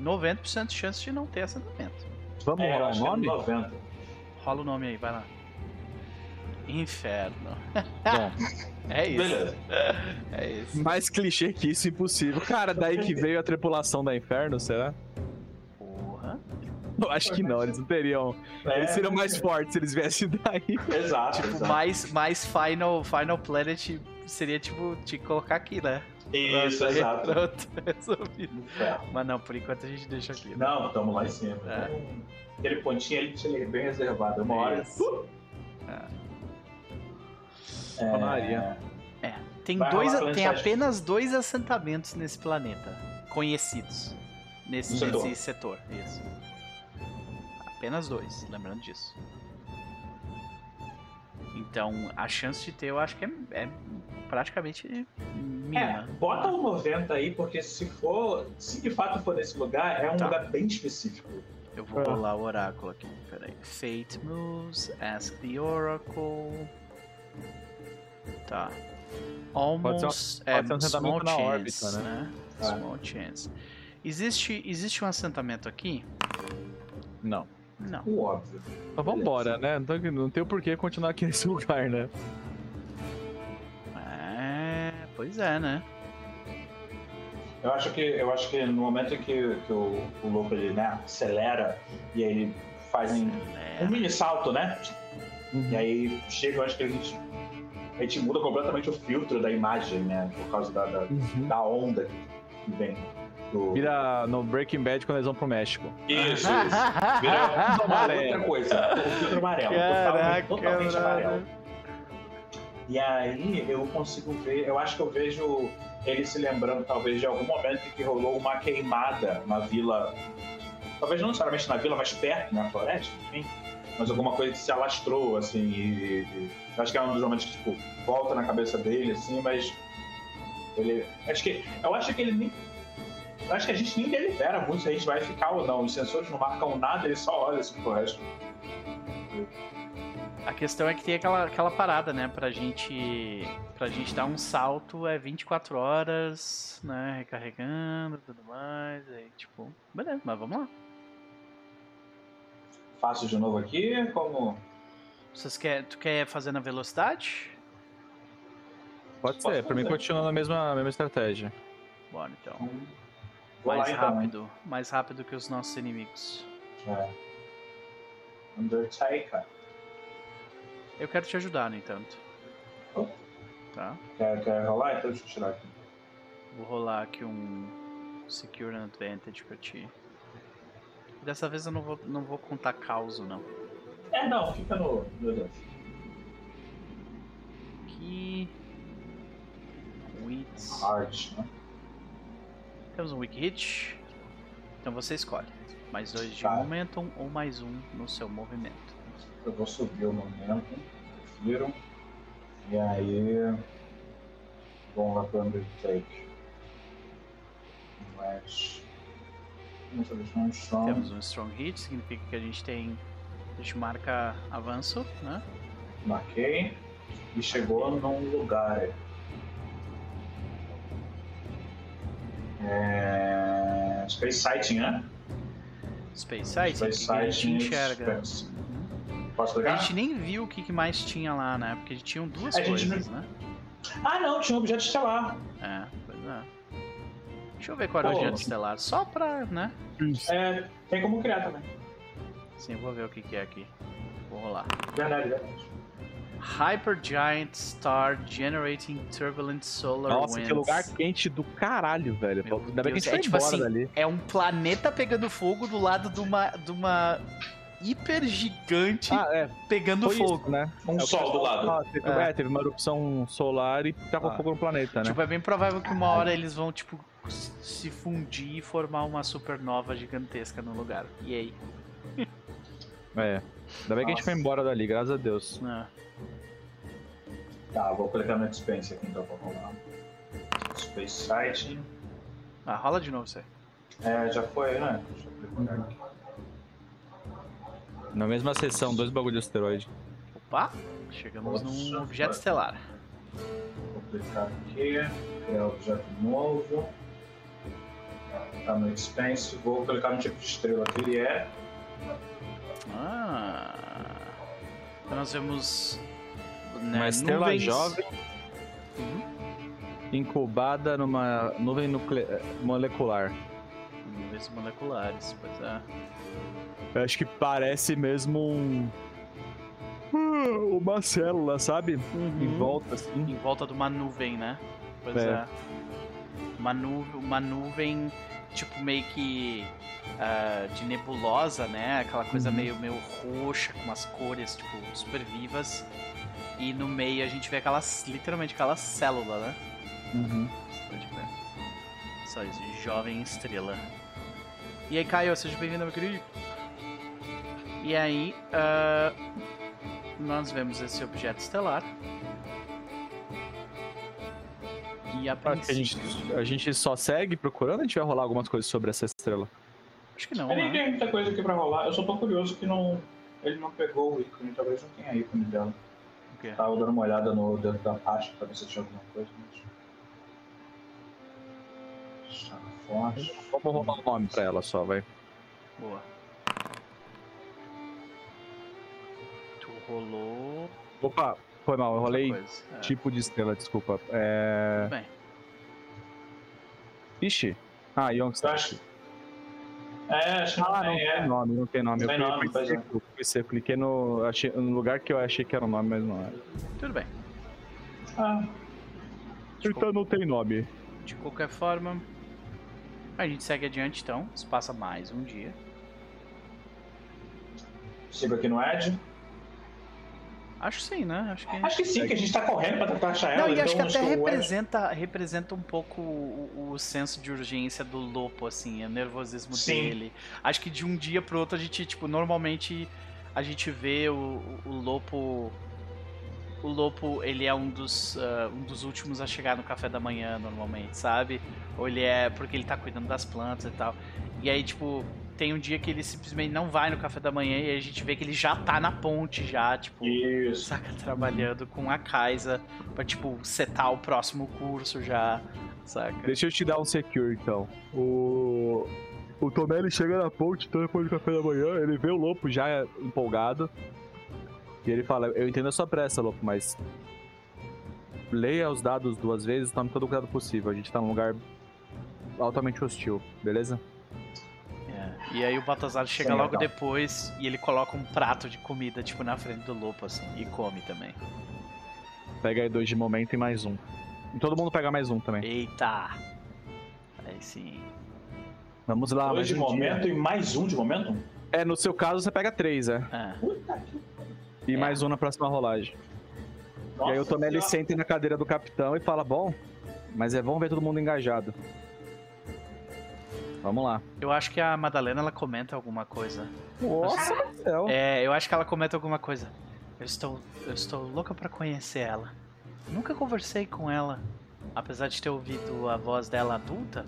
90% de chance de não ter assentamento. Vamos É, rolar que é nome? 90. Rola o nome aí, vai lá. Inferno. Bom, <laughs> É isso. Beleza. <laughs> É isso. mais clichê que isso, impossível. Cara, daí que veio a tripulação da Inferno, será? Eu acho que não, eles não teriam. É, Eles seriam mais fortes se eles viessem daí. Exato. Tipo, exato. mais, mais Final, Final Planet seria, tipo, te colocar aqui, né? Isso, Pronto, exato. Pronto, resolvido. É. Mas não, por enquanto a gente deixa aqui. né? Não, estamos lá em cima. É. Aquele pontinho ali ele bem reservado. Uma hora. Uh! É. É, Maria. Tem, Vai dois, tem apenas dois assentamentos nesse planeta conhecidos. Nesse, No setor. nesse setor. Isso. Apenas dois, lembrando disso. Então, a chance de ter, eu acho que é, é praticamente É, mínima. bota o 90 aí, porque se for, se de fato for nesse lugar, é um Tá. lugar bem específico. Eu vou Ah. rolar o oráculo aqui. Peraí. Fate moves, ask the oracle. Tá. Almost. pode ser um é, small assentamento na chance, órbita, né? né? Ah. Small chance. Existe, existe um assentamento aqui? Não. Não. O óbvio. Mas vambora, né? Não tem, não tem o porquê continuar aqui <laughs> nesse lugar, né? É, pois é, né? Eu acho que, eu acho que no momento em que, que o, o louco ele, né, acelera e aí ele faz um, um mini salto, né? Uhum. E aí chega, eu acho que a gente, a gente muda completamente o filtro da imagem, né? Por causa da, da, Uhum. da onda que vem do. Vira no Breaking Bad quando eles vão pro México. Isso, isso. Vira <laughs> Amarelo. outra coisa. O filtro amarelo. Caraca, totalmente amarelo. mano. E aí eu consigo ver, eu acho que eu vejo ele se lembrando talvez de algum momento em que rolou uma queimada na vila, talvez não necessariamente na vila, mas perto, na floresta, enfim, mas alguma coisa que se alastrou, assim, e, e- acho que é um dos momentos que, tipo, volta na cabeça dele, assim, mas ele, acho que, eu acho que ele nem, acho que a gente nem delibera muito se a gente vai ficar ou não, os sensores não marcam nada, ele só olha assim pro resto. A questão é que tem aquela, aquela parada, né? Pra gente. Pra gente dar um salto é 24 horas, né? Recarregando e tudo mais. Aí, tipo, beleza, mas vamos lá. Faço de novo aqui, como... Vocês quer, tu quer fazer na velocidade? Pode Posso ser, pra mim continua na mesma, mesma estratégia. Bora então. Vou Mais então, rápido. Mais rápido que os nossos inimigos. É. Undertaker. Eu quero te ajudar, no entanto. Oh. Tá? Quer, quer rolar? Então deixa eu tirar aqui. Vou rolar aqui um Secure Advantage pra ti. Dessa vez eu não vou, não vou contar causa, não. É, não, fica no. Meu Deus. Aqui. Wits. Art, né? Temos um Weak Hit. Então você escolhe. Mais dois de Tá. Momentum ou mais um no seu movimento. Eu vou subir o momento. Viram? E aí. Vamos lá pro Undertake. Mas. Um. Temos um Strong Hit, significa que a gente tem. A gente marca avanço, né? Marquei. E chegou num lugar. É. Space Sighting, né? Space Sight, Space que a gente Sighting. enxerga. Space-. Posso A clicar? gente nem viu o que, mais tinha lá, né? Porque tinham duas A coisas, né? Ah, não, tinha um objeto estelar. É, pois é. Deixa eu ver qual era o objeto estelar, só pra, né? É, tem como criar também. Sim, vou ver o que, que é aqui. Vou rolar. Verdade, verdade. Hypergiant Star Generating Turbulent Solar Nossa, Winds. que lugar quente do caralho, velho. Meu Ainda bem que a gente é foi tipo assim, dali. É um planeta pegando fogo do lado de uma, de uma hiper gigante Ah, é. pegando Foi fogo. isso, né? Um É o sol do lado. Ah, teve, É. é, teve uma erupção solar e tacou Ah. fogo no planeta, né? Tipo, é bem provável que uma hora eles vão, tipo, se fundir e formar uma supernova gigantesca no lugar. E aí? É. Ainda bem que a gente foi embora dali, graças a Deus. Ah, Tá, vou clicar no Expense aqui então pra rolar. Space Sighting. Ah, rola de novo isso aí. É, já foi, né? Deixa eu clicar aqui. Na mesma sessão, dois bagulho de asteroide. Opa! Chegamos num Nossa, objeto vai. estelar. Vou clicar aqui. Criar objeto novo. Tá no Expense. Vou clicar no tipo de estrela que ele é. Ah. Então nós vemos. Né, Uma estrela nuvens- jovem Uhum. incubada numa nuvem nucle- molecular. Nuvens moleculares, pois é. Eu acho que parece mesmo um. Ah, Uma célula, sabe? Em volta, assim. Em volta de uma nuvem, né? Pois É. é. Uma, nu uma nuvem tipo meio que ah, de nebulosa, né? Aquela coisa Uhum. meio, meio roxa, com umas cores, tipo, super vivas. E no meio a gente vê aquelas, literalmente aquela célula, né? Uhum. Pode ver. Só isso, jovem estrela. E aí, Caio, seja bem-vindo, meu querido. E aí, ah, nós vemos esse objeto estelar. E a a gente, a gente só segue procurando a gente vai rolar algumas coisas sobre essa estrela? Acho que não, Ele né? tem muita coisa aqui pra rolar. Eu só tô curioso que não, ele não pegou o ícone. Talvez não tenha ícone dela. O quê? Tava dando uma olhada no dentro da pasta pra ver se tinha alguma coisa. Mas... Tá forte. Vamos rolar o nome pra ela só, vai. Boa. Tu rolou... Opa, foi mal, eu outra rolei coisa. É, tipo de estrela, desculpa. É. tudo bem. Ixi. Ah, Eu Youngster. acho. É, acho que não Ah, não tem, tem é. nome, não tem nome. Não Eu tem fui, nome, fui pois é. seco, fui seco. Cliquei no, achei, no lugar que eu achei que era o nome, mas não era. Tudo bem. Ah, Então não tem nome. De qualquer forma, a gente segue adiante então. Se passa mais um dia. sigo aqui no Edge. Acho sim, né? Acho que. Acho que sim, que a gente tá correndo pra tentar achar Não, ela. e acho que então até o Edge- representa, representa um pouco o, o senso de urgência do Lopo, assim, o nervosismo Sim. dele. Acho que de um dia pro outro a gente, tipo, normalmente a gente vê o, o Lopo. O Lopo, ele é um dos, ah, um dos últimos a chegar no café da manhã, normalmente, sabe? Ou ele é porque ele tá cuidando das plantas e tal. E aí, tipo, tem um dia que ele simplesmente não vai no café da manhã e a gente vê que ele já tá na ponte, já, tipo Isso. saca, trabalhando com a Kaisa pra, tipo, setar o próximo curso já, saca? Deixa eu te dar um secure então. O. O Tomé ele chega na ponte, então depois do café da manhã, ele vê o Lopo já empolgado. E ele fala, eu entendo a sua pressa, Lopo, mas. Leia os dados duas vezes e tome todo o cuidado possível. A gente tá num lugar altamente hostil, beleza? É. E aí o Baltazar chega Sim, logo legal. depois e ele coloca um prato de comida, tipo, na frente do Lopo, assim, e come também. Pega aí dois de momento e mais um. E todo mundo pega mais um também. Eita! Aí sim. Vamos lá, Dois mais de um momento dia. e mais um de momento? É, no seu caso você pega três, é. Ah, Puta que E É. mais um na próxima rolagem. e aí o Tomé ele senta na cadeira do capitão e fala, bom, mas é bom ver todo mundo engajado. Vamos lá. eu acho que a Madalena, ela comenta alguma coisa. Nossa céu. É, eu acho que ela comenta alguma coisa. Eu estou, eu estou louca pra conhecer ela. Nunca conversei com ela, apesar de ter ouvido a voz dela adulta.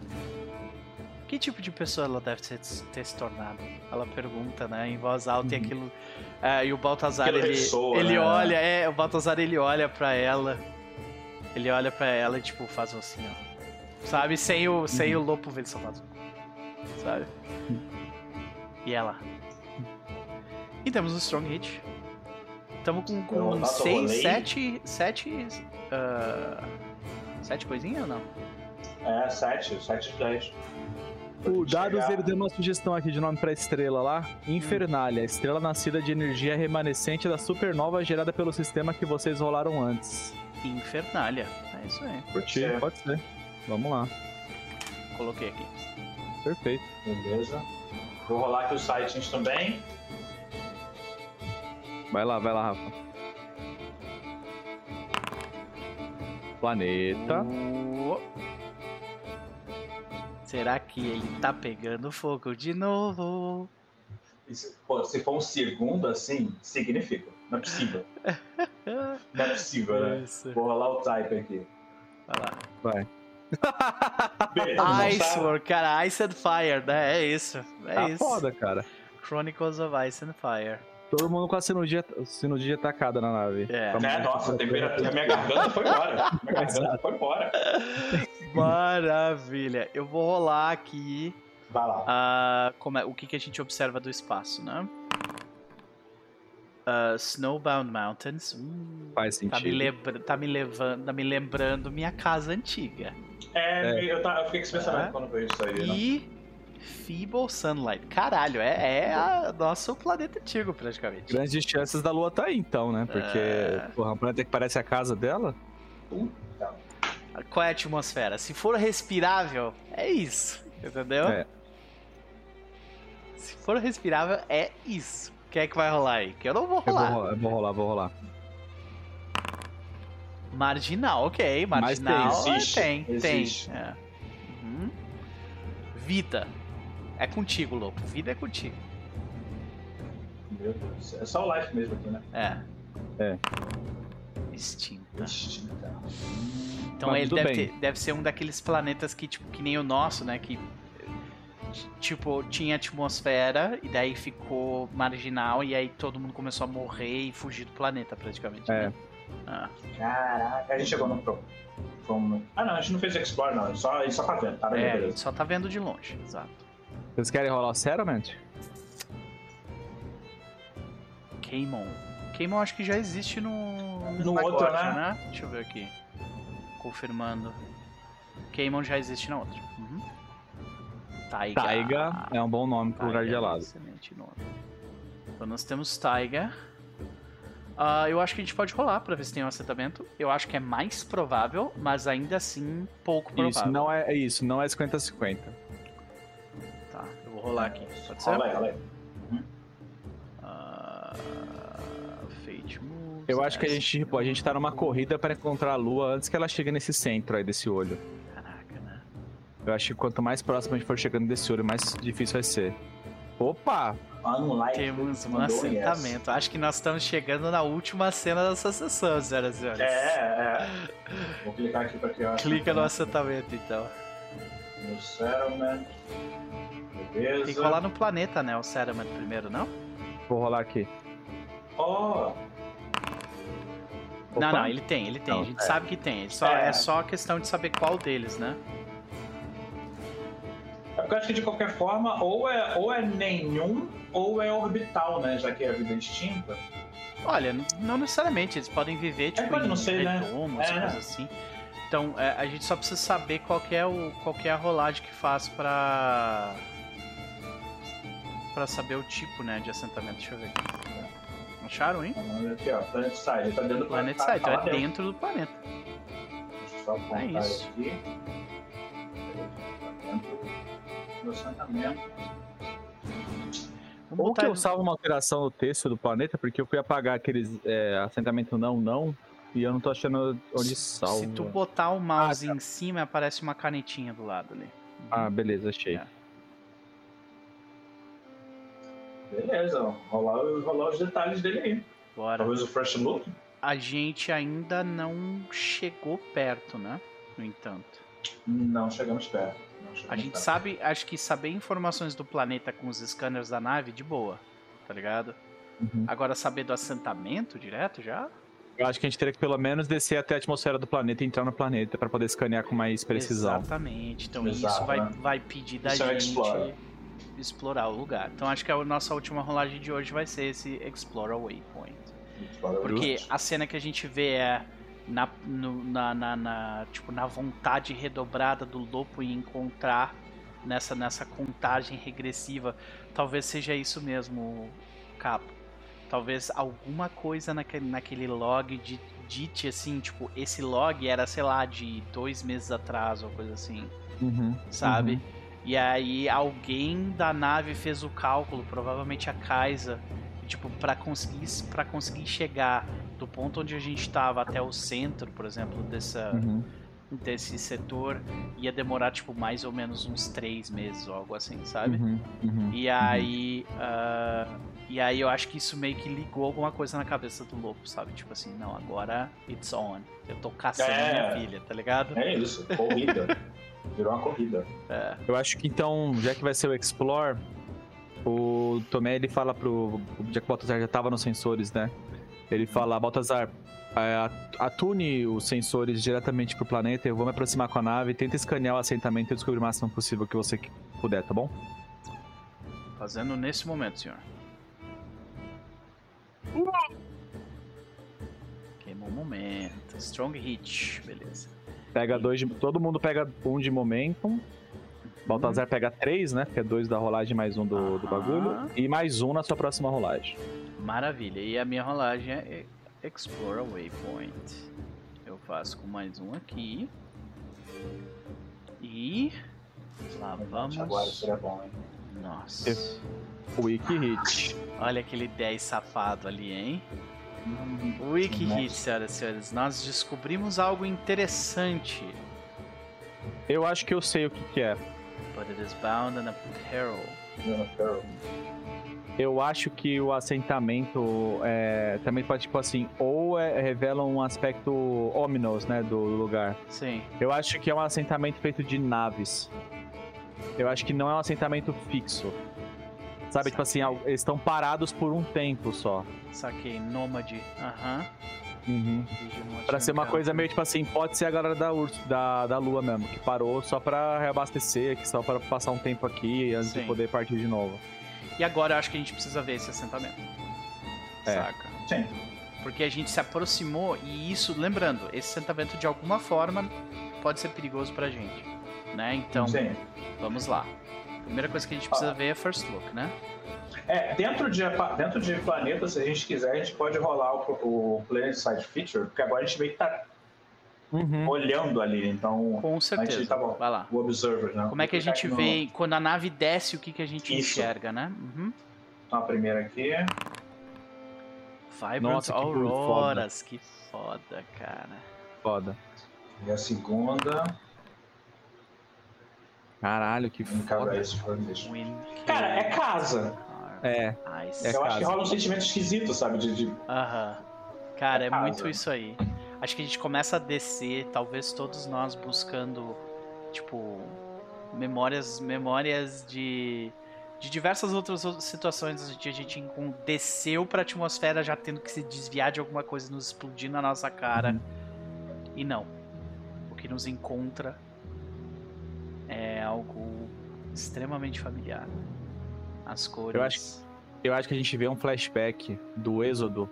Que tipo de pessoa ela deve ter, ter se tornado? Ela pergunta, né, em voz alta e Uhum. aquilo. é, e o Baltazar ele, ressoa, ele né? olha, é, o Baltazar ele olha pra ela. Ele olha pra ela e tipo faz assim, ó. Sabe, sem o, sem o lobo ver ele só faz. Sabe? E ela. E temos o Strong Hit. Tamo com, eu 6, rolei. 7. 7. 7 coisinhas ou não? É, 7, 7 de 10. O Dados ele deu uma sugestão aqui de nome pra estrela lá. Infernália, estrela nascida de energia remanescente da supernova gerada pelo sistema que vocês rolaram antes. Infernália. É isso aí. Curti, ser. pode ser. Vamos lá. Coloquei aqui. Perfeito. Beleza. Vou rolar aqui os sightings também. Vai lá, vai lá, Rafa. Planeta. Será que ele tá pegando fogo de novo? Se, pô, se for um segundo assim, significa. Não é possível. <laughs> Não é possível, né? Isso. Vou rolar o type aqui. Vai lá. Vai. Beleza, não Ice War, cara, Ice and Fire, né? É isso. É Tá isso. foda, cara. Chronicles of Ice and Fire. Todo mundo com a sinudia, sinudia atacada na nave. É. Tá Né? bom. Nossa, a temperatura, minha garganta foi embora. <laughs> Minha garganta foi embora. Maravilha. Eu vou rolar aqui Vai lá. ah, como é- o que, que a gente observa do espaço, né? Ah, Snowbound Mountains. Hum, Faz tá, me sentido. lembra, tá, me levando, tá me lembrando minha casa antiga. É, Eu, tá, eu fiquei com esse pensamento É. quando veio isso aí. Né? E Feeble Sunlight. Caralho, é, é a- nosso planeta antigo, praticamente. Grandes chances da Lua tá aí, então, né? Porque, É. porra, um planeta que parece a casa dela. Puta. Qual é a atmosfera? Se for respirável, é isso. Entendeu? É. Se for respirável, é isso. Quem é que vai rolar aí? Que eu não vou Eu vou rolar. eu vou rolar, vou rolar. Marginal, ok. Mas Marginal tem, é, existe, tem, tem. existe. É. Uhum. Vida. É contigo, louco. Vida é contigo. Meu Deus. É só o life mesmo aqui, né? É. É. Extinta. Extinta. Então Mas ele deve, ter- deve ser um daqueles planetas que, tipo, que nem o nosso, né? Que, tipo, tinha atmosfera e daí ficou marginal e aí todo mundo começou a morrer e fugir do planeta, praticamente. É. né? Ah, Caraca, a gente chegou no pro. From... Ah, não, a gente não fez Explore, não. Só, a gente só tá vendo, tá? é, a gente Beleza. só tá vendo de longe, exato. Vocês querem rolar o Settlement? Keimon. Keimon acho que já existe no. No na outro, Gotcha, né? Deixa eu ver aqui. Confirmando. Keimon já existe na outra. Uhum. Taiga. Taiga é um bom nome pro lugar Taiga é um gelado. Excelente nome. Então nós temos Taiga. Ah, eu acho que a gente pode rolar pra ver se tem um assentamento. Eu acho que é mais provável, mas ainda assim pouco provável. Isso, não é, é isso, não é 50-50. Tá, eu vou rolar aqui. Pode ser? Rola aí, rola aí. Ah, Fate Moves. Eu acho que a gente, tipo, a gente tá numa corrida pra encontrar a lua antes que ela chegue nesse centro aí desse olho. Eu acho que quanto mais próximo a gente for chegando desse olho, mais difícil vai ser. Opa! Unlike. Temos um mandou um yes. assentamento. Acho que nós estamos chegando na última cena dessa sessão, senhoras e senhores. É, é. Vou clicar aqui pra criar. Clica no assentamento então. No settlement. Beleza. Tem que rolar no planeta, né? O Settlement primeiro, não? Vou rolar aqui. Ó, Não, Opa. não, ele tem, ele tem. Não, a gente é. sabe que tem. Só, É. é. só questão de saber qual deles, né? É porque eu acho que de qualquer forma, ou é, ou é nenhum, ou é orbital, né? Já que é a vida extinta. Olha, n- não necessariamente, eles podem viver tipo pode em não ser, né? É. coisas assim. Então, é, a gente só precisa saber qual é, o, qual é a rolagem que faz pra. pra saber o tipo, né, de assentamento. Deixa eu ver aqui. Acharam, hein? Ver aqui, ó. Planet Side. Tá dentro do Planet tá- Side, tá então é dentro do planeta. Deixa eu só apontar É isso. aqui. Tá dentro assentamento. Vamos Ou que eu salvo uma alteração no texto do planeta, porque eu fui apagar aqueles é, assentamento não, não, e eu não tô achando onde salvo. Se tu botar o mouse em cima, aparece uma canetinha do lado ali. Ah, beleza, achei. É. Beleza, rolar, rolar os detalhes dele aí. Bora. Talvez o Fresh Look. A gente ainda não chegou perto, né? No entanto. Não chegamos perto. A gente sabe, acho que saber informações do planeta com os scanners da nave, de boa, tá ligado? Uhum. Agora saber do assentamento direto já? Eu acho que a gente teria que pelo menos descer até a atmosfera do planeta e entrar no planeta pra poder escanear com mais precisão. Exatamente. Então Exato, isso vai, né? vai pedir da Isso é gente Explorer. explorar o lugar. Então acho que a nossa última rolagem de hoje vai ser esse Explore a Waypoint. Porque a cena que a gente vê é na, no- na, na, na- tipo, na vontade redobrada do lobo em encontrar nessa, nessa contagem regressiva. Talvez seja isso mesmo, Capo. Talvez alguma coisa naquele, naquele log de dite assim, tipo, esse log era, sei lá, de dois meses atrás ou coisa assim Uhum, sabe? uhum. E aí alguém da nave fez o cálculo, provavelmente a Kaisa, tipo, para conseguir para conseguir chegar do ponto onde a gente estava até o centro, por exemplo, dessa Uhum. desse setor, ia demorar tipo mais ou menos uns três meses ou algo assim, sabe? Uhum, uhum. E aí, ah, e aí eu acho que isso meio que ligou alguma coisa na cabeça do lobo, sabe? Tipo assim, não, agora it's on. Eu tô caçando É. minha filha, tá ligado? É isso, corrida. <laughs> Virou uma corrida. É. Eu acho que então, já que vai ser o Explore, o Tomé ele fala pro. Já que o Baltazar já tava nos sensores, né? Ele fala, Baltazar, é, atune os sensores diretamente pro planeta, eu vou me aproximar com a nave, tenta escanear o assentamento e descobrir o máximo possível que você puder, tá bom? Fazendo nesse momento, senhor. Queimou um momento. Strong hit. Beleza. Pega dois de, Todo mundo pega um de momentum. Baltazar pega três, né? Que é dois da rolagem mais um do, do bagulho. E mais um na sua próxima rolagem. Maravilha. E a minha rolagem é Explore a Waypoint. Eu faço com mais um aqui. E. Lá vamos. Agora seria bom, hein? Nossa. Wiki Hit. Olha aquele 10 safado ali, hein? Hum, Wiki. Hit, senhoras e senhores. Nós descobrimos algo interessante. Eu acho que eu sei o que, que é. But it is bound in a peril. Eu acho que o assentamento é, também pode, tipo assim, ou é, revela um aspecto ominous, né, do lugar. Sim. Eu acho que é um assentamento feito de naves. Eu acho que não é um assentamento fixo. Sabe, tipo assim, eles estão parados por um tempo só. Saquei. Nômade. Aham. Uhum. Digimon Pra ser uma coisa meio tipo assim, pode ser a galera da, Urs- da, da Lua mesmo, que parou só pra reabastecer, que só pra passar um tempo aqui antes Sim. de poder partir de novo. E agora eu acho que a gente precisa ver esse assentamento. É. Saca? Sim. Porque a gente se aproximou e isso, lembrando, esse assentamento de alguma forma pode ser perigoso pra gente. Né? Então, Sim. vamos lá. Primeira coisa que a gente precisa ver é first look, né? É, dentro de, dentro de planeta, se a gente quiser, a gente pode rolar o, o Planet Side Feature, porque agora a gente meio que tá Uhum. olhando ali, então Com certeza. tá bom. Vai lá. o Observer, né? Como é que a gente no- vê quando a nave desce, o que, que a gente Isso. enxerga, né? Uhum. Então, a primeira aqui. Vibrant Nossa, que foda. Auroras, que foda, cara. Foda. E a segunda. Caralho, que foda. Cara, é casa. É. É Eu acho que rola um sentimento esquisito, sabe? De, de- Aham. Cara, é É muito isso aí. Acho que a gente começa a descer, talvez todos nós buscando, tipo, memórias, memórias de, de diversas outras situações onde a gente desceu pra atmosfera já tendo que se desviar de alguma coisa nos explodir na nossa cara. Uhum. E não. O que nos encontra é algo extremamente familiar. As cores. Eu acho- eu acho que a gente vê um flashback do Êxodo,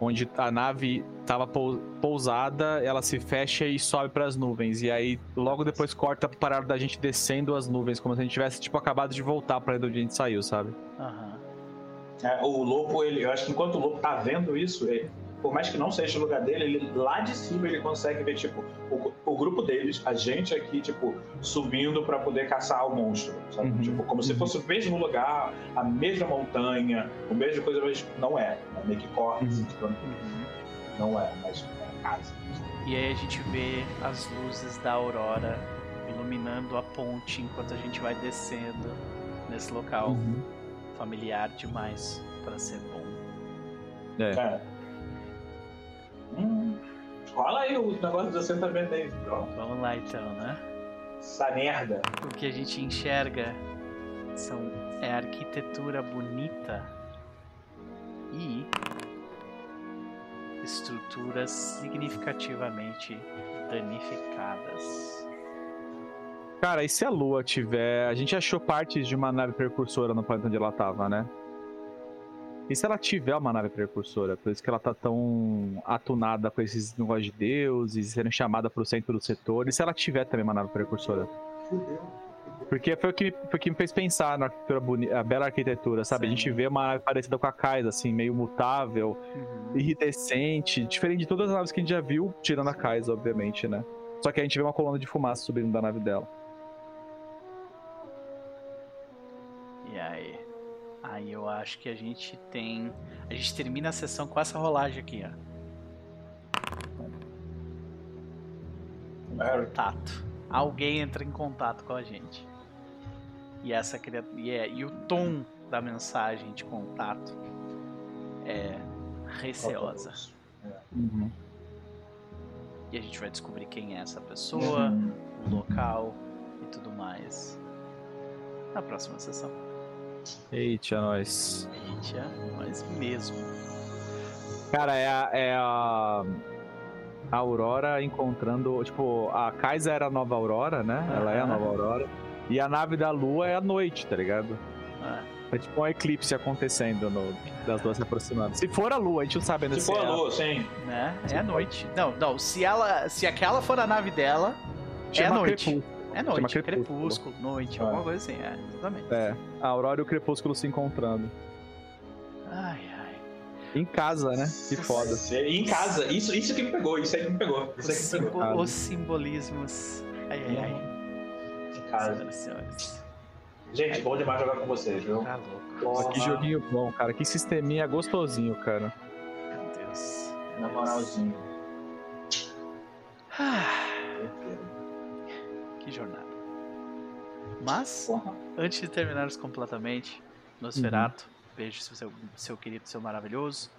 onde a nave tava pou- pousada, ela se fecha e sobe pras nuvens. E aí, logo depois, corta para da gente descendo as nuvens, como se a gente tivesse, tipo, acabado de voltar pra onde a gente saiu, sabe? Aham. é, o Lopo, ele, eu acho que enquanto o Lopo tá vendo isso, ele- por mais que não seja o lugar dele, ele lá de cima ele consegue ver, tipo, o, o grupo deles, a gente aqui, tipo, subindo pra poder caçar o monstro, sabe? Uhum. Tipo, como se Uhum. fosse o mesmo lugar, a mesma montanha, o mesmo coisa, mas não é. é meio que corre, Uhum. assim, tipo, Uhum. não é, mas é casa. E aí a gente vê as luzes da aurora iluminando a ponte enquanto a gente vai descendo nesse local Uhum. familiar demais para ser bom. É. É. Hum, rola aí o negócio do assentamento aí, pronto. Vamos lá então, né? Essa merda. O que a gente enxerga são é arquitetura bonita e estruturas significativamente danificadas. Cara, e se a Lua tiver. A gente achou partes de uma nave precursora no planeta onde ela tava, né? E se ela tiver uma nave precursora? Por isso que ela tá tão atunada com esses negócios de Deus e sendo chamada pro centro do setor. E se ela tiver também uma nave precursora? Porque foi o que, foi o que me fez pensar na arquitetura boni- a bela arquitetura, sabe? A Sim. gente vê uma nave parecida com a Kais, assim, meio mutável, Uhum. iridescente, diferente de todas as naves que a gente já viu, tirando a Kais, obviamente, né? Só que a gente vê uma coluna de fumaça subindo da nave dela. Aí eu acho que a gente tem. A gente termina a sessão com essa rolagem aqui, ó. Um É. contato. Alguém entra em contato com a gente. E essa cria- e, é, e o tom da mensagem de contato é receosa. Uhum. E a gente vai descobrir quem é essa pessoa, Uhum. o local e tudo mais. Na próxima sessão. Eita, nós. Eita, mas mesmo. Cara, é a, é a. a Aurora encontrando. Tipo, a Kaisa era a nova Aurora, né? Ela é a nova Aurora. E a nave da Lua é a noite, tá ligado? Ah, É tipo um eclipse acontecendo no- das duas se aproximando. Se for a Lua, a gente não sabe ainda Se for é a lua, sim. né? É a noite. Não, não. Se ela, se aquela for a nave dela, é a Chama noite. Crepúsculo. É noite. Crepúsculo, Crepúsculo. noite, Ah. alguma coisa assim. É, exatamente. É, a Aurora e o Crepúsculo se encontrando. Ai, ai. Em casa, né? Que foda. Em casa, isso, isso que me pegou, isso aí que me pegou. Os, Isso aí que me pegou. simbo- os simbolismos. Ai, ai, ai. casa. Senhoras e senhores. Gente, bom demais jogar com vocês, viu? Tá louco. Que joguinho bom, cara. Que sisteminha gostosinho, cara. Meu Deus. Na moralzinho. Ah, que jornada. Mas, Porra. antes de terminarmos completamente, Nosferato, beijo seu, seu querido, seu maravilhoso.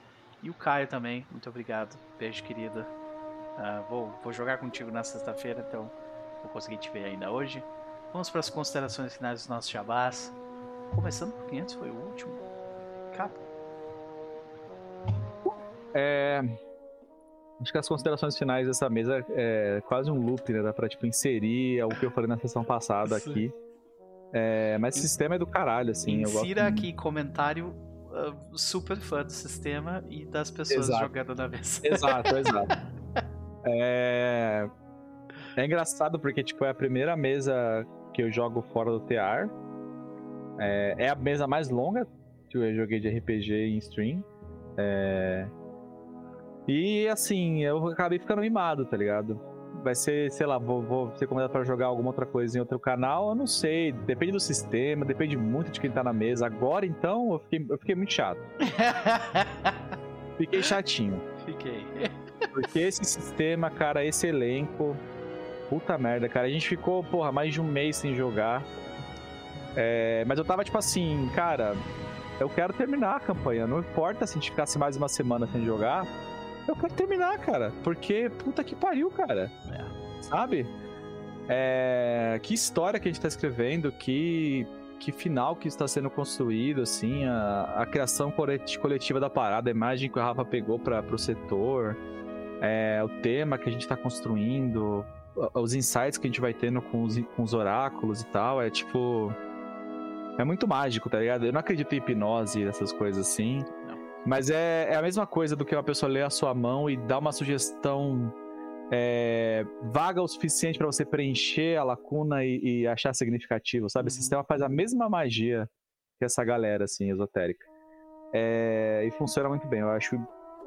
E o Caio também, muito obrigado. Beijo, querida. Ah, vou, vou jogar contigo na sexta-feira, então vou conseguir te ver ainda hoje. Vamos para as considerações finais dos nossos jabás. Começando por quem antes foi o último. Capo. É. Acho que as considerações finais dessa mesa é quase um loop, né? Dá pra tipo, inserir o que eu falei na sessão passada aqui. É, mas esse sistema é do caralho, assim. gosto Insira muito. aqui comentário ah, super fã do sistema e das pessoas Exato. jogando na mesa. Exato, exato. <laughs> É... é engraçado porque, tipo, é a primeira mesa que eu jogo fora do TR. É, é a mesa mais longa que eu joguei de RPG em stream. É... E, assim, eu acabei ficando mimado, tá ligado? Vai ser, sei lá, vou, vou ser convidado pra jogar alguma outra coisa em outro canal, eu não sei. Depende do sistema, depende muito de quem tá na mesa. Agora, então, eu fiquei, eu fiquei muito chato. <laughs> Fiquei chatinho. Fiquei. Porque esse sistema, cara, esse elenco. Puta merda, cara. A gente ficou, porra, mais de um mês sem jogar. É, mas eu tava tipo assim, cara, eu quero terminar a campanha. Não importa se a gente ficasse mais uma semana sem jogar. Eu quero terminar, cara. Porque, puta que pariu, cara. É. Sabe? É, que história que a gente tá escrevendo, que, que final que está sendo construído, assim, a, a criação coleti- coletiva da parada, a imagem que o Rafa pegou para pro setor, é, o tema que a gente tá construindo, os insights que a gente vai tendo com os, com os oráculos e tal, é tipo. É muito mágico, tá ligado? Eu não acredito em hipnose, essas coisas assim. Mas é, é a mesma coisa do que uma pessoa ler a sua mão e dar uma sugestão é, vaga o suficiente para você preencher a lacuna e, e achar significativo, sabe? Esse Uhum. sistema faz a mesma magia que essa galera, assim, esotérica. É, e funciona muito bem, eu acho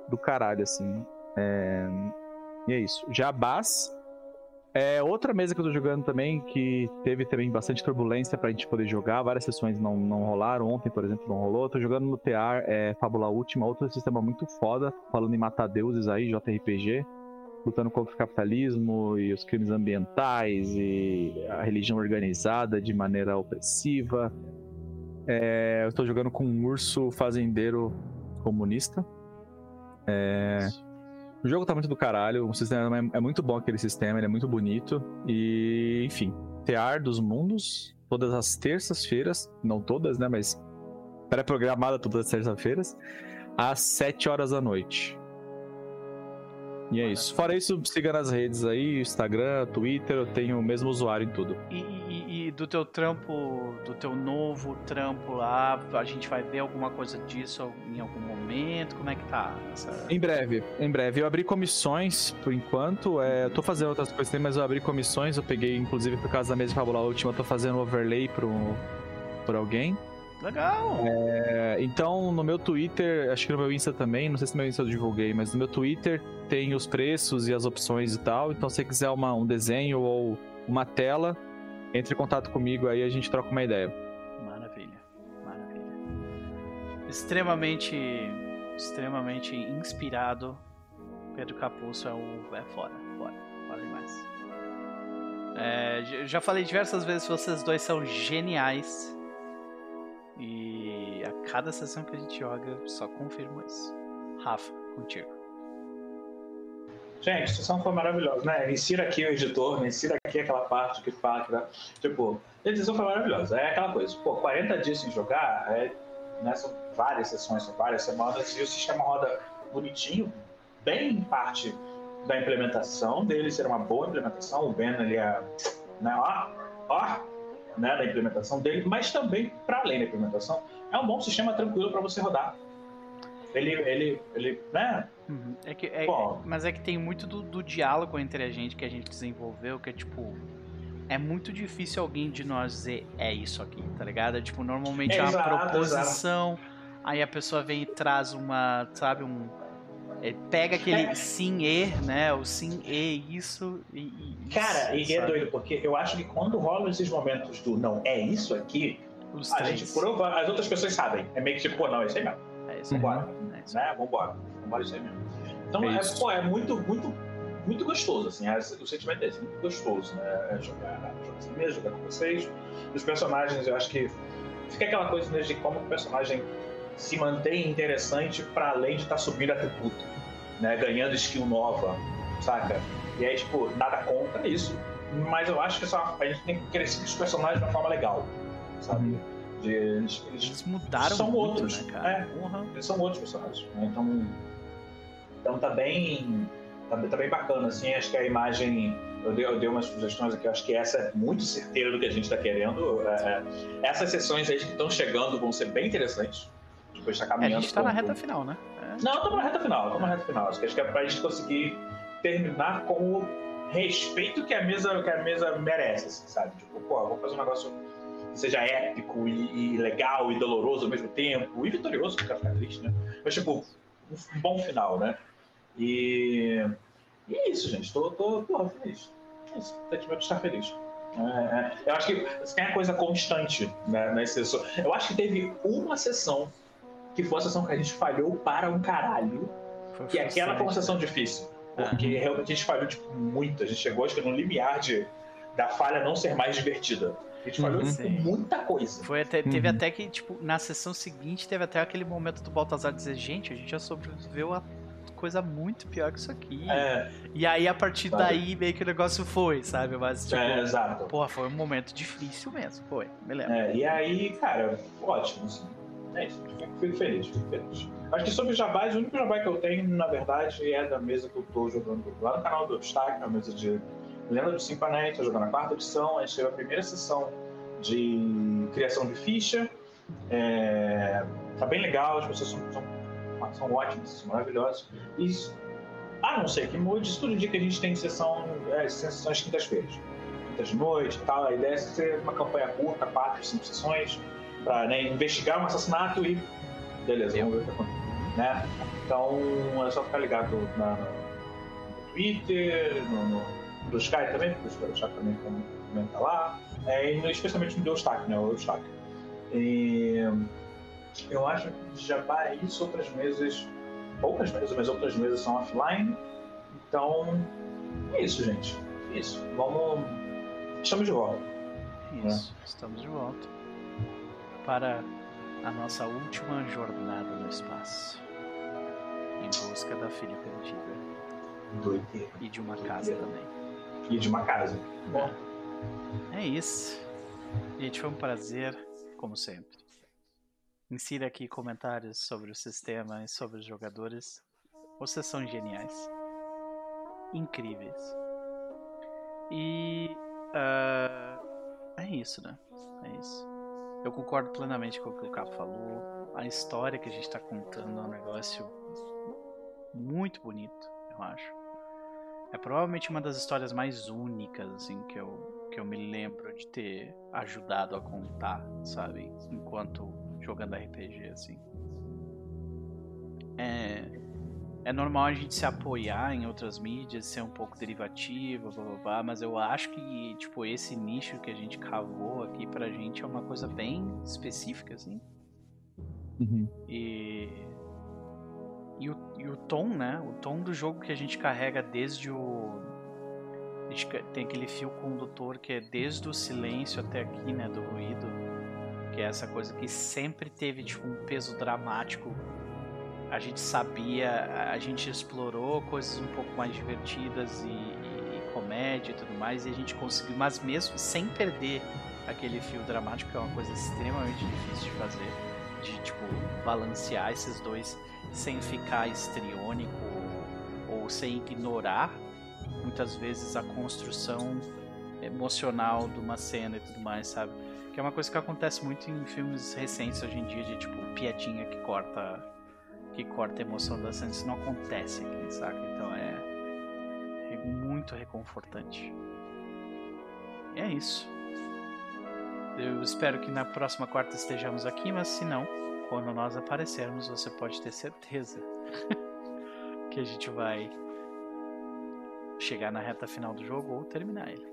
do caralho, assim. É, e é isso. Jabás. É outra mesa que eu tô jogando também, que teve também bastante turbulência pra gente poder jogar. Várias sessões não, não rolaram. Ontem, por exemplo, não rolou. Tô jogando no TR, é Fábula Última, outro sistema muito foda, falando em matar deuses aí, JRPG lutando contra o capitalismo e os crimes ambientais e a religião organizada de maneira opressiva. É, eu estou jogando com um urso fazendeiro comunista. É, o jogo tá muito do caralho, o sistema é, é muito bom aquele sistema, ele é muito bonito. E, enfim, Tear dos Mundos, todas as terças-feiras, não todas, né, mas pré-programada todas as terças-feiras, às 7 horas da noite. E é isso. Fora isso, siga nas redes aí, Instagram, Twitter, eu tenho o mesmo usuário em tudo. E, e- e do teu trampo, do teu novo trampo lá, a gente vai ver alguma coisa disso em algum momento? Como é que tá? Essa... Em breve, em breve. Eu abri comissões por enquanto. É, eu tô fazendo outras coisas também, mas eu abri comissões. Eu peguei, inclusive, por causa da mesa de Fábula Última, eu tô fazendo overlay pro, por alguém. Legal! É, então, no meu Twitter, acho que no meu Insta também, não sei se no meu Insta eu divulguei, mas no meu Twitter tem os preços e as opções e tal. Então, se você quiser uma, um desenho ou uma tela, entre em contato comigo aí a gente troca uma ideia. Maravilha, maravilha. Extremamente, extremamente inspirado. Pedro Capuzzo é, o, é fora, fora, fora demais. É, já falei diversas vezes, vocês dois são geniais. E a cada sessão que a gente joga, só confirmo isso. Rafa, contigo. Gente, a sessão foi maravilhosa, né? Insira aqui o editor, insira aqui aquela parte que fala que dá. Tipo, a sessão foi maravilhosa. É aquela coisa, pô, 40 dias sem jogar, é, né, são várias sessões, são várias semanas, e o sistema roda bonitinho, bem em parte da implementação dele ser uma boa implementação, o Ben ali é, né, ó, ó, né, da implementação dele, mas também, para além da implementação, é um bom sistema tranquilo para você rodar. Ele, ele, ele, né, Uhum. É que, é- Bom. mas é que tem muito do, do diálogo entre a gente que a gente desenvolveu, que é tipo. É muito difícil alguém de nós dizer é isso aqui, tá ligado? É, tipo, normalmente é uma Exato, proposição, aí a pessoa vem e traz uma, sabe, um, Ele pega aquele é. sim e, né? O sim e isso e. Cara, e é doido, porque eu acho que quando rolam esses momentos do não, é isso aqui, Os a três. gente prova, as outras pessoas sabem. É meio que tipo, pô, não, é isso aí mesmo. É isso aí. Vambora. É isso. Né? Vambora. Vambora isso aí mesmo. Então, é, é pô, é muito, muito, muito gostoso, assim. É, o sentimento é esse, muito gostoso, né? É jogar, jogar assim mesmo, jogar com vocês. Os personagens, eu acho que fica aquela coisa né, de como o personagem se mantém interessante para além de estar tá subindo atributo, né? Ganhando skill nova, saca? E aí, tipo, nada contra isso, mas eu acho que só, a gente tem que crescer os personagens de uma forma legal, sabe? Uhum. De, eles, eles, mudaram são muito, outros, né, cara? É, uhum. Eles são outros personagens, né? Então, então tá bem, tá, tá, bem bacana, assim, acho que a imagem eu dei, eu dei umas sugestões aqui, acho que essa é muito certeira do que a gente está querendo. É, é, essas sessões aí que estão chegando vão ser bem interessantes depois está caminhando. É, a gente está na reta final, né? É. Não, estamos na reta final, estamos na reta final. Acho que, acho que é para a gente conseguir terminar com o respeito que a mesa, que a mesa merece, assim, sabe? Tipo, pô, vamos fazer um negócio que seja épico e, e, legal e doloroso ao mesmo tempo, e vitorioso, porque ficar triste, né? Mas, tipo, um, bom final, né? E, e é isso, gente. Tô, tô, porra, feliz. É isso, de estar feliz. É, é. Eu acho que tem a coisa constante né, nas sessões. Eu acho que teve uma sessão que foi a sessão que a gente falhou para um caralho. Foi e aquela foi uma sessão difícil. Porque uhum. realmente a gente falhou tipo, muito. A gente chegou acho que no limiar de, da falha não ser mais divertida. A gente falhou uhum. muita coisa. Foi até, teve uhum. até que, tipo, na sessão seguinte, teve até aquele momento do Baltazar dizer, gente, a gente já sobreviveu a coisa muito pior que isso aqui. É. E aí, a partir sabe? daí, meio que o negócio foi, sabe? Mas, tipo, é, exato. Porra, foi um momento difícil mesmo, foi, me lembro. É, e aí, cara, ótimo, assim. É isso, fico feliz, fico feliz. Acho que sobre jabás, o único jabá que eu tenho, na verdade, é da mesa que eu tô jogando lá no canal do Obstacle, a mesa de Lenda do Simpanet, tô jogando a quarta edição, a gente teve a primeira sessão de criação de ficha. É, tá bem legal, as pessoas são, são, são ótimas, são maravilhosas. E, a não ser que mude, isso tudo indica que a gente tem sessão, é, sessões quintas-feiras. Quintas de noite e tal. A ideia é ser uma campanha curta, quatro, cinco sessões para né, investigar um assassinato e beleza, vamos ver o que acontece. Né? Então é só ficar ligado na, no Twitter, no, no, no Sky também, porque o Sky também comenta lá, é, e especialmente no Deustak, né? O Deustak. E eu acho que já vai isso, outras mesas, poucas mesas, mas outras mesas são offline. Então é isso, gente. Isso. Vamos. Estamos de volta. Isso, né? estamos de volta para a nossa última jornada no espaço em busca da filha perdida. Doideira. E de uma casa também. E de uma casa. Bom. É isso. Gente, foi um prazer, como sempre. Insira aqui comentários sobre o sistema e sobre os jogadores. Vocês são geniais. Incríveis. E. Uh, é isso, né? É isso. Eu concordo plenamente com o que o Capo falou. A história que a gente está contando é um negócio muito bonito, eu acho. É provavelmente uma das histórias mais únicas, assim, que eu, que eu me lembro de ter ajudado a contar, sabe? Enquanto jogando RPG, assim. É, é normal a gente se apoiar em outras mídias, ser um pouco derivativo, blá, blá, blá, mas eu acho que, tipo, esse nicho que a gente cavou aqui pra gente é uma coisa bem específica, assim. Uhum. E... E o, e o tom, né? O tom do jogo que a gente carrega desde o... A gente tem aquele fio condutor que é desde o silêncio até aqui, né? Do ruído. Que é essa coisa que sempre teve, tipo, um peso dramático a gente sabia, a gente explorou coisas um pouco mais divertidas e, e, e, comédia e tudo mais, e a gente conseguiu, mas mesmo sem perder aquele fio dramático, que é uma coisa extremamente difícil de fazer, de tipo balancear esses dois sem ficar estriônico ou, sem ignorar muitas vezes a construção emocional de uma cena e tudo mais, sabe? Que é uma coisa que acontece muito em filmes recentes hoje em dia, de tipo piadinha que corta que corta a emoção da cena, isso não acontece aqui, saca? Então é, é muito reconfortante. É isso. Eu espero que na próxima quarta estejamos aqui, mas se não, quando nós aparecermos, você pode ter certeza <laughs> que a gente vai chegar na reta final do jogo ou terminar ele.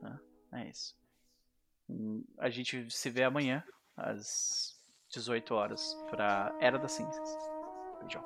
Tá? É isso. Hum, A gente se vê amanhã às 18 horas pra Era das Cinzas. 一张